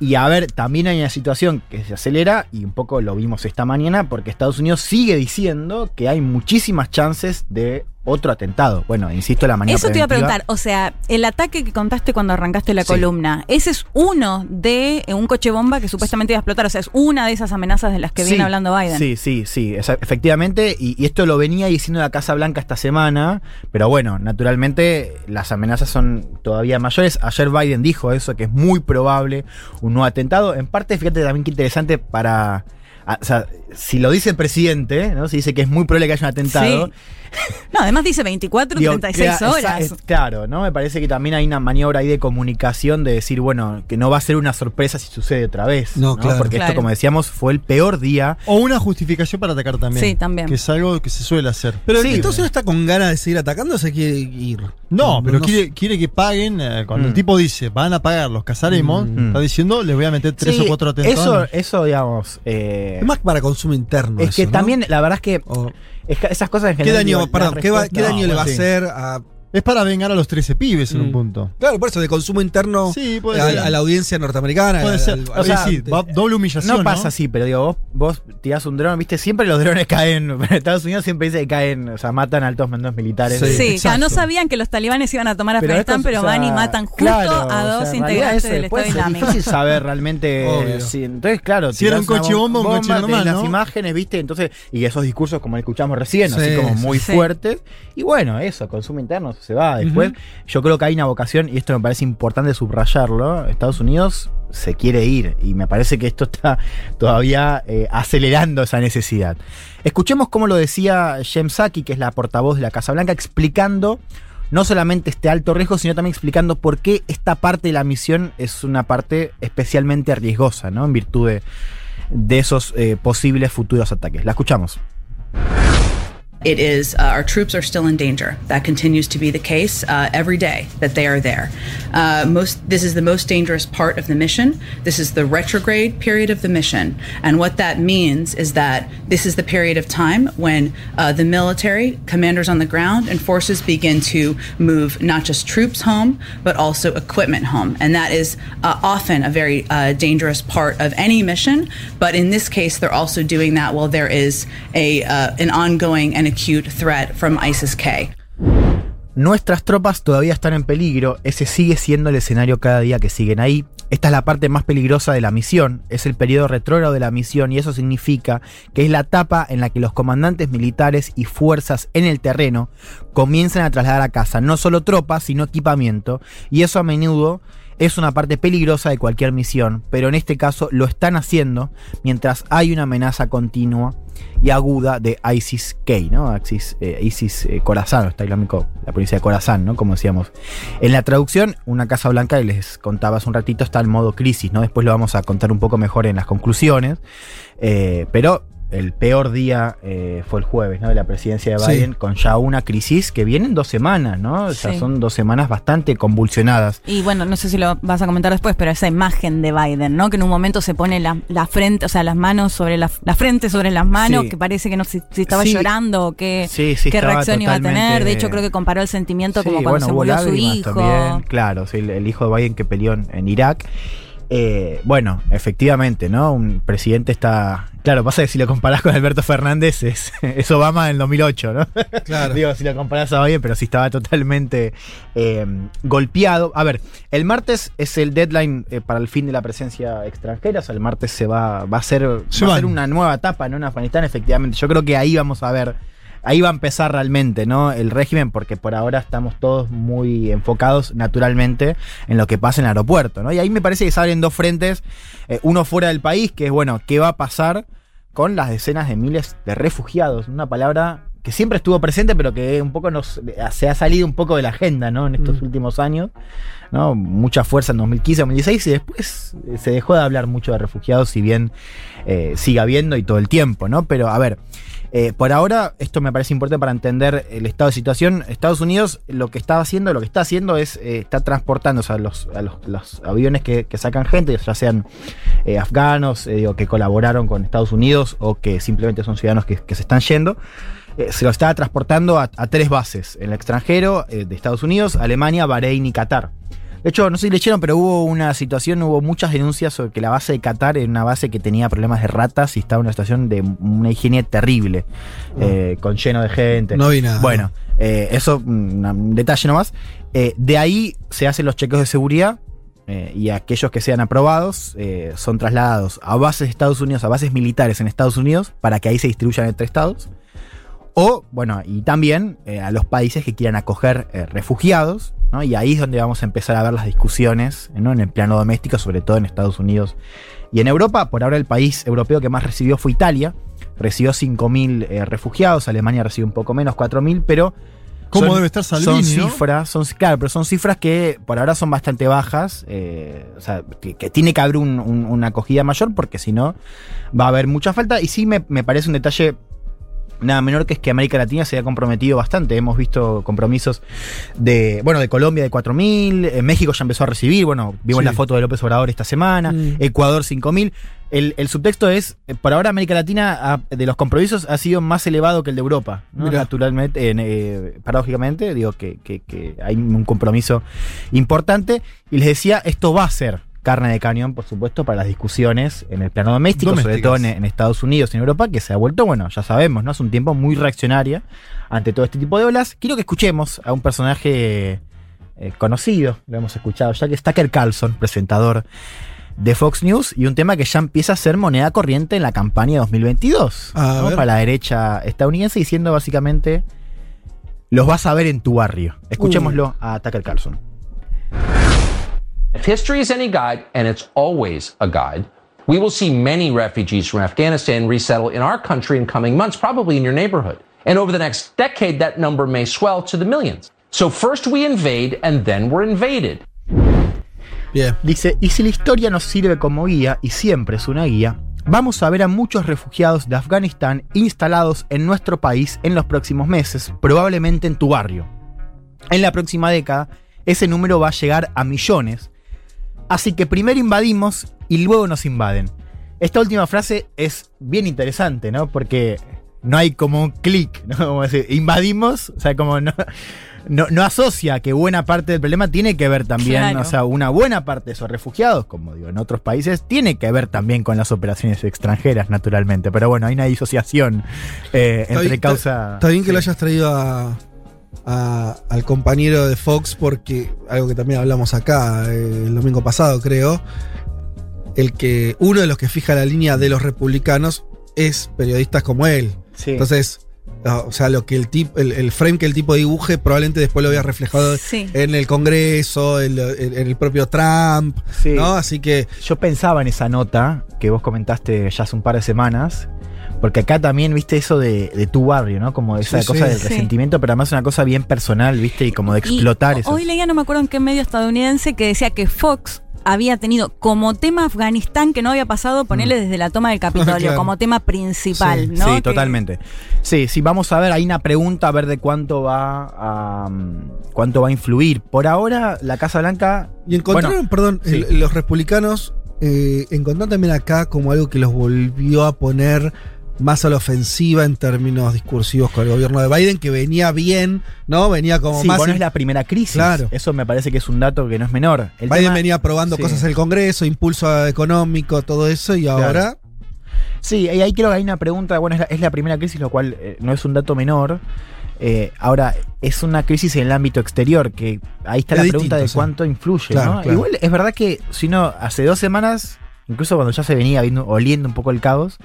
Y a ver, también hay una situación que se acelera y un poco lo vimos esta mañana porque Estados Unidos sigue diciendo que hay muchísimas chances de otro atentado. Bueno, insisto, la manera Eso te iba a preguntar, o sea, el ataque que contaste cuando arrancaste la Sí. columna, ese es uno de eh, un coche bomba que supuestamente iba a explotar, o sea, es una de esas amenazas de las que Sí, viene hablando Biden. Sí, sí, sí, efectivamente, y, y esto lo venía diciendo la Casa Blanca esta semana, pero bueno, naturalmente las amenazas son todavía mayores. Ayer Biden dijo eso, que es muy probable un nuevo atentado. En parte, fíjate también qué interesante para... o sea, si lo dice el presidente, ¿no? Si dice que es muy probable que haya un atentado. Sí. No, además dice 24, Digo, 36 crea- horas. es- claro, ¿no? Me parece que también hay una maniobra ahí de comunicación de decir, bueno, que no va a ser una sorpresa si sucede otra vez. No, claro. Porque Claro. esto, como decíamos, fue el peor día. O una justificación para atacar también. Sí, también. Que es algo que se suele hacer. Pero Sí. Estados Unidos está con ganas de seguir atacando o se quiere ir. No, pero no- quiere, quiere que paguen. eh, cuando Mm. el tipo dice, van a pagar, los casaremos, Mm. está diciendo, les voy a meter tres Sí, o cuatro atentados. Eso, eso digamos. eh, Es más para consumo interno. es que también, la verdad es que O- es que esas cosas en ¿Qué general. daño, digo, perdón, las ¿qué, va- respuestas- qué daño No, le va a sí. hacer a Es para vengar a los 13 pibes en un punto. Claro, por eso, de consumo interno Sí, puede a, ser. a la audiencia norteamericana. Puede al- ser. al- O sea, visitante. va- doble humillación. No pasa así, pero digo, vos, vos tirás un dron, viste, siempre los drones caen. (laughs) En Estados Unidos siempre dice que caen, o sea, matan a altos mandos militares. Sí, ya no sabían que los talibanes iban a tomar Pero Afganistán, pero o sea, van y matan justo claro, a o sea, dos en realidad integrantes eso del Estado Es Islámico. difícil saber realmente. (laughs) Obvio. entonces, claro, Si era un coche bomba, un coche normal, las ¿no? imágenes, viste, entonces, y esos discursos como escuchamos recién, así Sí, como sí, muy sí. fuertes. Y bueno, eso, consumo interno se va. Después, yo creo que hay una vocación, y esto me parece importante subrayarlo. Estados Unidos se quiere ir, y me parece que esto está todavía eh, acelerando esa necesidad. Escuchemos cómo lo decía Jem Psaki, que es la portavoz de la Casa Blanca, explicando no solamente este alto riesgo, sino también explicando por qué esta parte de la misión es una parte especialmente riesgosa, ¿no? En virtud de, de esos eh, posibles futuros ataques. La escuchamos. It is, uh, our troops are still in danger. That continues to be the case uh, every day that they are there. Uh, most, this is the most dangerous part of the mission. This is the retrograde period of the mission. And what that means is that this is the period of time when uh, the military, commanders on the ground, and forces begin to move not just troops home, but also equipment home. And that is uh, often a very uh, dangerous part of any mission. But in this case, they're also doing that while there is a, an ongoing and Nuestras tropas todavía están en peligro, ese sigue siendo el escenario cada día que siguen ahí. Esta es la parte más peligrosa de la misión, es el periodo retrógrado de la misión y eso significa que es la etapa en la que los comandantes militares y fuerzas en el terreno comienzan a trasladar a casa no solo tropas, sino equipamiento, y eso a menudo es una parte peligrosa de cualquier misión, pero en este caso lo están haciendo mientras hay una amenaza continua y aguda de ISIS-K, ¿no? ISIS, eh, ISIS eh, Khorasan, está islámico, la provincia de Khorasan, ¿no? Como decíamos. En la traducción, una Casa Blanca, y les contaba hace un ratito, está en modo crisis, ¿no? Después lo vamos a contar un poco mejor en las conclusiones, eh, pero el peor día eh, fue el jueves, ¿no? De la presidencia de Sí. Biden, con ya una crisis que viene en dos semanas, ¿no? O sea, Sí. son dos semanas bastante convulsionadas. Y bueno, no sé si lo vas a comentar después, pero esa imagen de Biden, ¿no? Que en un momento se pone la, la frente, o sea, las manos sobre la, la frente sobre las manos, Sí. que parece que no sé si estaba Sí. llorando o qué, Sí, sí, qué reacción iba a tener. De hecho, creo que comparó el sentimiento Sí, como cuando bueno, se murió su hijo. también, claro, sí, el, el hijo de Biden que peleó en, en Irak. Eh, bueno, efectivamente, ¿no? Un presidente está. Claro, pasa que si lo comparás con Alberto Fernández es, (laughs) es Obama en 2008, ¿no? Claro. (laughs) Digo, si lo comparás a Biden, pero sí estaba totalmente eh, golpeado. A ver, el martes es el deadline eh, para el fin de la presencia extranjera. O sea, el martes se va, va a ser, Se va a ser una nueva etapa ¿no? en Afganistán, efectivamente. Yo creo que ahí vamos a ver ahí va a empezar realmente, ¿no? El régimen, porque por ahora estamos todos muy enfocados naturalmente en lo que pasa en el aeropuerto, ¿no? Y ahí me parece que se abren dos frentes, eh, uno fuera del país, que es, bueno, ¿qué va a pasar con las decenas de miles de refugiados? Una palabra que siempre estuvo presente, pero que un poco nos, se ha salido un poco de la agenda, ¿no? En estos últimos años, ¿no? Mucha fuerza en 2015, 2016, y después eh, se dejó de hablar mucho de refugiados, si bien eh, sigue habiendo y todo el tiempo, ¿no? Pero, a ver, eh, por ahora, esto me parece importante para entender el estado de situación. Estados Unidos lo que está haciendo, lo que está haciendo es, eh, está transportando o sea, los, a los, aviones que, sacan gente, ya sean eh, afganos, eh, digo, que colaboraron con Estados Unidos o que simplemente son ciudadanos que, se están yendo. se lo está transportando a, a tres bases, en el extranjero, de Estados Unidos, Alemania, Bahrein y Qatar. De hecho, no sé si leyeron, pero hubo una situación, hubo muchas denuncias sobre que la base de Qatar era una base que tenía problemas de ratas y estaba en una situación de una higiene terrible, eh, con lleno de gente. No vi nada. Bueno, eh, eso, un, un detalle nomás. Eh, de ahí se hacen los chequeos de seguridad eh, y aquellos que sean aprobados eh, son trasladados a bases de Estados Unidos, a bases militares en Estados Unidos, para que ahí se distribuyan entre estados. O, bueno, y también eh, a los países que quieran acoger refugiados, ¿no? Y ahí es donde vamos a empezar a ver las discusiones, ¿no? En el plano doméstico, sobre todo en Estados Unidos y en Europa. Por ahora el país europeo que más recibió fue Italia. Recibió 5.000 eh, refugiados, Alemania recibió un poco menos, 4.000, pero... ¿Cómo son- debe estar Salvini, Son cifras, son, claro, pero son cifras que por ahora son bastante bajas. eh, o sea, que, que tiene que haber un- un- una acogida mayor porque si no va a haber mucha falta. Y sí me, me parece un detalle nada menor que es que América Latina se ha comprometido bastante. Hemos visto compromisos de, bueno, de Colombia de 4.000, eh, México ya empezó a recibir, bueno, vimos Sí. la foto de López Obrador esta semana, Mm. Ecuador 5.000. El, el subtexto es, eh, por ahora América Latina de los compromisos ha sido más elevado que el de Europa, naturalmente, en, eh, paradójicamente, digo que, que- que hay un compromiso importante. Y les decía, esto va a ser carne de cañón, por supuesto, para las discusiones en el plano doméstico, sobre todo en, en Estados Unidos y en Europa, que se ha vuelto, bueno, ya sabemos, ¿no? Hace un tiempo muy reaccionaria ante todo este tipo de olas. Quiero que escuchemos a un personaje eh, conocido, lo hemos escuchado ya, que es Tucker Carlson, presentador de Fox News, y un tema que ya empieza a ser moneda corriente en la campaña 2022 A ¿no? para la derecha estadounidense, diciendo básicamente, los vas a ver en tu barrio. Escuchémoslo a Tucker Carlson. If history is any guide, and it's always a guide, we will see many refugees from Afghanistan resettle in our country in coming months, probably in your neighborhood. And over the next decade, that number may swell to the millions. So first we invade, and then we're invaded. Bien. Dice, y si la historia nos sirve como guía, y siempre es una guía, vamos a ver a muchos refugiados de Afganistán instalados en nuestro país en los próximos meses, probablemente en tu barrio. En la próxima década, ese número va a llegar a millones. Así que primero invadimos y luego nos invaden. Esta última frase es bien interesante, ¿no? Porque no hay como un clic, (laughs) ¿no? Como decir, invadimos, o sea, como no, no, no asocia que buena parte del problema tiene que ver también, Claro. o sea, una buena parte de esos refugiados, como digo, en otros países, tiene que ver también con las operaciones extranjeras, naturalmente. Pero bueno, hay una disociación eh, entre bien- causa. Está bien que sí. lo hayas traído a, a- al compañero de Fox porque algo que también hablamos acá eh, el domingo pasado, creo. El que uno de los que fija la línea de los republicanos es periodistas como él. Sí. Entonces, ah, o sea, lo que el tipo, el, el frame que el tipo dibuje probablemente después lo vea reflejado Sí. en el Congreso, en, lo- en- en el propio Trump, Sí. ¿no? Así que Yo pensaba en esa nota que vos comentaste ya hace un par de semanas. Porque acá también viste eso de, de tu barrio, ¿no? Como esa Sí, cosa sí. del Sí. resentimiento, pero además una cosa bien personal, viste, y como de Y explotar eso. Hoy leía, no me acuerdo en qué medio estadounidense, que decía que Fox había tenido como tema Afganistán que no había pasado, ponerle desde la toma del Capitolio, (laughs) Claro. como tema principal, ¿no? Sí, Que- totalmente. Sí, sí, vamos a ver, hay una pregunta a ver de cuánto va a mm, cuánto va a influir. Por ahora, la Casa Blanca. Y encontraron, bueno, perdón, sí. el- los republicanos eh, encontraron también acá como algo que los volvió a poner más a la ofensiva en términos discursivos con el gobierno de Biden, que venía bien, ¿no? Venía como sí, más. bueno, es la primera crisis. Claro. Eso me parece que es un dato que no es menor. El Biden tema- venía aprobando sí. cosas en el Congreso, impulso económico, todo eso, y ahora. Sí, y ahí creo que hay una pregunta, bueno, es la, es la primera crisis, lo cual eh, no es un dato menor. Eh, ahora, es una crisis en el ámbito exterior, que ahí está Es la distinto, pregunta de sí. cuánto influye, Claro, ¿no? claro. Igual es verdad que, si no, hace dos semanas, incluso cuando ya se venía viendo, oliendo un poco el caos,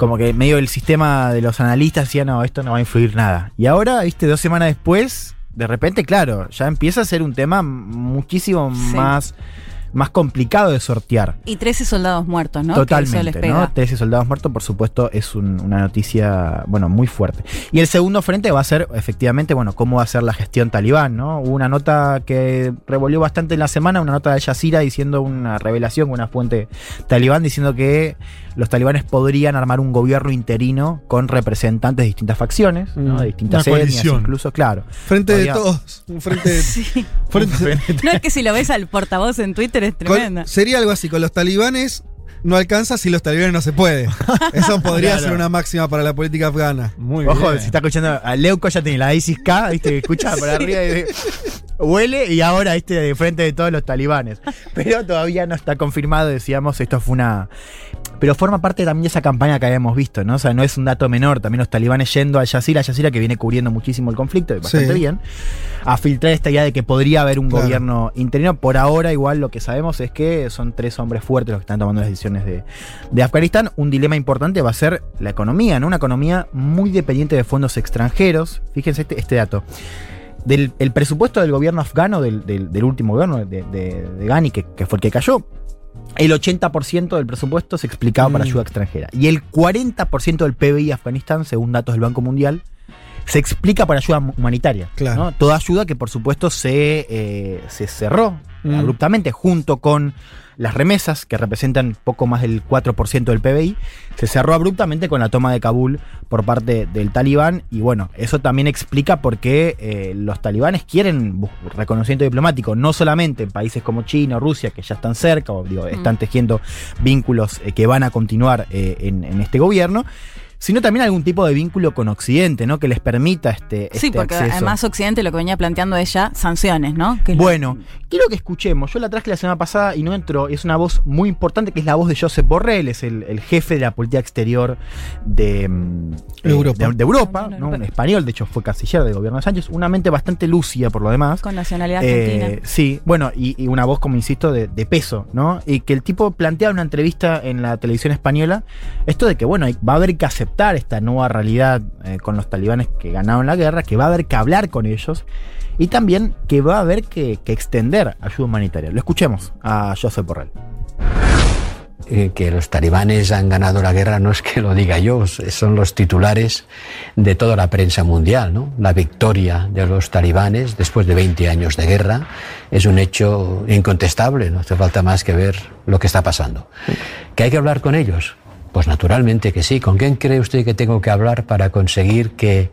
como que medio el sistema de los analistas decía, no, esto no va a influir nada. Y ahora, viste, dos semanas después, de repente, claro, ya empieza a ser un tema muchísimo Sí. más, más complicado de sortear. Y 13 soldados muertos, ¿no? Totalmente. ¿no? 13 soldados muertos, por supuesto, es un- una noticia, bueno, muy fuerte. Y el segundo frente va a ser, efectivamente, bueno, cómo va a ser la gestión talibán, ¿no? Hubo una nota que revolvió bastante en la semana, una nota de Yazira diciendo una revelación con una fuente talibán diciendo que los talibanes podrían armar un gobierno interino con representantes de distintas facciones, ¿no? De distintas Una etnias, coalición. incluso, claro. Frente de todos. Un frente de. (laughs) Sí. frente- No es que si lo ves al portavoz en Twitter es con- tremenda. sería algo así, con los talibanes no alcanza, si los talibanes no se puede. (laughs) Eso podría Claro. ser una máxima para la política afgana. Muy Ojo, bien. si está escuchando a Leuco ya tiene la ISIS K, viste, que escucha (laughs) por arriba y dice, huele y ahora viste de frente de todos los talibanes. Pero todavía no está confirmado, decíamos, esto fue una. Pero forma parte también de esa campaña que habíamos visto, ¿no? O sea, no es un dato menor. También los talibanes yendo a Yazira, Yazira que viene cubriendo muchísimo el conflicto, y bastante Sí. bien, a filtrar esta idea de que podría haber un Claro. gobierno interino. Por ahora, igual lo que sabemos es que son tres hombres fuertes los que están tomando las decisiones de, de Afganistán. Un dilema importante va a ser la economía, ¿no? Una economía muy dependiente de fondos extranjeros. Fíjense este, este dato. Del el presupuesto del gobierno afgano, del, del- del último gobierno de, de- de Ghani, que, que fue el que cayó, el 80% del presupuesto se explicaba para Mm. ayuda extranjera. Y el 40% del PBI de Afganistán, según datos del Banco Mundial, se explica por ayuda humanitaria. Claro. ¿no? Toda ayuda que por supuesto se, eh, se cerró Mm. abruptamente junto con las remesas, que representan poco más del 4% del PBI, se cerró abruptamente con la toma de Kabul por parte del talibán. Y bueno, eso también explica por qué eh, los talibanes quieren reconocimiento diplomático, no solamente en países como China o Rusia, que ya están cerca, o digo, están tejiendo vínculos eh, que van a continuar eh, en, en este gobierno, sino también algún tipo de vínculo con Occidente, ¿no? Que les permita este, Sí, este porque acceso. además Occidente lo que venía planteando es ya sanciones, ¿no? Que es lo- Bueno, quiero que escuchemos. Yo la traje la semana pasada y no entró. Es una voz muy importante que es la voz de Josep Borrell, es el, el jefe de la política exterior de mm, eh, Europa. de, de Europa, ¿no? un español, de hecho fue canciller del gobierno de Sánchez, una mente bastante lúcida por lo demás. Con nacionalidad Eh, argentina. sí, bueno, y, y una voz, como insisto, de, de peso, ¿no? Y que el tipo plantea en una entrevista en la televisión española esto de que, bueno, va a haber que aceptar esta nueva realidad eh, con los talibanes que ganaron la guerra, que va a haber que hablar con ellos y también que va a haber que, que extender ayuda humanitaria. Lo escuchemos a Josep Borrell. eh, que los talibanes han ganado la guerra no es que lo diga yo, son los titulares de toda la prensa mundial. ¿no? La victoria de los talibanes después de 20 años de guerra es un hecho incontestable, no hace falta más que ver lo que está pasando. ¿Que hay que hablar con ellos? Pues naturalmente que sí. ¿Con quién cree usted que tengo que hablar para conseguir que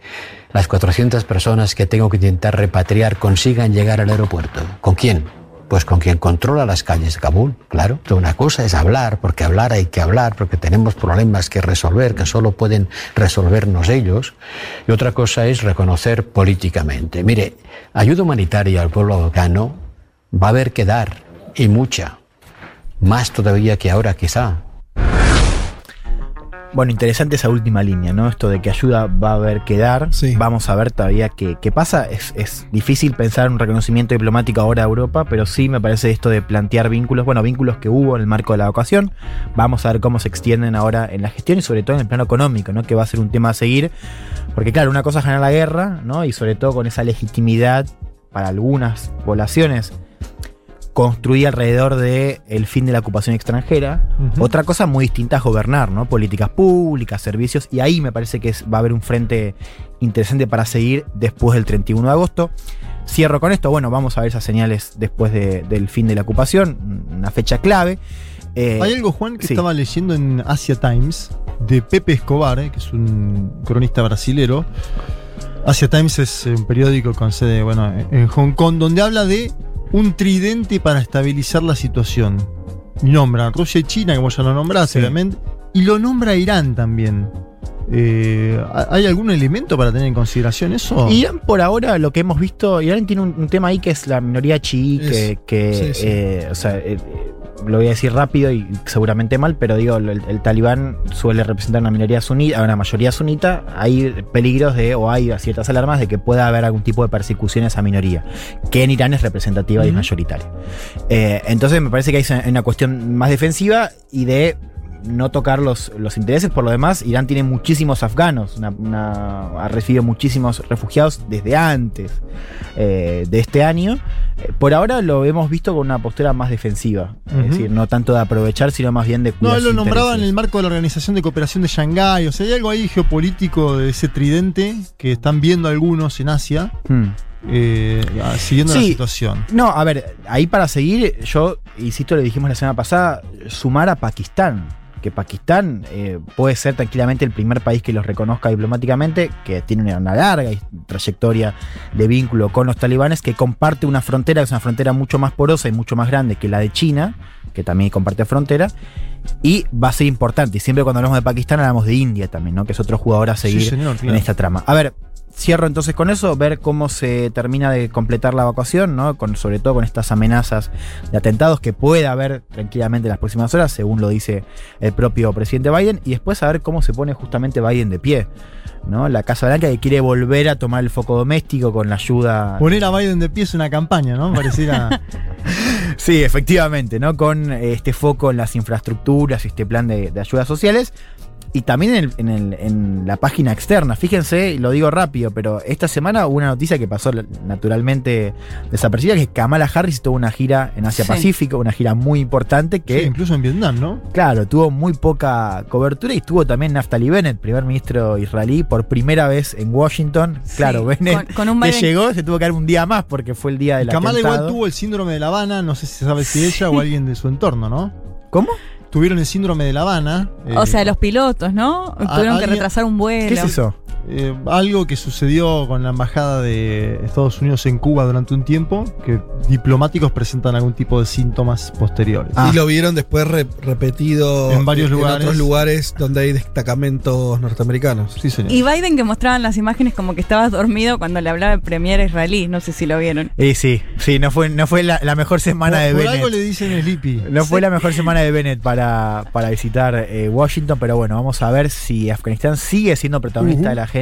las 400 personas que tengo que intentar repatriar consigan llegar al aeropuerto? ¿Con quién? Pues con quien controla las calles de Kabul, claro. Una cosa es hablar, porque hablar hay que hablar, porque tenemos problemas que resolver, que solo pueden resolvernos ellos. Y otra cosa es reconocer políticamente. Mire, ayuda humanitaria al pueblo afgano va a haber que dar, y mucha. Más todavía que ahora quizá. Bueno, interesante esa última línea, ¿no? Esto de que ayuda va a haber que dar. Vamos a ver todavía qué, qué pasa. Es, es difícil pensar un reconocimiento diplomático ahora a Europa, pero sí me parece esto de plantear vínculos, bueno, vínculos que hubo en el marco de la evacuación. Vamos a ver cómo se extienden ahora en la gestión y sobre todo en el plano económico, ¿no? Que va a ser un tema a seguir. Porque claro, una cosa es ganar la guerra, ¿no? Y sobre todo con esa legitimidad para algunas poblaciones construida alrededor de el fin de la ocupación extranjera. Otra cosa muy distinta es gobernar, ¿no? Políticas públicas, servicios, y ahí me parece que es- va a haber un frente interesante para seguir después del 31 de agosto. Cierro con esto, bueno, vamos a ver esas señales después de- del fin de la ocupación, una fecha clave. Eh, Hay algo, Juan, que sí. estaba leyendo en Asia Times de Pepe Escobar, eh, que es un cronista brasilero. Asia Times es un periódico con sede bueno, en Hong Kong, donde habla de un tridente para estabilizar la situación. Y nombra a Rusia y China, como ya lo nombraste, obviamente, y lo nombra Irán también. Eh, ¿Hay algún elemento para tener en consideración eso? Irán por ahora, lo que hemos visto, Irán tiene un, un tema ahí que es la minoría chií, que, sí, sí. eh, o sea, eh, lo voy a decir rápido y seguramente mal, pero digo, el, el talibán suele representar una minoría sunita, una mayoría sunita, hay peligros de, o hay ciertas alarmas de que pueda haber algún tipo de persecución a esa minoría, que en Irán es representativa y es mayoritaria. Eh, entonces me parece que hay una cuestión más defensiva y de no tocar los, los intereses. Por lo demás, Irán tiene muchísimos afganos, una- una- ha recibido muchísimos refugiados desde antes eh, de este año. Eh, por ahora lo hemos visto con una postura más defensiva, es decir, no tanto de aprovechar, sino más bien de No, cuidar él lo nombraba en el marco de la Organización de Cooperación de Shanghái. O sea, hay algo ahí geopolítico de ese tridente que están viendo algunos en Asia, Hmm. Eh, siguiendo la situación. No, a ver, ahí para seguir, yo, insisto, le dijimos la semana pasada, sumar a Pakistán. Que Pakistán eh, puede ser tranquilamente el primer país que los reconozca diplomáticamente, que tiene una, larga trayectoria de vínculo con los talibanes, que comparte una frontera, que es una frontera mucho más porosa y mucho más grande que la de China, que también comparte frontera, y va a ser importante. Y siempre cuando hablamos de Pakistán hablamos de India también, ¿no? Que es otro jugador a Sí, seguir en esta trama. A ver, cierro entonces con eso, ver cómo se termina de completar la evacuación, ¿no? Con, sobre todo con estas amenazas de atentados que puede haber tranquilamente en las próximas horas, según lo dice el propio presidente Biden, y después a ver cómo se pone justamente Biden de pie. ¿no? La Casa Blanca que quiere volver a tomar el foco doméstico con la ayuda. Poner a Biden de pie es una campaña, ¿no? Pareciera. (laughs) Sí, efectivamente, ¿no? Con este foco en las infraestructuras y este plan de, de ayudas sociales. Y también en, el- en el- en la página externa, fíjense, y lo digo rápido, pero esta semana hubo una noticia que pasó la- naturalmente desapercibida, que Kamala Harris tuvo una gira en Asia Sí. Pacífico, una gira muy importante que... Sí, incluso en Vietnam, ¿no? Claro, tuvo muy poca cobertura y estuvo también Naftali Bennett, primer ministro israelí, por primera vez en Washington. Claro, Bennett, con- con un que Biden- llegó, se tuvo que dar un día más porque fue el día del Kamala atentado. igual tuvo el síndrome de La Habana, no sé si se sabe si ella o alguien de su entorno, ¿no? ¿Cómo? Tuvieron el síndrome de La Habana. O eh, sea, los pilotos, ¿no? Tuvieron que retrasar un vuelo. Eh, algo que sucedió con la embajada de Estados Unidos en Cuba durante un tiempo, que diplomáticos presentan algún tipo de síntomas posteriores. Y lo vieron después re- repetido En varios en lugares. otros lugares donde hay destacamentos norteamericanos. Sí, señor. Y Biden que mostraban las imágenes como que estaba dormido cuando le hablaba el premier israelí, no sé si lo vieron. Y sí, sí, no fue, no fue la, la mejor semana Por- de por Bennett. algo le dicen Sleepy. No fue la mejor semana de Bennett para, para visitar eh, Washington, pero bueno, vamos a ver si Afganistán sigue siendo protagonista de la agenda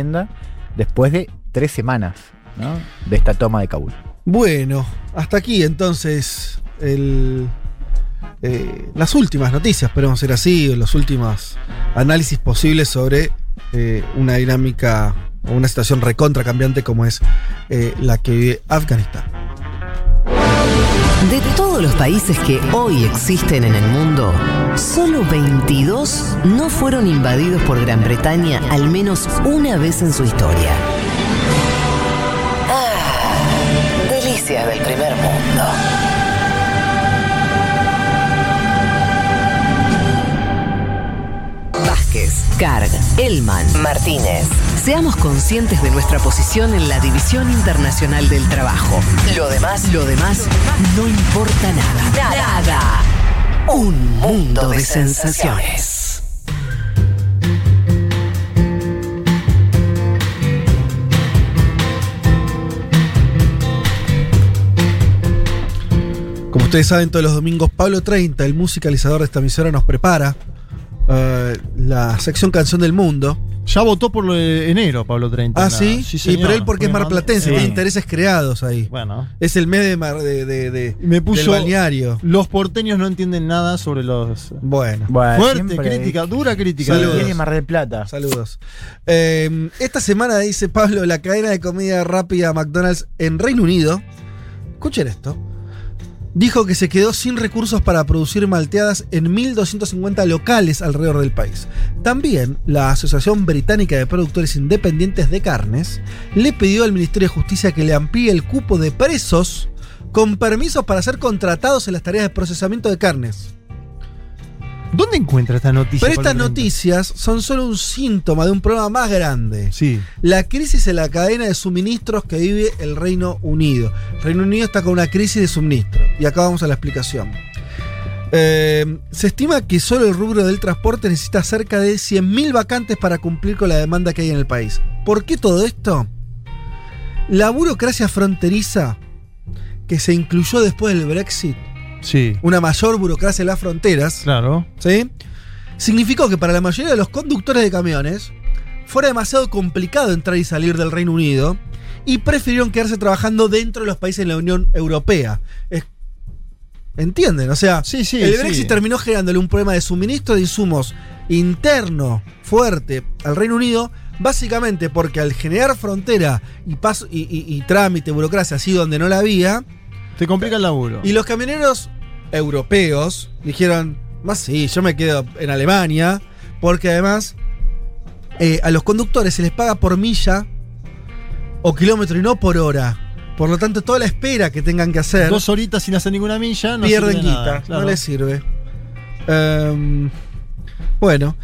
después de tres semanas de esta toma de Kabul. Bueno, hasta aquí entonces eh, las últimas noticias, esperemos ser así, los últimos análisis posibles sobre eh, una dinámica o una situación recontra cambiante como es eh, la que vive Afganistán. De todos los países que hoy existen en el mundo, solo 22 no fueron invadidos por Gran Bretaña al menos una vez en su historia. Ah, delicias del primer mundo. Vázquez, Carg, Elman, Martínez. Seamos conscientes de nuestra posición en la División Internacional del Trabajo. Lo demás, lo demás, no importa nada. Nada. Un mundo de sensaciones. Como ustedes saben, todos los domingos Pablo 30, el musicalizador de esta emisora, nos prepara eh, la sección Canción del Mundo. Ya votó por lo de enero, Pablo 30. Ah, la- sí, y pero él porque es marplatense, tiene Sí. intereses creados ahí. Bueno. Es el mes de, mar- de, de- de- Me puso. del balneario. Los porteños no entienden nada sobre los. Bueno. Fuerte siempre- crítica, dura crítica. Saludos. Viene Mar del Plata. Saludos. Eh, esta semana, dice Pablo, la cadena de comida rápida McDonald's en Reino Unido, escuchen esto, dijo que se quedó sin recursos para producir malteadas en 1.250 locales alrededor del país. También la Asociación Británica de Productores Independientes de Carnes le pidió al Ministerio de Justicia que le amplíe el cupo de presos con permisos para ser contratados en las tareas de procesamiento de carnes. ¿Dónde encuentra esta noticia? Pero estas Pablo 30? noticias son solo un síntoma de un problema más grande. Sí. La crisis en la cadena de suministros que vive el Reino Unido. El Reino Unido está con una crisis de suministro. Y acá vamos a la explicación. Eh, se estima que solo el rubro del transporte necesita cerca de 100.000 vacantes para cumplir con la demanda que hay en el país. ¿Por qué todo esto? La burocracia fronteriza que se incluyó después del Brexit, Sí. una mayor burocracia en las fronteras, Claro. ¿sí? Significó que para la mayoría de los conductores de camiones fuera demasiado complicado entrar y salir del Reino Unido y prefirieron quedarse trabajando dentro de los países de la Unión Europea. Es- ¿Entienden? O sea, Sí, sí, el sí. Brexit terminó generándole un problema de suministro de insumos interno fuerte al Reino Unido, básicamente porque al generar frontera y, paso, y, y- y trámite, burocracia así donde no la había, Te complica el laburo. y los camioneros europeos dijeron, más sí, yo me quedo en Alemania, porque además eh, a los conductores se les paga por milla o kilómetro y no por hora. Por lo tanto, toda la espera que tengan que hacer Dos horitas sin hacer ninguna milla, no pierden sirve guita, nada, claro. no les sirve. Em, bueno,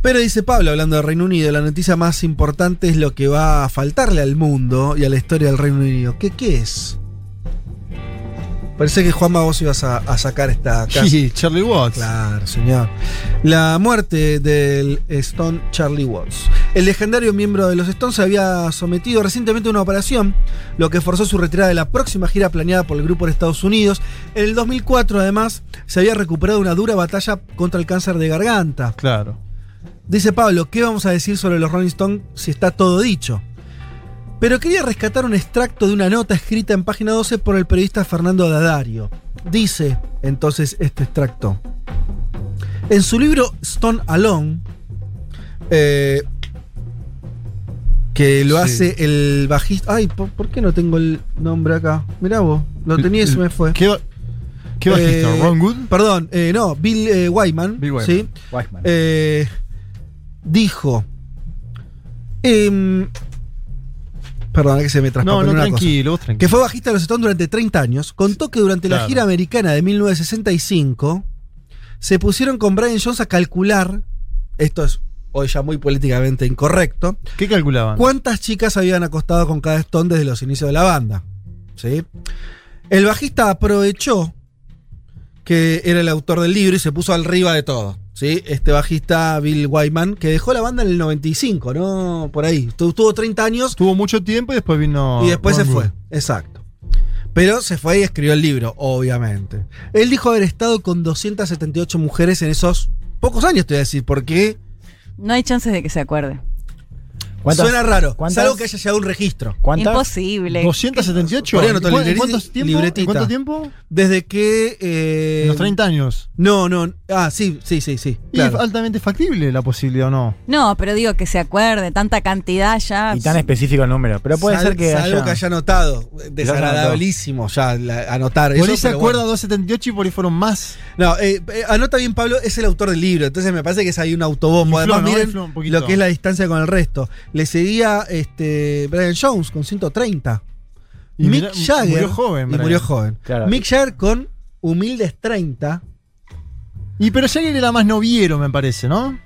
pero dice Pablo, hablando de Reino Unido, la noticia más importante es lo que va a faltarle al mundo y a la historia del Reino Unido. ¿Qué, qué es? Parece que Juanma vos ibas a, a sacar esta casa. Sí, Charlie Watts. Claro, señor. La muerte del Stone Charlie Watts. El legendario miembro de los Stones se había sometido recientemente a una operación, lo que forzó su retirada de la próxima gira planeada por el grupo en Estados Unidos. En el 2004, además, se había recuperado de una dura batalla contra el cáncer de garganta. Claro. Dice Pablo, ¿qué vamos a decir sobre los Rolling Stones si está todo dicho? Pero quería rescatar un extracto de una nota escrita en página 12 por el periodista Fernando Dadario. Dice entonces este extracto. En su libro Stone Alone, Eh, que lo Sí. hace el bajista. Ay, ¿por, por qué no tengo el nombre acá? Mirá vos, lo tenía y se me fue. ¿Qué, qué bajista? Eh, ¿Ron Wood? Perdón, eh, no, Bill eh, Wyman. Bill Wyman. ¿sí? Wyman. Eh, dijo. Perdón, que se me No, traspapeló no, una cosa. tranquilo, tranquilo. Que fue bajista de los Stones durante 30 años. Contó que durante la gira americana de 1965 se pusieron con Brian Jones a calcular. Esto es hoy ya muy políticamente incorrecto. ¿Qué calculaban? ¿Cuántas chicas habían acostado con cada Stone desde los inicios de la banda? ¿Sí? El bajista aprovechó que era el autor del libro y se puso arriba de todo. ¿Sí? Este bajista Bill Wyman, que dejó la banda en el 95, ¿no? Por ahí. Tu- Tuvo 30 años Tuvo mucho tiempo y después vino. y después se Ron fue. Exacto. Pero se fue y escribió el libro, obviamente. Él dijo haber estado con 278 mujeres en esos pocos años, te voy a decir, porque No hay chances de que se acuerde. ¿Cuántas- suena raro. cuántas- Salvo que haya llegado un registro. ¿Cuántas? Imposible. 278. Por ahí anotó ¿Y cu- libreti- ¿Cuántos tiempo? libretita. ¿Cuánto tiempo? Desde que. eh, En los 30 años. No, no. Ah, sí, sí, sí, sí. Y claro. es altamente factible la posibilidad o no. No, pero digo que se acuerde, tanta cantidad ya. Y tan específico el número. Pero puede Sal- ser que salvo haya... que haya anotado. Desagradabilísimo ya la- anotar Por eso. ahí se acuerda bueno. 278 y por ahí fueron más. No, eh, eh, anota bien Pablo, es el autor del libro, entonces me parece que es ahí un autobombo. Infló, Además, ¿no? miren Infló un poquito. lo que es la distancia con el resto. Le seguía este, Brian Jones con 130. Y Mick mirá, Jagger. murió joven, Y murió joven. Claro. Mick Jagger con humildes 30. Y pero Jagger era más noviero, me parece, ¿no?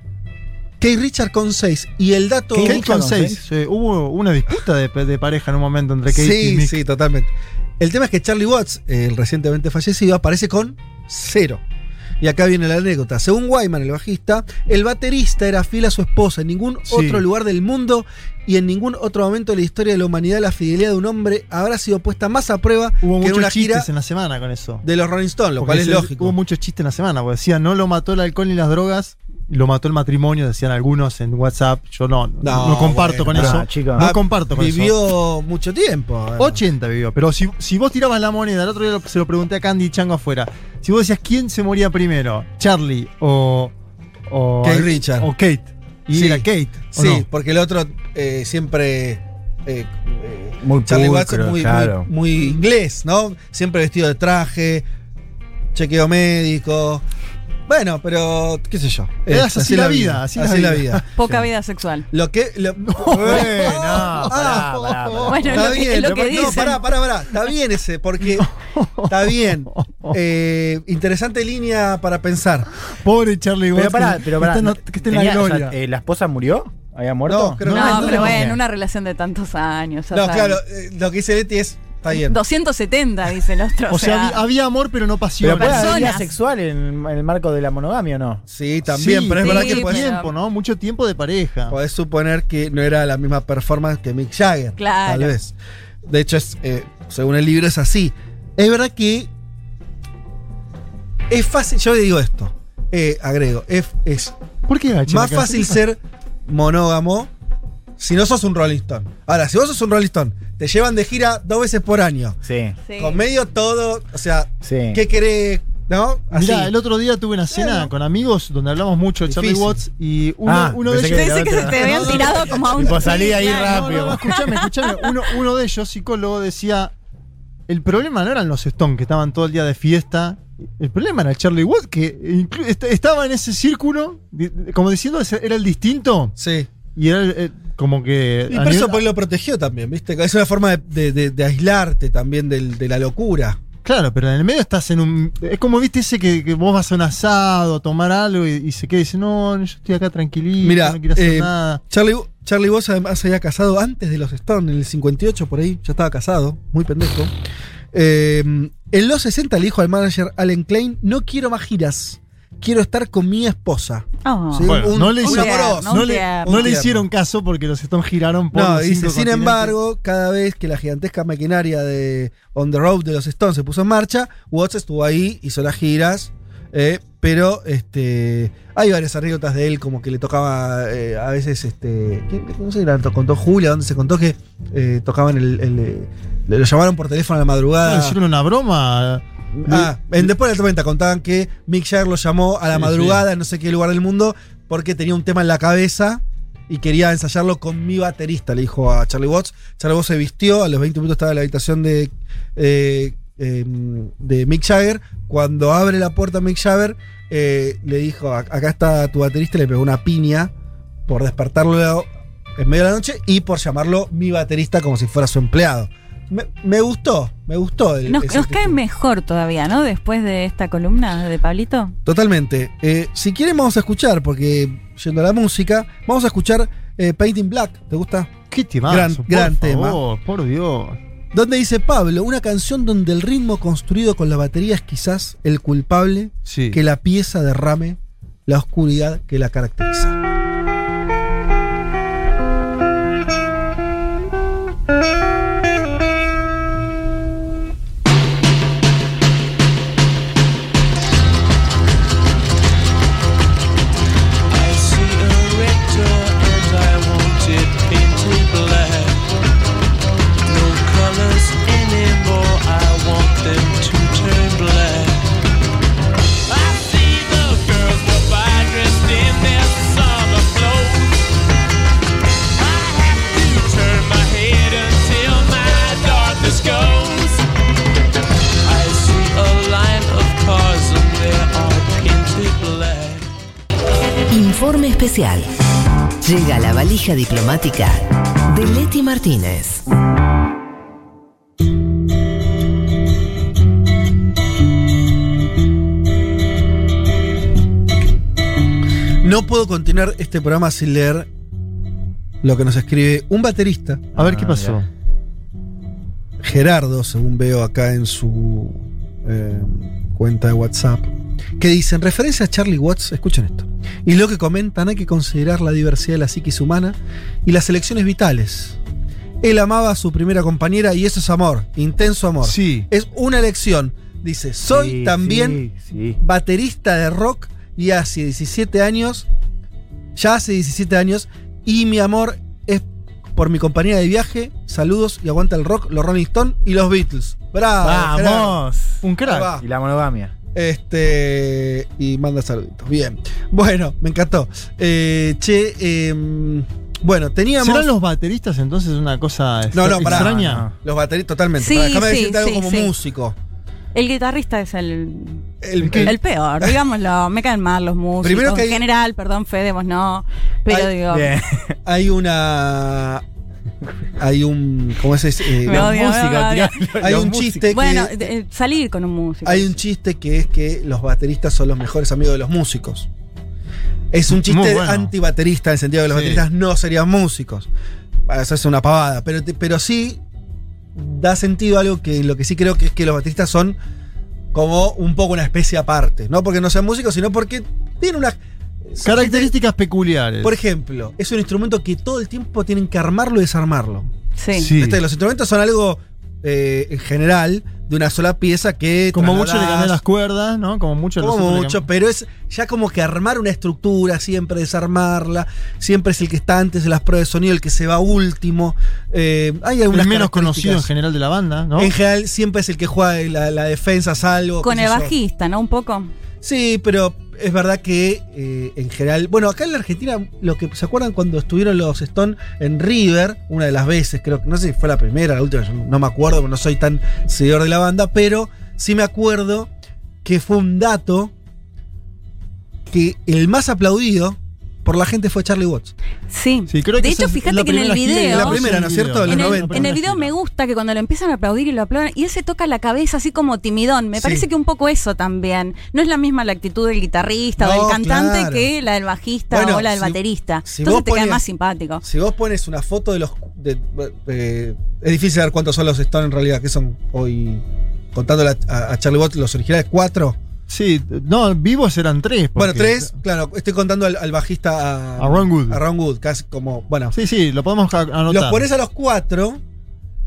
Kate Richard con 6. Y el dato. Kate Richard con con 6. hubo una disputa de, de pareja en un momento entre Kate y Sí, Mick. sí, totalmente. El tema es que Charlie Watts, el recientemente fallecido, aparece con cero. Y acá viene la anécdota. Según Wyman, el bajista, el baterista era fiel a su esposa. En ningún Sí. otro lugar del mundo y en ningún otro momento de la historia de la humanidad la fidelidad de un hombre habrá sido puesta más a prueba Hubo que en una gira en la semana con eso. de los Rolling Stones, lo Porque cual es lógico. Hubo muchos chistes en la semana, porque decía no lo mató el alcohol ni las drogas, lo mató el matrimonio, decían algunos en WhatsApp. Yo no, no, No, comparto bueno, con no, eso. chico. No Ah, comparto con eso. Vivió mucho tiempo. además. 80 vivió, pero si, si vos tirabas la moneda, el otro día se lo pregunté a Candy Chango afuera. Si vos decías quién se moría primero, Charlie o. o Kate Richard. O Kate. Y Sí. era Kate. ¿o Sí, no? porque el otro eh, siempre. eh, eh, Muy Charlie Watts es pulcro, muy, claro. muy, muy inglés, ¿no? Siempre vestido de traje, chequeo médico. Bueno, pero qué sé yo. Es Es así la vida, así la vida. (laughs) Poca vida sexual. Lo que. Lo, (laughs) no, pará, pará, pará. (laughs) Bueno, está lo que- bien. lo que no, pará, pará, pará. Está bien ese, porque. Está bien. Eh, interesante línea para pensar. Pobre Charlie Pero pará, pero pará. no- que esté en la tenía- o sea, gloria. eh, ¿La esposa murió? ¿Había muerto? No, creo que No, entonces pero ¿por bueno, una relación de tantos años. No, claro, eh, lo que dice Betty es. Está bien. 270, dice el otro. O sea, había, había amor, pero no pasión. Pero puede haber vida Personas. sexual en, en el marco de la monogamia o no. Sí, también, Sí, pero es sí, verdad que tiempo, ¿no? Mucho tiempo de pareja. podés suponer que no era la misma performance que Mick Jagger. Claro. Tal vez. De hecho, es, eh, según el libro es así. Es verdad que es fácil, yo le digo esto, eh, agrego, es, es ¿Por qué más fácil ser monógamo si no sos un Rolling Stone. Ahora, si vos sos un Rolling Stone, te llevan de gira dos veces por año, Sí, Sí. con medio todo, o sea, sí. ¿qué querés? ¿No? Mirá, el otro día tuve una cena con amigos donde hablamos mucho de Charlie. Watts y uno, Ah, uno de ellos. que Pensé que se te habían tirado como a un. Tipo, salí ahí claro. rápido. No, no, escúchame, escúchame. Uno, uno de ellos, psicólogo, decía: el problema no eran los Stones que estaban todo el día de fiesta. El problema era Charlie Watts que estaba en ese círculo, como diciendo, era el distinto. Sí. Y era el- como que. Y por eso nivel- pues lo protegió también, ¿viste? Es una forma de, de- de- de aislarte también del- de la locura. Claro, pero en el medio estás en un. Es como viste ese que, que vos vas a un asado, a tomar algo y, y se queda y dice: No, yo estoy acá tranquilito, Mira, no quiero hacer eh, nada. Charlie, Charlie Voss además se había casado antes de los Stones, en el 58 por ahí, ya estaba casado, muy pendejo. Eh, en los 60 le dijo al manager Allen Klein, no quiero más giras, quiero estar con mi esposa. Oh. Sí, Bueno, un- no le, amoroso. no no hicieron caso porque los Stones giraron por No, los dice, cinco sin embargo, cada vez que la gigantesca maquinaria de On the Road de los Stones se puso en marcha, Watts estuvo ahí, hizo las giras, eh, pero este hay varias anécdotas de él, como que le tocaba eh, a veces, este, ¿qué- qué- no sé, la contó Julia, donde se contó que eh, tocaban el, el, eh, lo llamaron por teléfono a la No, madrugada. le hicieron una broma. Ah, en Después de la tormenta contaban que Mick Jagger lo llamó a la Sí, madrugada en no sé qué lugar del mundo porque tenía un tema en la cabeza y quería ensayarlo con mi baterista, le dijo a Charlie Watts. Charlie Watts se vistió, a los 20 minutos estaba en la habitación de, eh, em, de Mick Jagger. Cuando abre la puerta Mick Jagger, eh, le dijo, "Ac- acá está tu baterista, le pegó una piña por despertarlo en medio de la noche y por llamarlo mi baterista como si fuera su empleado. Me, me gustó, me gustó. el- Nos, nos cae mejor todavía, ¿no? Después de esta columna de Pablito. Totalmente. Eh, si quieren vamos a escuchar, porque yendo a la música, vamos a escuchar eh, Painting Black. ¿Te gusta? Qué temazo, Gran, por gran favor, tema. por Dios. Donde dice Pablo, una canción donde el ritmo construido con la batería es quizás el culpable Sí. que la pieza derrame la oscuridad que la caracteriza. Llega la valija diplomática de Leti Martínez. No puedo continuar este programa sin leer lo que nos escribe un baterista. A ver qué pasó. Gerardo, según veo acá en su eh, cuenta de WhatsApp, que dice, en referencia a Charlie Watts, escuchen esto, y lo que comentan, hay que considerar la diversidad de la psiquis humana y las elecciones vitales. Él amaba a su primera compañera y eso es amor, intenso amor. Sí. Es una elección. Dice, soy Sí, también sí, sí. baterista de rock y hace 17 años, ya hace 17 años, y mi amor es por mi compañía de viaje. Saludos y aguanta el rock, los Rolling Stones y los Beatles. Bravo. Vamos. Un crack. Y la monogamia. Este. Y manda saluditos. Bien. Bueno, me encantó. Eh, che, em, bueno, teníamos. ¿Serán los bateristas entonces una cosa No, no, pará. extraña? Los bateristas, totalmente. Sí, Pará, Déjame sí, decirte algo sí, como sí. músico. El guitarrista es el, El, el peor, digámoslo. Me caen mal los músicos. Primero que hay- En general, perdón, Fede, vos no. Pero Hay- digo. Bien. Hay una. Hay un. ¿Cómo es ese? Eh, tirá- (laughs) Hay un chiste Bueno, que. de- salir con un músico. Hay un chiste que es que los bateristas son los mejores amigos de los músicos. Es un chiste bueno. antibaterista en el sentido de que los Sí. bateristas no serían músicos. Bueno, Eso es una pavada. Pero, pero sí da sentido a algo que lo que sí creo que es que los bateristas son como un poco una especie aparte. No porque no sean músicos, sino porque tienen unas Características peculiares. Por ejemplo, es un instrumento que todo el tiempo tienen que armarlo y desarmarlo. Sí. Sí. ¿Viste? Los instrumentos son algo eh, en general de una sola pieza que. Como mucho le cambian las cuerdas, ¿no? Como mucho Como mucho, pero es ya como que armar una estructura, siempre desarmarla, siempre es el que está antes de las pruebas de sonido, el que se va último. Eh, hay algunas El menos conocido en general de la banda, ¿no? En general siempre es el que juega la, la defensa, salvo. Con el bajista, ¿no? Un poco. Sí, pero es verdad que eh, en general. Bueno, acá en la Argentina, lo que se acuerdan cuando estuvieron los Stone en River, una de las veces, creo que no sé si fue la primera, la última, no me acuerdo, no soy tan seguidor de la banda, pero sí me acuerdo que fue un dato que el más aplaudido por la gente fue Charlie Watts. Sí. Sí, creo que de hecho, fíjate que en el video. la primera, ¿no es cierto? En el, 90. en el video me gusta que cuando lo empiezan a aplaudir y lo aplauden, y él se toca la cabeza así como timidón. Me Sí. parece que un poco eso también. No es la misma la actitud del guitarrista o del cantante claro. que la del bajista Bueno, o la del si- baterista. si Entonces te cae pones- más simpático. Si vos pones una foto de los. de- de- es difícil saber cuántos son los Stone en realidad, que son hoy. Contando a, a Charlie Watts, los originales, cuatro. Sí, no, vivos eran tres. Bueno, tres, claro, estoy contando al, al bajista a, A Ron Wood. A Ron Wood, casi como, bueno. Sí, sí, lo podemos anotar. Los pones a los cuatro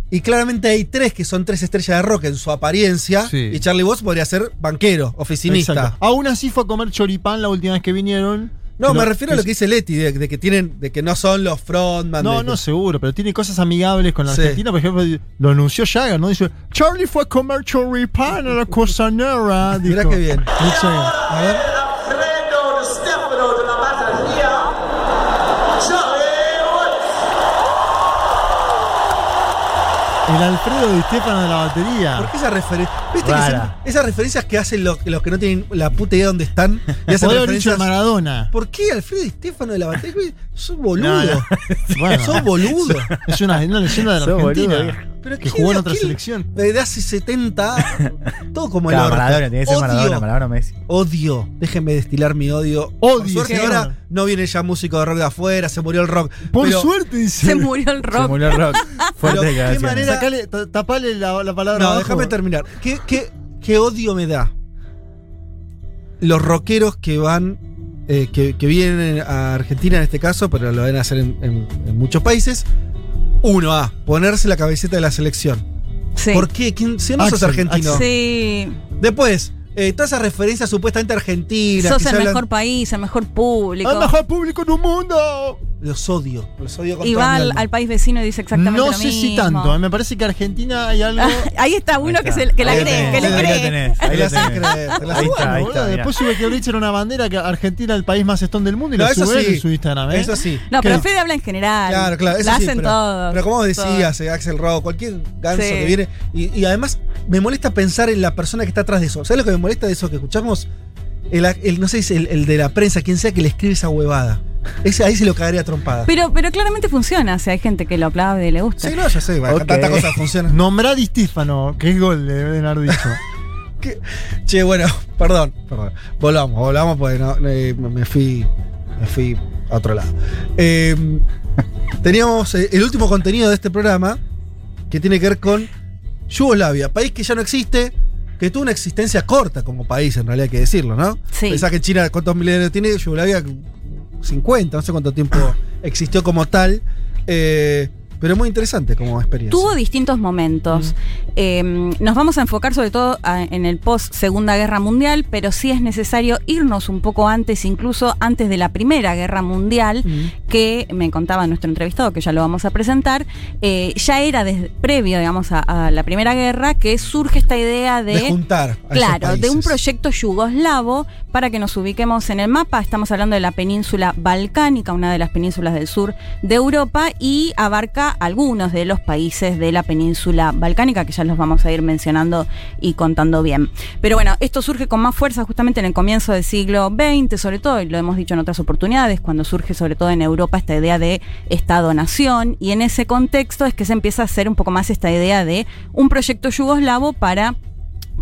y claramente hay tres que son tres estrellas de rock en su apariencia Sí. y Charlie Watts podría ser banquero, oficinista. Exacto. Aún así fue a comer choripán la última vez que vinieron. No, me refiero a lo que dice Leti, de, de que tienen, de que no son los frontman. No, de- no, seguro, pero tiene cosas amigables con la Sí. Argentina. Por ejemplo, lo anunció Jagger, ¿no? Dice, Charlie fue a comer choripán a la costanera. (laughs) Mirá qué bien. Mick Jagger. A ver. El Alfredo Di Stefano de la batería. ¿Por qué esa referencia? ¿Viste que son esas referencias que hacen los, los que no tienen la puta idea de dónde están? (laughs) Y hacen referencias. Maradona. ¿Por qué Alfredo y Stefano de la batería? (laughs) Sos boludo. No, no. Bueno. Sos boludo. Es una, una leyenda de la Argentina. boludo. Pero que ¿quién- jugó en otra selección. De hace 70 años. Todo como (laughs) el Claro, orto. Maradona, tiene que ser Odio. Maradona, Maradona Messi. Odio. Déjenme destilar mi odio. Odio, Por suerte ahora no viene ya músico de rock de afuera, se murió el rock. Por Pero- suerte, dice. Se murió el Se rock. murió el rock. (laughs) Pero, Fuerte ¿qué declaración. manera- Sacale, ta- tapale la, la palabra No, déjame terminar. ¿Qué, qué, qué odio me da? Los rockeros que van, eh, que, que vienen a Argentina en este caso, pero lo a hacer en, en- en muchos países. Uno, a ponerse la camiseta de la selección. Sí. ¿Por qué? ¿Quién- si no sos Axel, argentino. Sí. Después, eh, todas esas referencias supuestamente argentinas. Sos que el se hablan- mejor país, el mejor público. ¡Al mejor público en un mundo! Los odio. Los odio con Y va al, país vecino y dice exactamente No lo sé si mismo. tanto. eh, Me parece que Argentina hay (laughs) algo. Ahí está uno Ahí que, se- que la cree, tenés, que le ahí cree. tenés, ahí la la Ahí está, ahí. Después sube que Bleacher una bandera que Argentina el país más estón del mundo y No, lo eso sube sí. en su Instagram. ¿eh? Eso sí. No, pero. Fede habla en general. Claro, claro, eso La sí, hacen pero, todos. Pero como todos. decías, eh, Axel Rowe, cualquier ganso Sí. que viene. Y, y además me molesta pensar en la persona que está atrás de eso. ¿Sabes lo que me molesta de eso que escuchamos? El, el- no sé si el, el de la prensa, quien sea que le escribe esa huevada. Ese, ahí se lo cagaría trompada. Pero, pero claramente funciona. O sea, hay gente que lo aplaude y le gusta. sí, no, ya sé, bueno, Ok. tantas cosas funcionan. Nombrá Di Stefano, que es gol, le deben haber dicho. (laughs) Che, bueno, perdón, perdón. Volvamos, volvamos porque no, eh, me fui. Me fui a otro lado. Eh, teníamos eh, el último contenido de este programa que tiene que ver con Yugoslavia, país que ya no existe, que tuvo una existencia corta como país, en realidad hay que decirlo, ¿no? Sí. Pensá que China, ¿cuántos milenios tiene? Yugoslavia, 50, no sé cuánto tiempo existió como tal. Eh, pero muy interesante como experiencia. Tuvo distintos momentos. Eh, nos vamos a enfocar sobre todo a- en el post Segunda Guerra Mundial, pero sí es necesario irnos un poco antes, incluso antes de la Primera Guerra Mundial, que me contaba nuestro entrevistado, que ya lo vamos a presentar, eh, ya era desde, previo, digamos, a, a la Primera Guerra, que surge esta idea de... de juntar. a esos Claro, de un proyecto yugoslavo para que nos ubiquemos en el mapa. Estamos hablando de la península balcánica, una de las penínsulas del sur de Europa, y abarca algunos de los países de la península balcánica, que ya los vamos a ir mencionando y contando bien. Pero bueno, esto surge con más fuerza justamente en el comienzo del siglo XX, sobre todo, y lo hemos dicho en otras oportunidades, cuando surge sobre todo en Europa esta idea de Estado-nación, y en ese contexto es que se empieza a hacer un poco más esta idea de un proyecto yugoslavo para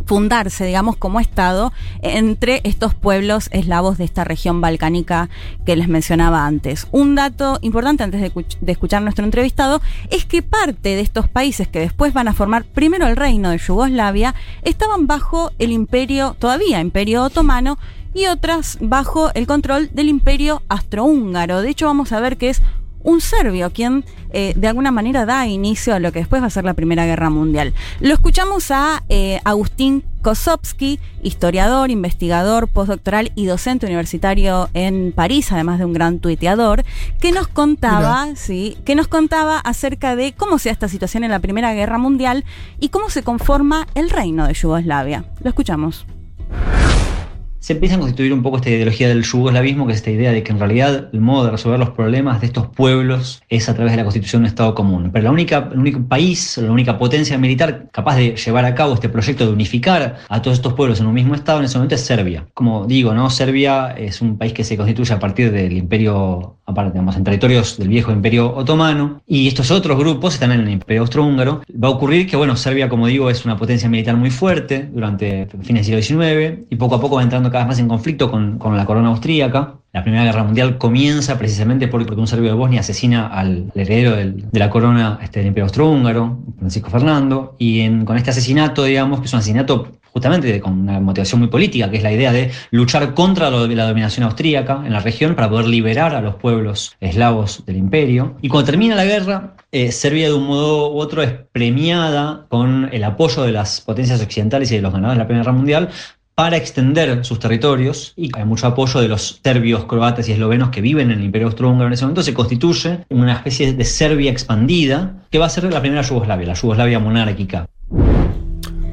fundarse, digamos, como Estado entre estos pueblos eslavos de esta región balcánica que les mencionaba antes. Un dato importante antes de, escuch- de escuchar nuestro entrevistado es que parte de estos países que después van a formar primero el reino de Yugoslavia estaban bajo el imperio, todavía imperio otomano, y otras bajo el control del imperio astrohúngaro. De hecho, vamos a ver que es un serbio quien eh, de alguna manera da inicio a lo que después va a ser la Primera Guerra Mundial. Lo escuchamos a eh, Agustín Kosovsky, historiador, investigador, postdoctoral y docente universitario en París, además de un gran tuiteador, que nos contaba, sí, que nos contaba acerca de cómo se da esta situación en la Primera Guerra Mundial y cómo se conforma el reino de Yugoslavia. Lo escuchamos. Se empieza a constituir un poco esta ideología del yugoslavismo, que es esta idea de que en realidad el modo de resolver los problemas de estos pueblos es a través de la constitución de un Estado común. Pero la única, el único país, la única potencia militar capaz de llevar a cabo este proyecto de unificar a todos estos pueblos en un mismo Estado en ese momento es Serbia. Como digo, ¿no? Serbia es un país que se constituye a partir del imperio, aparte, digamos, en territorios del viejo imperio otomano, y estos otros grupos están en el imperio austrohúngaro. Va a ocurrir que, bueno, Serbia, como digo, es una potencia militar muy fuerte durante fines del siglo XIX, y poco a poco va entrando cada vez más en conflicto con, la corona austríaca. La Primera Guerra Mundial comienza precisamente porque un serbio de Bosnia asesina al heredero del- de la corona este, del Imperio Austrohúngaro, Francisco Fernando, y con este asesinato, digamos, que es un asesinato justamente con una motivación muy política, que es la idea de luchar contra la dominación austríaca en la región para poder liberar a los pueblos eslavos del imperio. Y cuando termina la guerra, eh, Serbia de un modo u otro es premiada con el apoyo de las potencias occidentales y de los ganadores de la Primera Guerra Mundial para extender sus territorios y hay mucho apoyo de los serbios, croatas y eslovenos que viven en el Imperio Austrohúngaro en ese momento, se constituye una especie de Serbia expandida que va a ser la primera Yugoslavia, la Yugoslavia monárquica.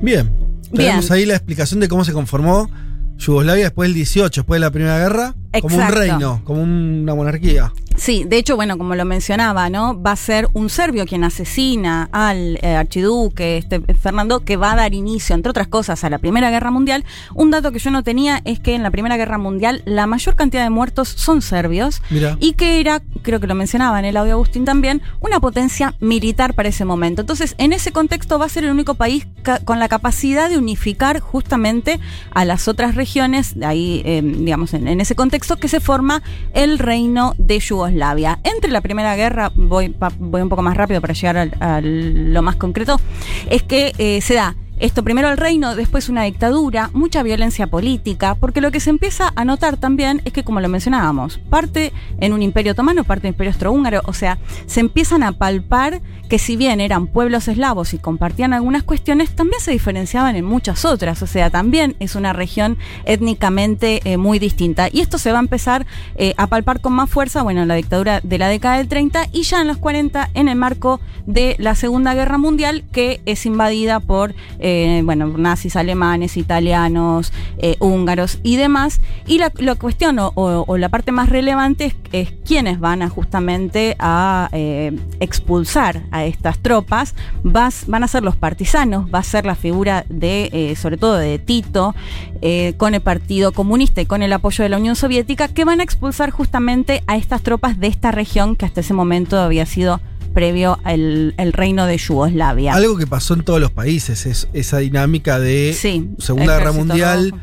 Bien. Tenemos Bien. ahí la explicación de cómo se conformó Yugoslavia después del 18, después de la Primera Guerra, como un reino, como una monarquía. Sí, de hecho, bueno, como lo mencionaba, ¿no? Va a ser un serbio quien asesina al eh, archiduque este, Fernando, que va a dar inicio, entre otras cosas, a la Primera Guerra Mundial. Un dato que yo no tenía es que en la Primera Guerra Mundial la mayor cantidad de muertos son serbios Mira. y que era, creo que lo mencionaba en el audio Agustín también, una potencia militar para ese momento. Entonces, en ese contexto va a ser el único país con la capacidad de unificar justamente a las otras regiones, de ahí, eh, digamos, en, en ese contexto, que se forma el reino de Yugoslavia. Entre la Primera Guerra, voy, voy un poco más rápido para llegar a lo más concreto, es que eh, se da esto primero el reino, después una dictadura, mucha violencia política, porque lo que se empieza a notar también es que, como lo mencionábamos, parte en un imperio otomano, parte en un imperio austrohúngaro, o sea, se empiezan a palpar que si bien eran pueblos eslavos y compartían algunas cuestiones, también se diferenciaban en muchas otras, o sea, también es una región étnicamente eh, muy distinta. Y esto se va a empezar eh, a palpar con más fuerza, bueno, en la dictadura de la década del 30 y ya en los 40 en el marco de la Segunda Guerra Mundial, que es invadida por, eh, bueno, nazis alemanes, italianos, eh, húngaros y demás. Y la, cuestión o, la parte más relevante es, es quiénes van a justamente a eh, expulsar a estas tropas. Van a ser los partisanos, va a ser la figura de, eh, sobre todo de Tito, eh, con el Partido Comunista y con el apoyo de la Unión Soviética, que van a expulsar justamente a estas tropas de esta región que hasta ese momento había sido previo al el reino de Yugoslavia. Algo que pasó en todos los países, es esa dinámica de Sí, Segunda Guerra Mundial, rojo.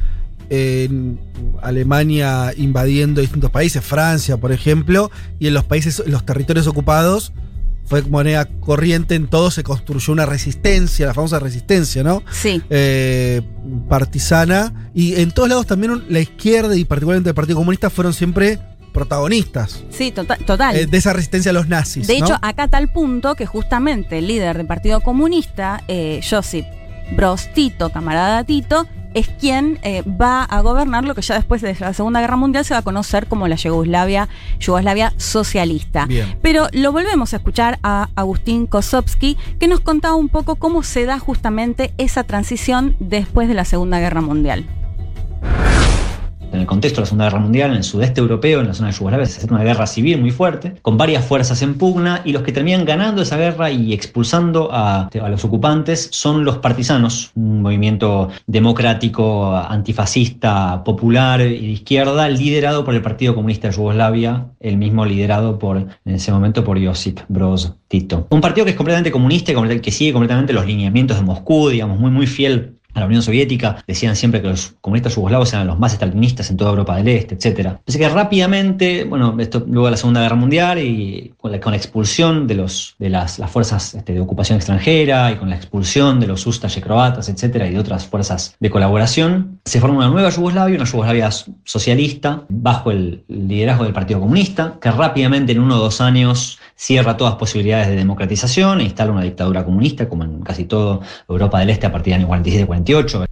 en Alemania invadiendo distintos países, Francia, por ejemplo, y en los países, en los territorios ocupados, fue moneda corriente, en todo se construyó una resistencia, la famosa resistencia, ¿no? Sí. Eh, partisana. Y en todos lados también la izquierda y particularmente el Partido Comunista fueron siempre protagonistas Sí, tota- total. eh, de esa resistencia a los nazis. De ¿no? hecho, acá tal punto que justamente el líder del Partido Comunista, eh, Josip Broz Tito, camarada Tito, es quien eh, va a gobernar lo que ya después de la Segunda Guerra Mundial se va a conocer como la Yugoslavia, Yugoslavia socialista. Bien. Pero lo volvemos a escuchar a Agustín Kosovsky, que nos contaba un poco cómo se da justamente esa transición después de la Segunda Guerra Mundial. En el contexto de la Segunda Guerra Mundial, en el sudeste europeo, en la zona de Yugoslavia, se hace una guerra civil muy fuerte, con varias fuerzas en pugna, y los que terminan ganando esa guerra y expulsando a, a los ocupantes son los partisanos, un movimiento democrático, antifascista, popular y de izquierda, liderado por el Partido Comunista de Yugoslavia, el mismo liderado por, en ese momento, por Josip Broz Tito. Un partido que es completamente comunista que sigue completamente los lineamientos de Moscú, digamos, muy, muy fiel a la Unión Soviética, decían siempre que los comunistas yugoslavos eran los más estalinistas en toda Europa del Este, etc. Así que rápidamente, bueno, esto luego de la Segunda Guerra Mundial y con la, con la expulsión de, las, fuerzas este, de ocupación extranjera y con la expulsión de los ustaše croatas, etc., y de otras fuerzas de colaboración, se forma una nueva Yugoslavia, una Yugoslavia socialista, bajo el liderazgo del Partido Comunista, que rápidamente en uno o dos años cierra todas posibilidades de democratización e instala una dictadura comunista, como en casi toda Europa del Este a partir del año 47-48.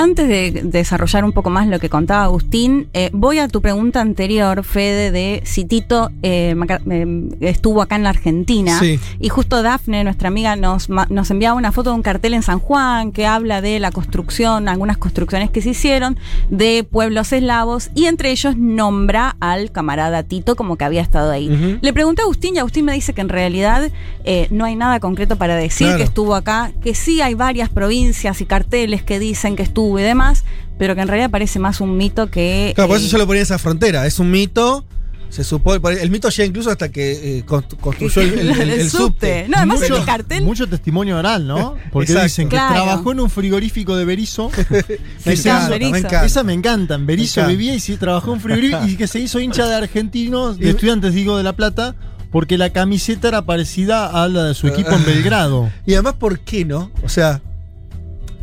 Antes de desarrollar un poco más lo que contaba Agustín, eh, voy a tu pregunta anterior, Fede, de si Tito eh, eh, estuvo acá en la Argentina. Sí. Y justo Dafne, nuestra amiga, nos, nos enviaba una foto de un cartel en San Juan que habla de la construcción, algunas construcciones que se hicieron de pueblos eslavos y entre ellos nombra al camarada Tito como que había estado ahí. Le pregunté a Agustín y Agustín me dice que en realidad eh, no hay nada concreto para decir Claro. que estuvo acá, que sí hay varias provincias y carteles que dicen que estuvo y demás, pero que en realidad parece más un mito que... Claro, por eh, eso yo lo ponía en esa frontera. Es un mito. Se supone. El mito llega incluso hasta que eh, constru- construyó el, el- (laughs) el- el subte. No, además mucho, el cartel. mucho testimonio oral, ¿no? Porque Exacto. dicen que Claro. trabajó en un frigorífico de Berizo. (laughs) Me encanta, me encanta. Esa me encanta. En Berizo encanta. vivía y sí, trabajó en un frigorífico y que se hizo hincha de argentinos, de Y- estudiantes, digo, de La Plata, porque la camiseta era parecida a la de su equipo en Belgrado. Y además, ¿por qué no? O sea,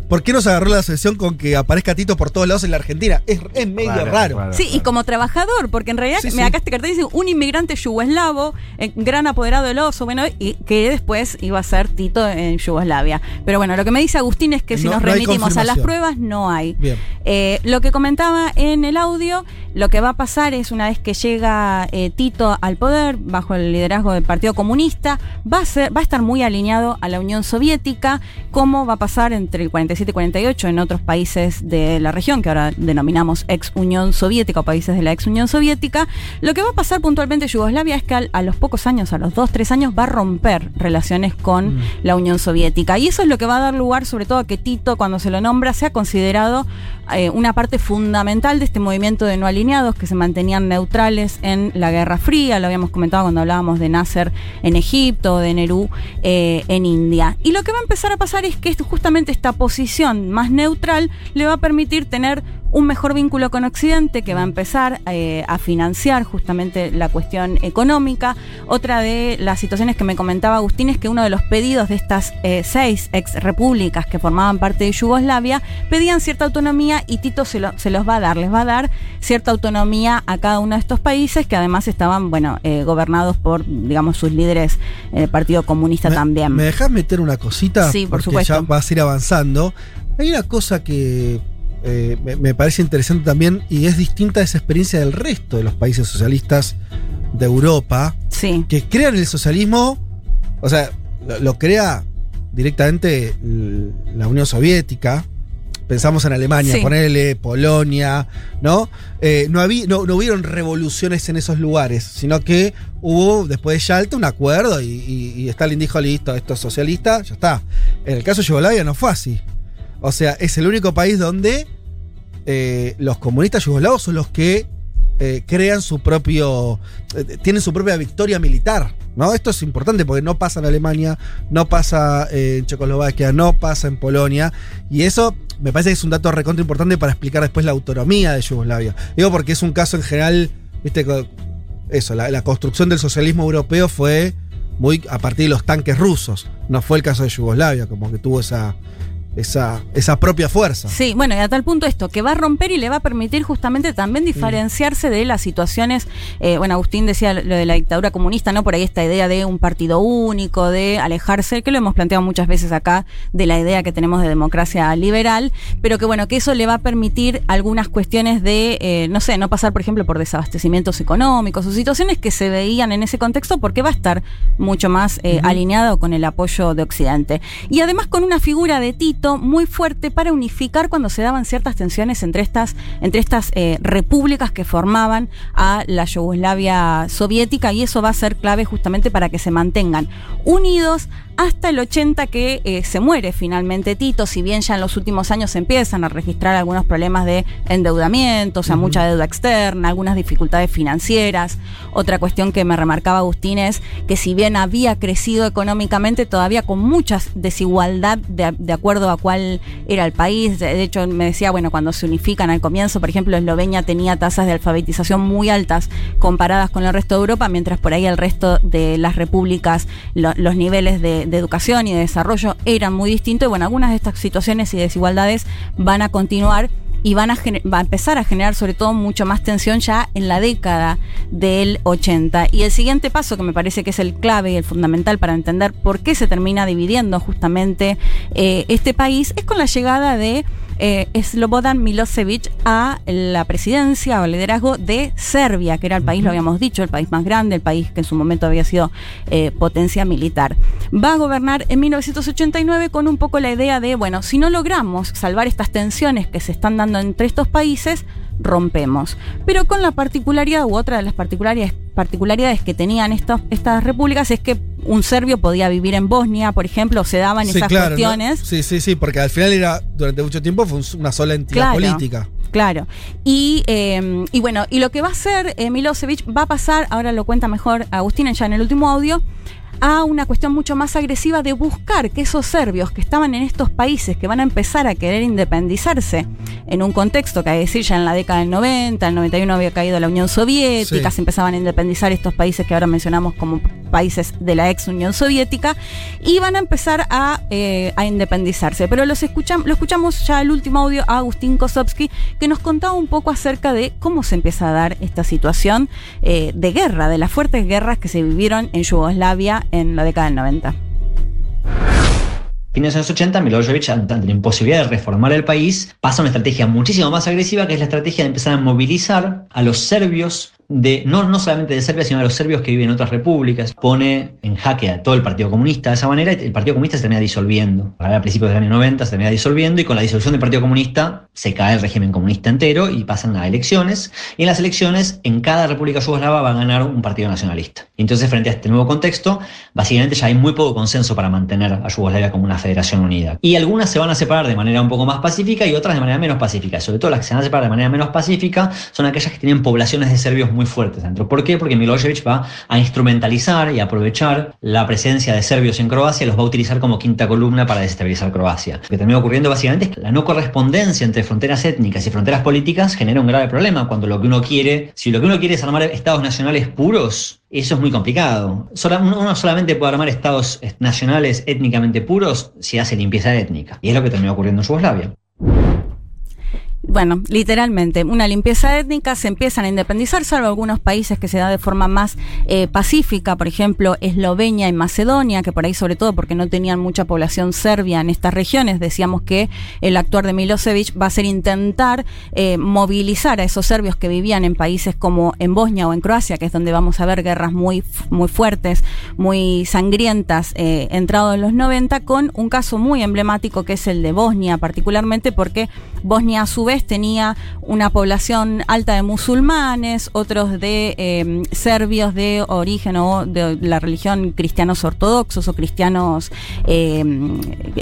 ¿por qué nos agarró la sesión con que aparezca Tito por todos lados en la Argentina? Es, es medio Claro, raro. claro. Sí, y como trabajador, porque en realidad, Sí, me sí. acá este cartel dice un inmigrante yugoslavo, eh, gran apoderado del oso, bueno, y que después iba a ser Tito en Yugoslavia. Pero bueno, lo que me dice Agustín es que si No- nos no remitimos a las pruebas, no hay. Bien. Eh, lo que comentaba en el audio, lo que va a pasar es una vez que llega eh, Tito al poder, bajo el liderazgo del Partido Comunista, va a, ser, va a estar muy alineado a la Unión Soviética, como va a pasar entre el 47 y 48 en otros países de la región, que ahora denominamos ex Unión Soviética o países de la ex Unión Soviética. Lo que va a pasar puntualmente en Yugoslavia es que al- a, los pocos años, a los dos, tres años, va a romper relaciones con la Unión Soviética. Y eso es lo que va a dar lugar, sobre todo, a que Tito, cuando se lo nombra, sea considerado eh, una parte fundamental de este movimiento de no alineados que se mantenían neutrales en la Guerra Fría. Lo habíamos comentado cuando hablábamos de Nasser en Egipto, de Nerú eh, en India. Y lo que va a empezar a pasar es que justamente esta posición más neutral le va a permitir tener un mejor vínculo con Occidente que va a empezar eh, a financiar justamente la cuestión económica. Otra de las situaciones que me comentaba Agustín es que uno de los pedidos de estas eh, seis ex repúblicas que formaban parte de Yugoslavia pedían cierta autonomía y Tito se, lo- se los va a dar, les va a dar cierta autonomía a cada uno de estos países que además estaban, bueno, eh, gobernados por, digamos, sus líderes en el Partido Comunista también. ¿Me dejas meter una cosita? Sí, por Porque supuesto. ya vas a ir avanzando. Hay una cosa que eh, me, me parece interesante también y es distinta esa experiencia del resto de los países socialistas de Europa. Que crean el socialismo, o sea, lo, lo crea directamente la Unión Soviética. Pensamos en Alemania, Sí. ponerle Polonia, ¿no? Eh, no, había, no, no hubieron revoluciones en esos lugares, sino que hubo después de Yalta un acuerdo y, y- y Stalin dijo, listo, esto es socialista, ya está. En el caso de Yugoslavia no fue así. O sea, es el único país donde eh, los comunistas yugoslavos son los que eh, crean su propio. eh, tienen su propia victoria militar. ¿no? Esto es importante porque no pasa en Alemania, no pasa en Checoslovaquia, no pasa en Polonia. Y eso me parece que es un dato recontra importante para explicar después la autonomía de Yugoslavia. Digo porque es un caso en general, viste, eso, la construcción del socialismo europeo fue muy a partir de los tanques rusos. No fue el caso de Yugoslavia, como que tuvo esa, esa, esa propia fuerza. Sí, bueno, y a tal punto esto, que va a romper y le va a permitir justamente también diferenciarse de las situaciones, eh, bueno, Agustín decía lo de la dictadura comunista, ¿no? Por ahí esta idea de un partido único, de alejarse, que lo hemos planteado muchas veces acá, de la idea que tenemos de democracia liberal, pero que bueno, que eso le va a permitir algunas cuestiones de, eh, no sé, no pasar, por ejemplo, por desabastecimientos económicos o situaciones que se veían en ese contexto porque va a estar mucho más eh, alineado con el apoyo de Occidente. Y además con una figura de Tito muy fuerte para unificar cuando se daban ciertas tensiones entre estas, entre estas eh, repúblicas que formaban a la Yugoslavia soviética y eso va a ser clave justamente para que se mantengan unidos hasta el 80 que eh, se muere finalmente Tito, si bien ya en los últimos años se empiezan a registrar algunos problemas de endeudamiento, o sea, mucha deuda externa, algunas dificultades financieras. Otra cuestión que me remarcaba Agustín es que si bien había crecido económicamente, todavía con mucha desigualdad de, de acuerdo a cuál era el país. De, de hecho, me decía, bueno, cuando se unifican al comienzo, por ejemplo, Eslovenia tenía tasas de alfabetización muy altas comparadas con el resto de Europa, mientras por ahí el resto de las repúblicas, lo- los niveles de, de educación y de desarrollo eran muy distintos. Y bueno, algunas de estas situaciones y desigualdades van a continuar y van a, va a empezar a generar sobre todo mucho más tensión ya en la década del 80. Y el siguiente paso, que me parece que es el clave y el fundamental para entender por qué se termina dividiendo justamente eh, este país, es con la llegada de eh, Slobodan Milosevic a la presidencia o liderazgo de Serbia, que era el país, lo habíamos dicho, el país más grande, el país que en su momento había sido eh, potencia militar. Va a gobernar en 1989 con un poco la idea de, bueno, si no logramos salvar estas tensiones que se están dando entre estos países, rompemos. Pero con la particularidad, u otra de las particularidades, particularidades que tenían estos, estas repúblicas es que un serbio podía vivir en Bosnia, por ejemplo, se daban Sí, esas claro, ¿no? cuestiones. Sí, sí, sí, porque al final era, durante mucho tiempo fue un- una sola entidad Claro. política. Claro. Y, eh, y bueno, y lo que va a hacer eh, Milosevic va a pasar, ahora lo cuenta mejor Agustín ya en el último audio, a una cuestión mucho más agresiva de buscar que esos serbios que estaban en estos países, que van a empezar a querer independizarse en un contexto que hay que decir ya en la década del 90, el 91 había caído la Unión Soviética, Sí. se empezaban a independizar estos países que ahora mencionamos como países de la ex Unión Soviética, y van a empezar a, eh, a independizarse. Pero los escucham- lo escuchamos ya el último audio a Agustín Kosovsky, que nos contaba un poco acerca de cómo se empieza a dar esta situación eh, de guerra, de las fuertes guerras que se vivieron en Yugoslavia en la década del 90. fines de los años 80, Milosevic, ante la imposibilidad de reformar el país, pasa a una estrategia muchísimo más agresiva, que es la estrategia de empezar a movilizar a los serbios de, no, no solamente de Serbia, sino de los serbios que viven en otras repúblicas. Pone en jaque a todo el Partido Comunista de esa manera y el Partido Comunista se termina disolviendo. A principios del año 90 se termina disolviendo y con la disolución del Partido Comunista se cae el régimen comunista entero y pasan a elecciones. Y en las elecciones, en cada república yugoslava va a ganar un partido nacionalista. Y entonces, frente a este nuevo contexto, básicamente ya hay muy poco consenso para mantener a Yugoslavia como una federación unida. Y algunas se van a separar de manera un poco más pacífica y otras de manera menos pacífica. Sobre todo las que se van a separar de manera menos pacífica son aquellas que tienen poblaciones de serbios muy fuertes dentro. ¿Por qué? Porque Milosevic va a instrumentalizar y aprovechar la presencia de serbios en Croacia los va a utilizar como quinta columna para desestabilizar Croacia. Lo que termina ocurriendo básicamente es que la no correspondencia entre fronteras étnicas y fronteras políticas genera un grave problema cuando lo que uno quiere, si lo que uno quiere es armar estados nacionales puros, eso es muy complicado. Uno solamente puede armar estados nacionales étnicamente puros si hace limpieza étnica. Y es lo que terminó ocurriendo en Yugoslavia. Bueno, literalmente, una limpieza étnica, se empiezan a independizar, salvo algunos países que se da de forma más eh, pacífica, por ejemplo, Eslovenia y Macedonia, que por ahí sobre todo porque no tenían mucha población serbia en estas regiones, decíamos que el actuar de Milosevic va a ser intentar eh, movilizar a esos serbios que vivían en países como en Bosnia o en Croacia, que es donde vamos a ver guerras muy, muy fuertes, muy sangrientas, eh, entrado en los 90, con un caso muy emblemático que es el de Bosnia, particularmente porque Bosnia a su vez tenía una población alta de musulmanes, otros de eh, serbios de origen o de la religión cristianos ortodoxos o cristianos eh,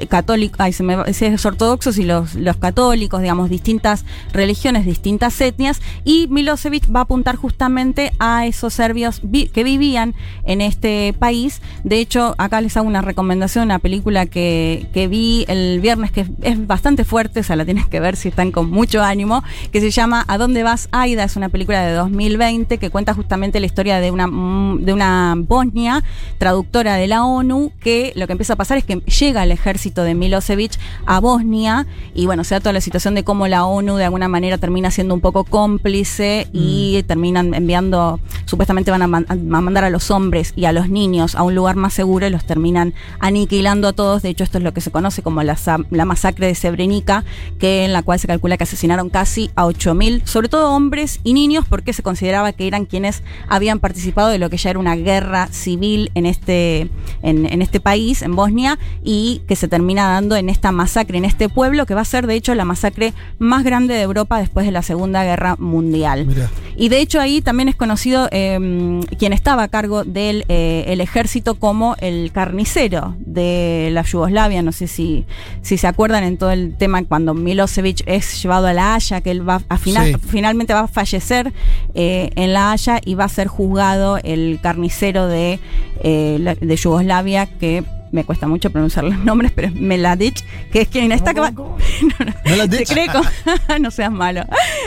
católicos, ay, se me es ortodoxos y los, los católicos, digamos, distintas religiones, distintas etnias, y Milosevic va a apuntar justamente a esos serbios que vivían en este país. De hecho, acá les hago una recomendación, una película que, que vi el viernes que es bastante fuerte, o sea, la tienes que ver si están con mucho ánimo, que se llama ¿A dónde vas, Aida? Es una película de 2020 que cuenta justamente la historia de una, mm, de una Bosnia, traductora de la ONU, que lo que empieza a pasar es que llega el ejército de Milosevic a Bosnia y bueno, se da toda la situación de cómo la ONU de alguna manera termina siendo un poco cómplice y Mm. terminan enviando, supuestamente van a, man- a mandar a los hombres y a los niños a un lugar más seguro y los terminan aniquilando a todos. De hecho, esto es lo que se conoce como la, la masacre de Srebrenica, que en la cual se calcula que asesinaron casi a 8.000, sobre todo hombres y niños, porque se consideraba que eran quienes habían participado de lo que ya era una guerra civil en este, en, en este país, en Bosnia, y que se termina dando en esta masacre, en este pueblo, que va a ser de hecho la masacre más grande de Europa después de la Segunda Guerra Mundial. Y de hecho ahí también es conocido eh, quien estaba a cargo del eh, el ejército como el carnicero de la Yugoslavia. No sé si, si se acuerdan en todo el tema cuando Milosevic es llevado a La Haya, que él va a final, Sí. finalmente va a fallecer eh, en La Haya y va a ser juzgado el carnicero de, eh, de Yugoslavia que me cuesta mucho pronunciar los nombres, pero es Meladic, que es quien está... No, no, seas malo.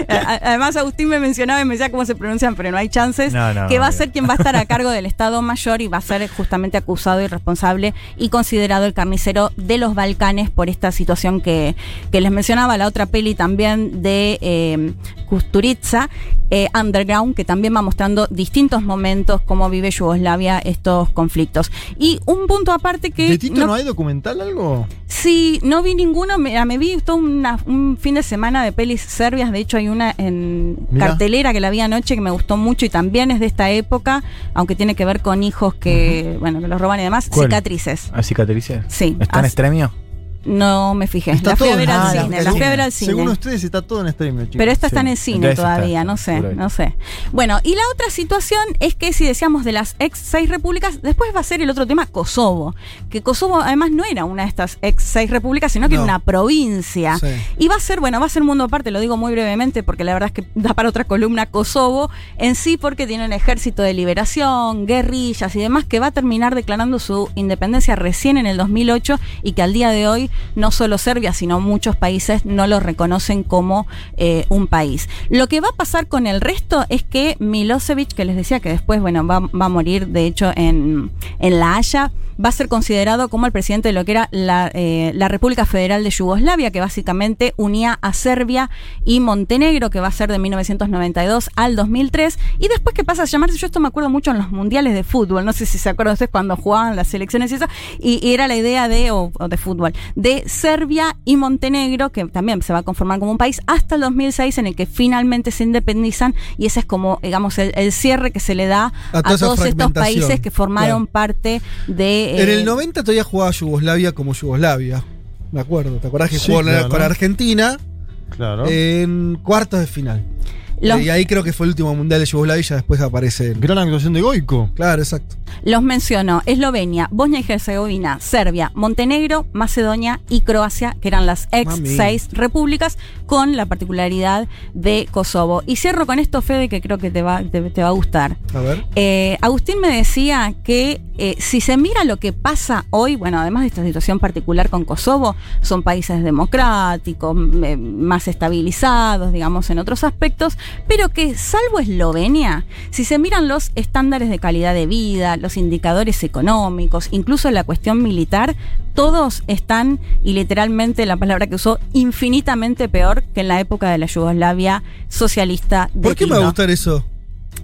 Además, Agustín me mencionaba y me decía cómo se pronuncian, pero no hay chances. No, no, que va a ser quien va a estar a (laughs) cargo del Estado Mayor y va a ser justamente acusado y responsable y considerado el carnicero de los Balcanes por esta situación que, que les mencionaba. La otra peli también de eh, Kusturica, eh, Underground, que también va mostrando distintos momentos cómo vive Yugoslavia estos conflictos. Y un punto aparte que... ¿De Tito no, hay documental algo? Sí, no vi ninguno, me, me vi todo una- un fin de semana de pelis serbias, de hecho hay una en Mirá. cartelera que la vi anoche que me gustó mucho y también es de esta época, aunque tiene que ver con hijos que, bueno, que los roban y demás, ¿Cuál? cicatrices. ¿Ah, cicatrices? Sí. ¿Está en extremio? No me fijé, Está la fui a ver en al cine, la fui a ver al cine. Según ustedes está todo en streaming, chicos. Pero esta está en Sí. el cine Entonces está, todavía, no sé, no sé. Bueno, y la otra situación es que si decíamos de las ex seis repúblicas, después va a ser el otro tema Kosovo. Que Kosovo además no era una de estas ex seis repúblicas, sino que No. era una provincia. Sí. Y va a ser, bueno, va a ser un mundo aparte, lo digo muy brevemente porque la verdad es que (laughs) da para otra columna Kosovo en sí porque tiene un ejército de liberación, guerrillas y demás que va a terminar declarando su independencia recién en el 2008 y que al día de hoy no solo Serbia, sino muchos países no lo reconocen como eh, un país. Lo que va a pasar con el resto es que Milosevic, que les decía que después, bueno, va, va a morir, de hecho, en, en La Haya, va a ser considerado como el presidente de lo que era la, eh, la República Federal de Yugoslavia, que básicamente unía a Serbia y Montenegro, que va a ser de 1992 al 2003. Y después que pasa a llamarse, yo esto me acuerdo mucho en los mundiales de fútbol, no sé si se acuerdan ustedes cuando jugaban las selecciones y eso, y, y era la idea de, o, o de fútbol, de Serbia y Montenegro, que también se va a conformar como un país, hasta el 2006 en el que finalmente se independizan, y ese es como, digamos, el, el cierre que se le da A todos estos países que formaron claro. parte de... En eh, el 90 todavía jugaba Yugoslavia como Yugoslavia. Me acuerdo. ¿Te acordás que Sí, jugó claro. con Argentina Claro. en cuartos de final? Los- Y ahí creo que fue el último mundial de Yugoslavia y ya después aparece. Gran actuación de Goico. Claro, exacto. Los menciono Eslovenia, Bosnia y Herzegovina, Serbia, Montenegro, Macedonia y Croacia, que eran las ex Mami. seis repúblicas, con la particularidad de Kosovo. Y cierro con esto, Fede, que creo que te va, te, te va a gustar. A ver. Eh, Agustín me decía que eh, si se mira lo que pasa hoy, bueno, además de esta situación particular con Kosovo, son países democráticos, eh, más estabilizados, digamos, en otros aspectos, pero que salvo Eslovenia, si se miran los estándares de calidad de vida, los indicadores económicos, incluso la cuestión militar, todos están, y literalmente la palabra que usó, infinitamente peor que en la época de la Yugoslavia socialista de ¿Por qué me va a gustar eso?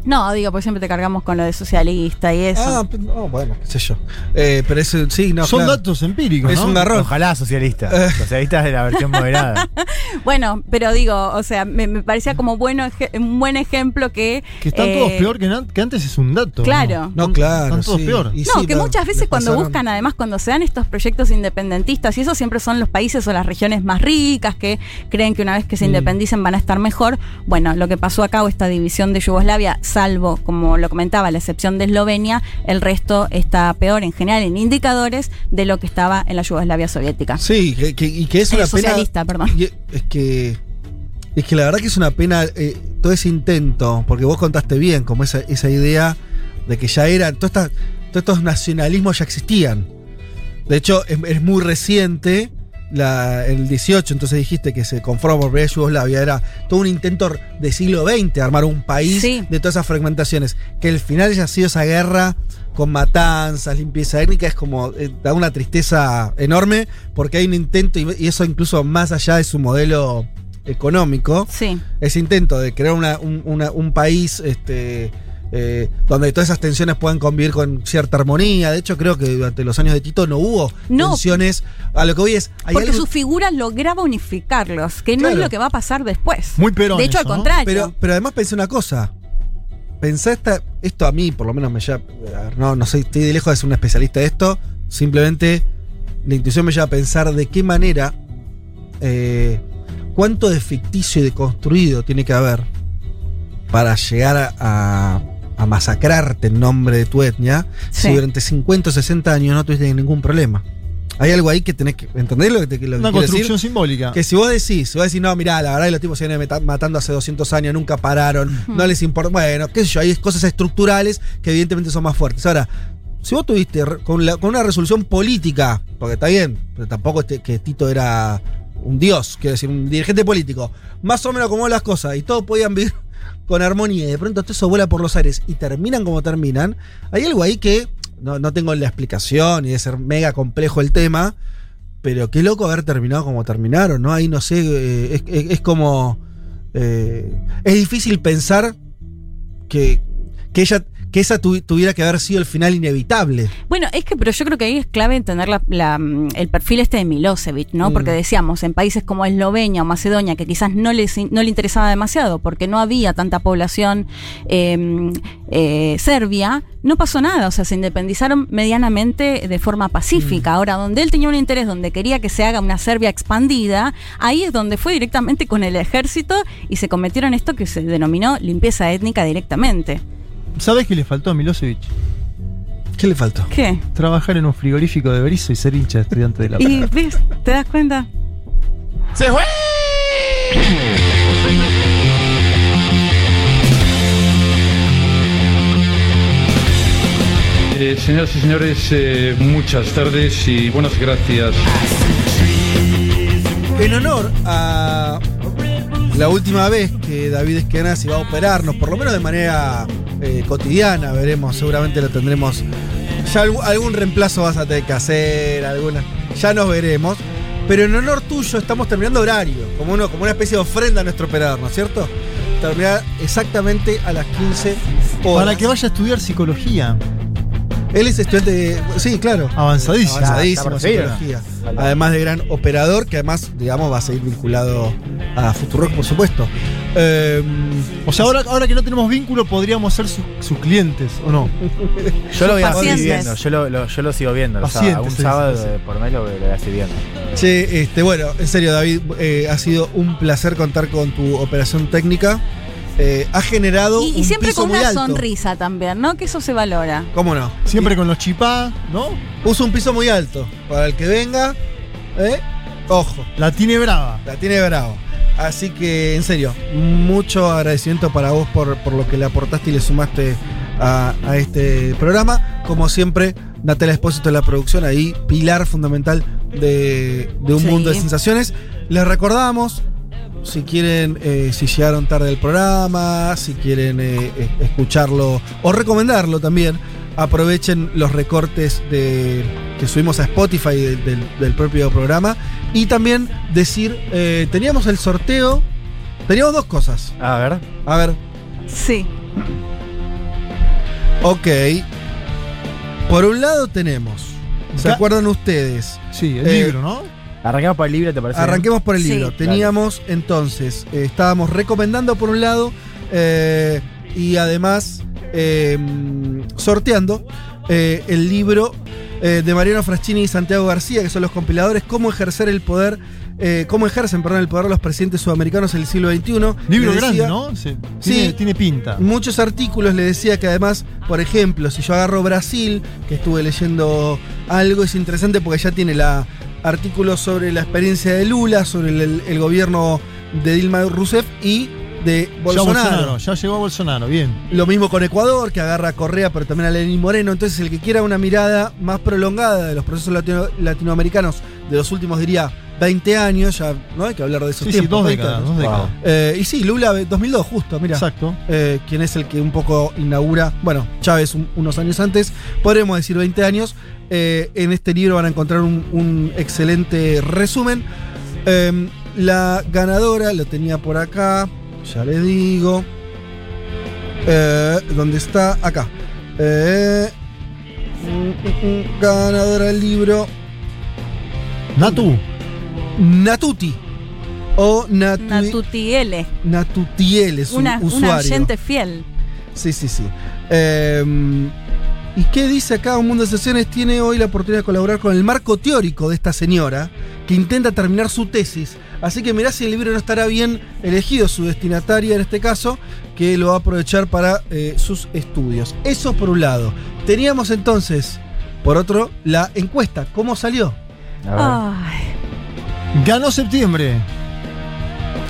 No, digo, porque siempre te cargamos con lo de socialista y eso. Ah, no, bueno, qué sé yo. Eh, pero eso, sí, no. Son claro. datos empíricos, Es ¿no? un garrón. Ojalá socialista. Eh. Socialista de la versión moderada. (laughs) Bueno, pero digo, o sea, me, me parecía como bueno, un buen ejemplo que. Que están eh, todos peor que, antes es un dato. Claro. No, claro. Están todos sí. peor. Y No, sí, que la- muchas veces cuando pasaron- buscan, además, cuando se dan estos proyectos independentistas, y eso siempre son los países o las regiones más ricas que creen que una vez que se Mm. independicen van a estar mejor. Bueno, lo que pasó acá, o esta división de Yugoslavia, salvo, como lo comentaba, la excepción de Eslovenia, el resto está peor en general en indicadores de lo que estaba en la Yugoslavia soviética. Sí, que, que- y que es una pena. socialista, perdón. es que. Es que la verdad que es una pena eh, todo ese intento, porque vos contaste bien, como esa, esa idea de que ya eran. Todos estos nacionalismos ya existían. De hecho, es, es muy reciente. La, el 18, entonces dijiste que se conformó por primera Yugoslavia. Era todo un intento de siglo XX armar un país Sí. de todas esas fragmentaciones. Que el final haya sido esa guerra con matanzas, limpieza étnica, es como. eh, da una tristeza enorme porque hay un intento, y, y eso incluso más allá de su modelo económico. Sí. Ese intento de crear una- un, una- un país este, eh, donde todas esas tensiones puedan convivir con cierta armonía. De hecho, creo que durante los años de Tito no hubo No. tensiones. A lo que voy es. Hay Porque algo- su figura lograba unificarlos, que no Claro. es lo que va a pasar después. Muy Perón De hecho, al ¿no? contrario. Pero, pero además pensé una cosa. Pensé esta, esto a mí, por lo menos me lleva. a ver, No, no soy, estoy de lejos de ser un especialista de esto. Simplemente la intuición me lleva a pensar de qué manera. eh, cuánto de ficticio y de construido tiene que haber para llegar a, a- a masacrarte en nombre de tu etnia Sí. si durante 50 o 60 años no tuviste ningún problema. Hay algo ahí que tenés que. ¿Entendés lo que te lo Una decir? construcción simbólica. Que si vos decís, si vos decís, no, mirá, la verdad que los tipos se vienen matando hace 200 años, nunca pararon, no les importa. Bueno, qué sé yo, hay cosas estructurales que evidentemente son más fuertes. Ahora, si vos tuviste re- con, la- con una resolución política, porque está bien, pero tampoco este- que Tito era un dios, quiero decir, un dirigente político, más o menos como las cosas, y todos podían vivir con armonía, y de pronto todo eso vuela por los aires y terminan como terminan, hay algo ahí que no, no tengo la explicación y de ser mega complejo el tema, pero qué loco haber terminado como terminaron, ¿no? Ahí no sé, eh, es como... eh, es difícil pensar que, que ella que esa tu- tuviera que haber sido el final inevitable. Bueno, es que, pero yo creo que ahí es clave entender la- la, mm, el perfil este de Milosevic, ¿no? Mm. Porque decíamos, en países como Eslovenia o Macedonia, que quizás no les, no le interesaba demasiado, porque no había tanta población eh, eh, serbia, no pasó nada, o sea, se independizaron medianamente de forma pacífica. Ahora, donde él tenía un interés, donde quería que se haga una Serbia expandida, ahí es donde fue directamente con el ejército y se cometieron esto que se denominó limpieza étnica directamente. ¿Sabes qué le faltó a Milosevic? ¿Qué le faltó? ¿Qué? Trabajar en un frigorífico de Berizo y ser hincha de estudiante de la Y ves, ¿te das cuenta? ¡Se fue! Eh, señoras y señores, eh, muchas tardes y buenas gracias. En honor a la última vez que David Esquenazzi va a operarnos, por lo menos de manera eh, cotidiana, veremos, seguramente lo tendremos. Ya algún, algún reemplazo vas a tener que hacer, alguna. Ya nos veremos. Pero en honor tuyo estamos terminando horario, como, como una especie de ofrenda a nuestro operador, ¿no es cierto? Terminar exactamente a las 15 horas. Para que vaya a estudiar psicología. Él es estudiante de. Sí, claro. Avanzadísimo. Avanzadísimo en Está perfecto. psicología. Además de gran operador, que además, digamos, va a seguir vinculado a Futurock, por supuesto. Eh, O sea, ahora, ahora que no tenemos vínculo, podríamos ser su- sus clientes, ¿o no? (laughs) Yo lo voy a seguir viendo, yo lo, lo- yo lo sigo viendo. O sea, un sí, sábado sí, sí. por mes lo, lo voy a seguir viendo. Che, este, bueno, en serio, David, eh, ha sido un placer contar con tu operación técnica. Eh, ha generado Y, y un siempre piso con muy una alto. sonrisa también, ¿no? Que eso se valora. ¿Cómo no? Siempre con los chipá, ¿no? Puso un piso muy alto. Para el que venga, ¿eh? Ojo, La tiene brava. la tiene bravo. Así que, en serio, mucho agradecimiento para vos por, por lo que le aportaste y le sumaste a, a este programa. Como siempre, Natalia Espósito de la producción, ahí, pilar fundamental de, de un Sí. mundo de sensaciones. Les recordamos, si quieren, eh, si llegaron tarde al programa, si quieren eh, eh, escucharlo o recomendarlo también, aprovechen los recortes de, que subimos a Spotify de- del, del propio programa. Y también decir, eh, teníamos el sorteo, teníamos dos cosas. A ver. A ver, Sí. ok. Por un lado tenemos, ¿se acuerdan ustedes? Sí, el Eh, libro, ¿no? Arranquemos por el libro, ¿te parece? bien? Arranquemos por el Sí. libro. Claro. Teníamos entonces, eh, estábamos recomendando por un lado eh, y además eh, sorteando eh, el libro eh, de Mariano Fraschini y Santiago García, que son los compiladores, cómo ejercer el poder, eh, cómo ejercen, perdón, el poder los presidentes sudamericanos en el siglo XXI. Libro grande, ¿no? Sí. Sí. Tiene, tiene pinta. Muchos artículos le decía que además, por ejemplo, si yo agarro Brasil, que estuve leyendo algo, es interesante porque ya tiene la artículos sobre la experiencia de Lula, sobre el, gobierno de Dilma Rousseff y de Ya Bolsonaro. Bolsonaro, ya llegó Bolsonaro, bien. Lo mismo con Ecuador, que agarra a Correa, pero también a Lenín Moreno. Entonces, el que quiera una mirada más prolongada de los procesos latino- latinoamericanos de los últimos, diría, 20 años, ya no hay que hablar de esos Sí, sí, tiempos. dos 20 décadas, años. dos décadas. Eh, y sí, Lula 2002, justo, mira. Exacto. Eh, quien es el que un poco inaugura, bueno, Chávez un- unos años antes, podremos decir 20 años. Eh, en este libro van a encontrar un, un excelente resumen. Eh, la ganadora, lo tenía por acá, ya le digo. ¿Dónde está? Acá. Ganadora del libro. Natu. Natuti. O Natu- Natutiele. Natutiel es un Una, usuario. oyente fiel. Sí, sí, sí. Eh, ¿Y qué dice acá? Un Mundo de Sesiones tiene hoy la oportunidad de colaborar con el marco teórico de esta señora que intenta terminar su tesis. Así que mirá si el libro no estará bien elegido, su destinataria en este caso, que lo va a aprovechar para eh, sus estudios. Eso por un lado. Teníamos entonces, por otro, la encuesta. ¿Cómo salió? Ay. Ganó septiembre.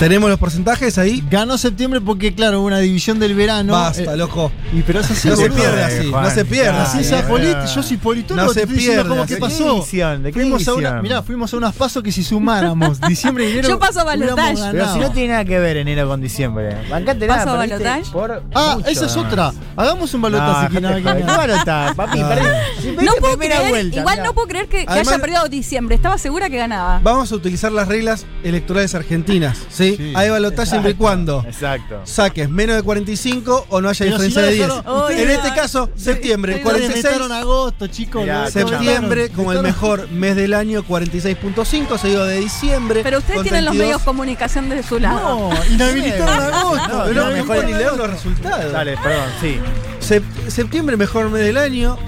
¿Tenemos los porcentajes ahí? Ganó septiembre porque, claro, hubo una división del verano. Basta, Eh, loco. Y pero es así, No se pierde así, no se pierde Así yo soy politólogo, No te se estoy pierde cómo así. que ¿De qué pasó. división? ¿De qué fuimos a una, división? mirá, fuimos a unos pasos que si sumáramos diciembre y enero. Yo paso a balotaje. Pero si no tiene nada que ver enero con diciembre. Bancate ¿Paso nada, a perdiste balotaje? por Ah, mucho, esa es otra. Hagamos un balotaje que dejate nada joder. ¿Qué balotaje, papi? No. Si perdiste No puedo creer, vuelta, igual mirá. no puedo creer que, que Además- haya perdido diciembre. Estaba segura que ganaba. Vamos a utilizar las reglas electorales argentinas, ¿sí? Sí. Hay balotaje siempre y cuando Exacto. saques menos de 45 o no haya Pero si diferencia no de 10. dejaron- Ustedes- en este caso, septiembre, Ustedes 46. inventaron agosto, chicos. Septiembre como el mejor mes del año, 46.5, seguido de diciembre. Pero ustedes con tienen los 32. medios de comunicación de su lado. No, inhabilitaron agosto. No, Pero no, no, mejor ni leer los resultados. Dale, perdón, sí. Sep- septiembre, mejor mes del año.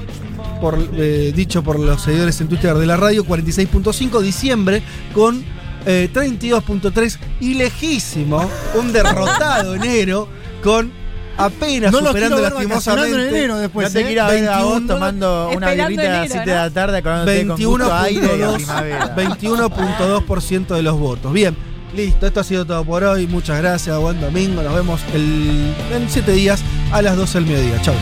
Por, eh, dicho por los seguidores en Twitter de la radio, 46.5. Diciembre con eh, 32.3. Y lejísimo, un derrotado (laughs) enero con apenas No superando vacacionando en lastimosamente. enero después. no te ¿eh? quiero ver a vos 21, tomando una birrita a las enero, 7 de la tarde acordándote con aire y a 21.2 primavera. 21.2% de los votos. Bien, listo, esto ha sido todo por hoy. Muchas gracias, buen domingo. Nos vemos el, en 7 días a las 12 del mediodía. Chau.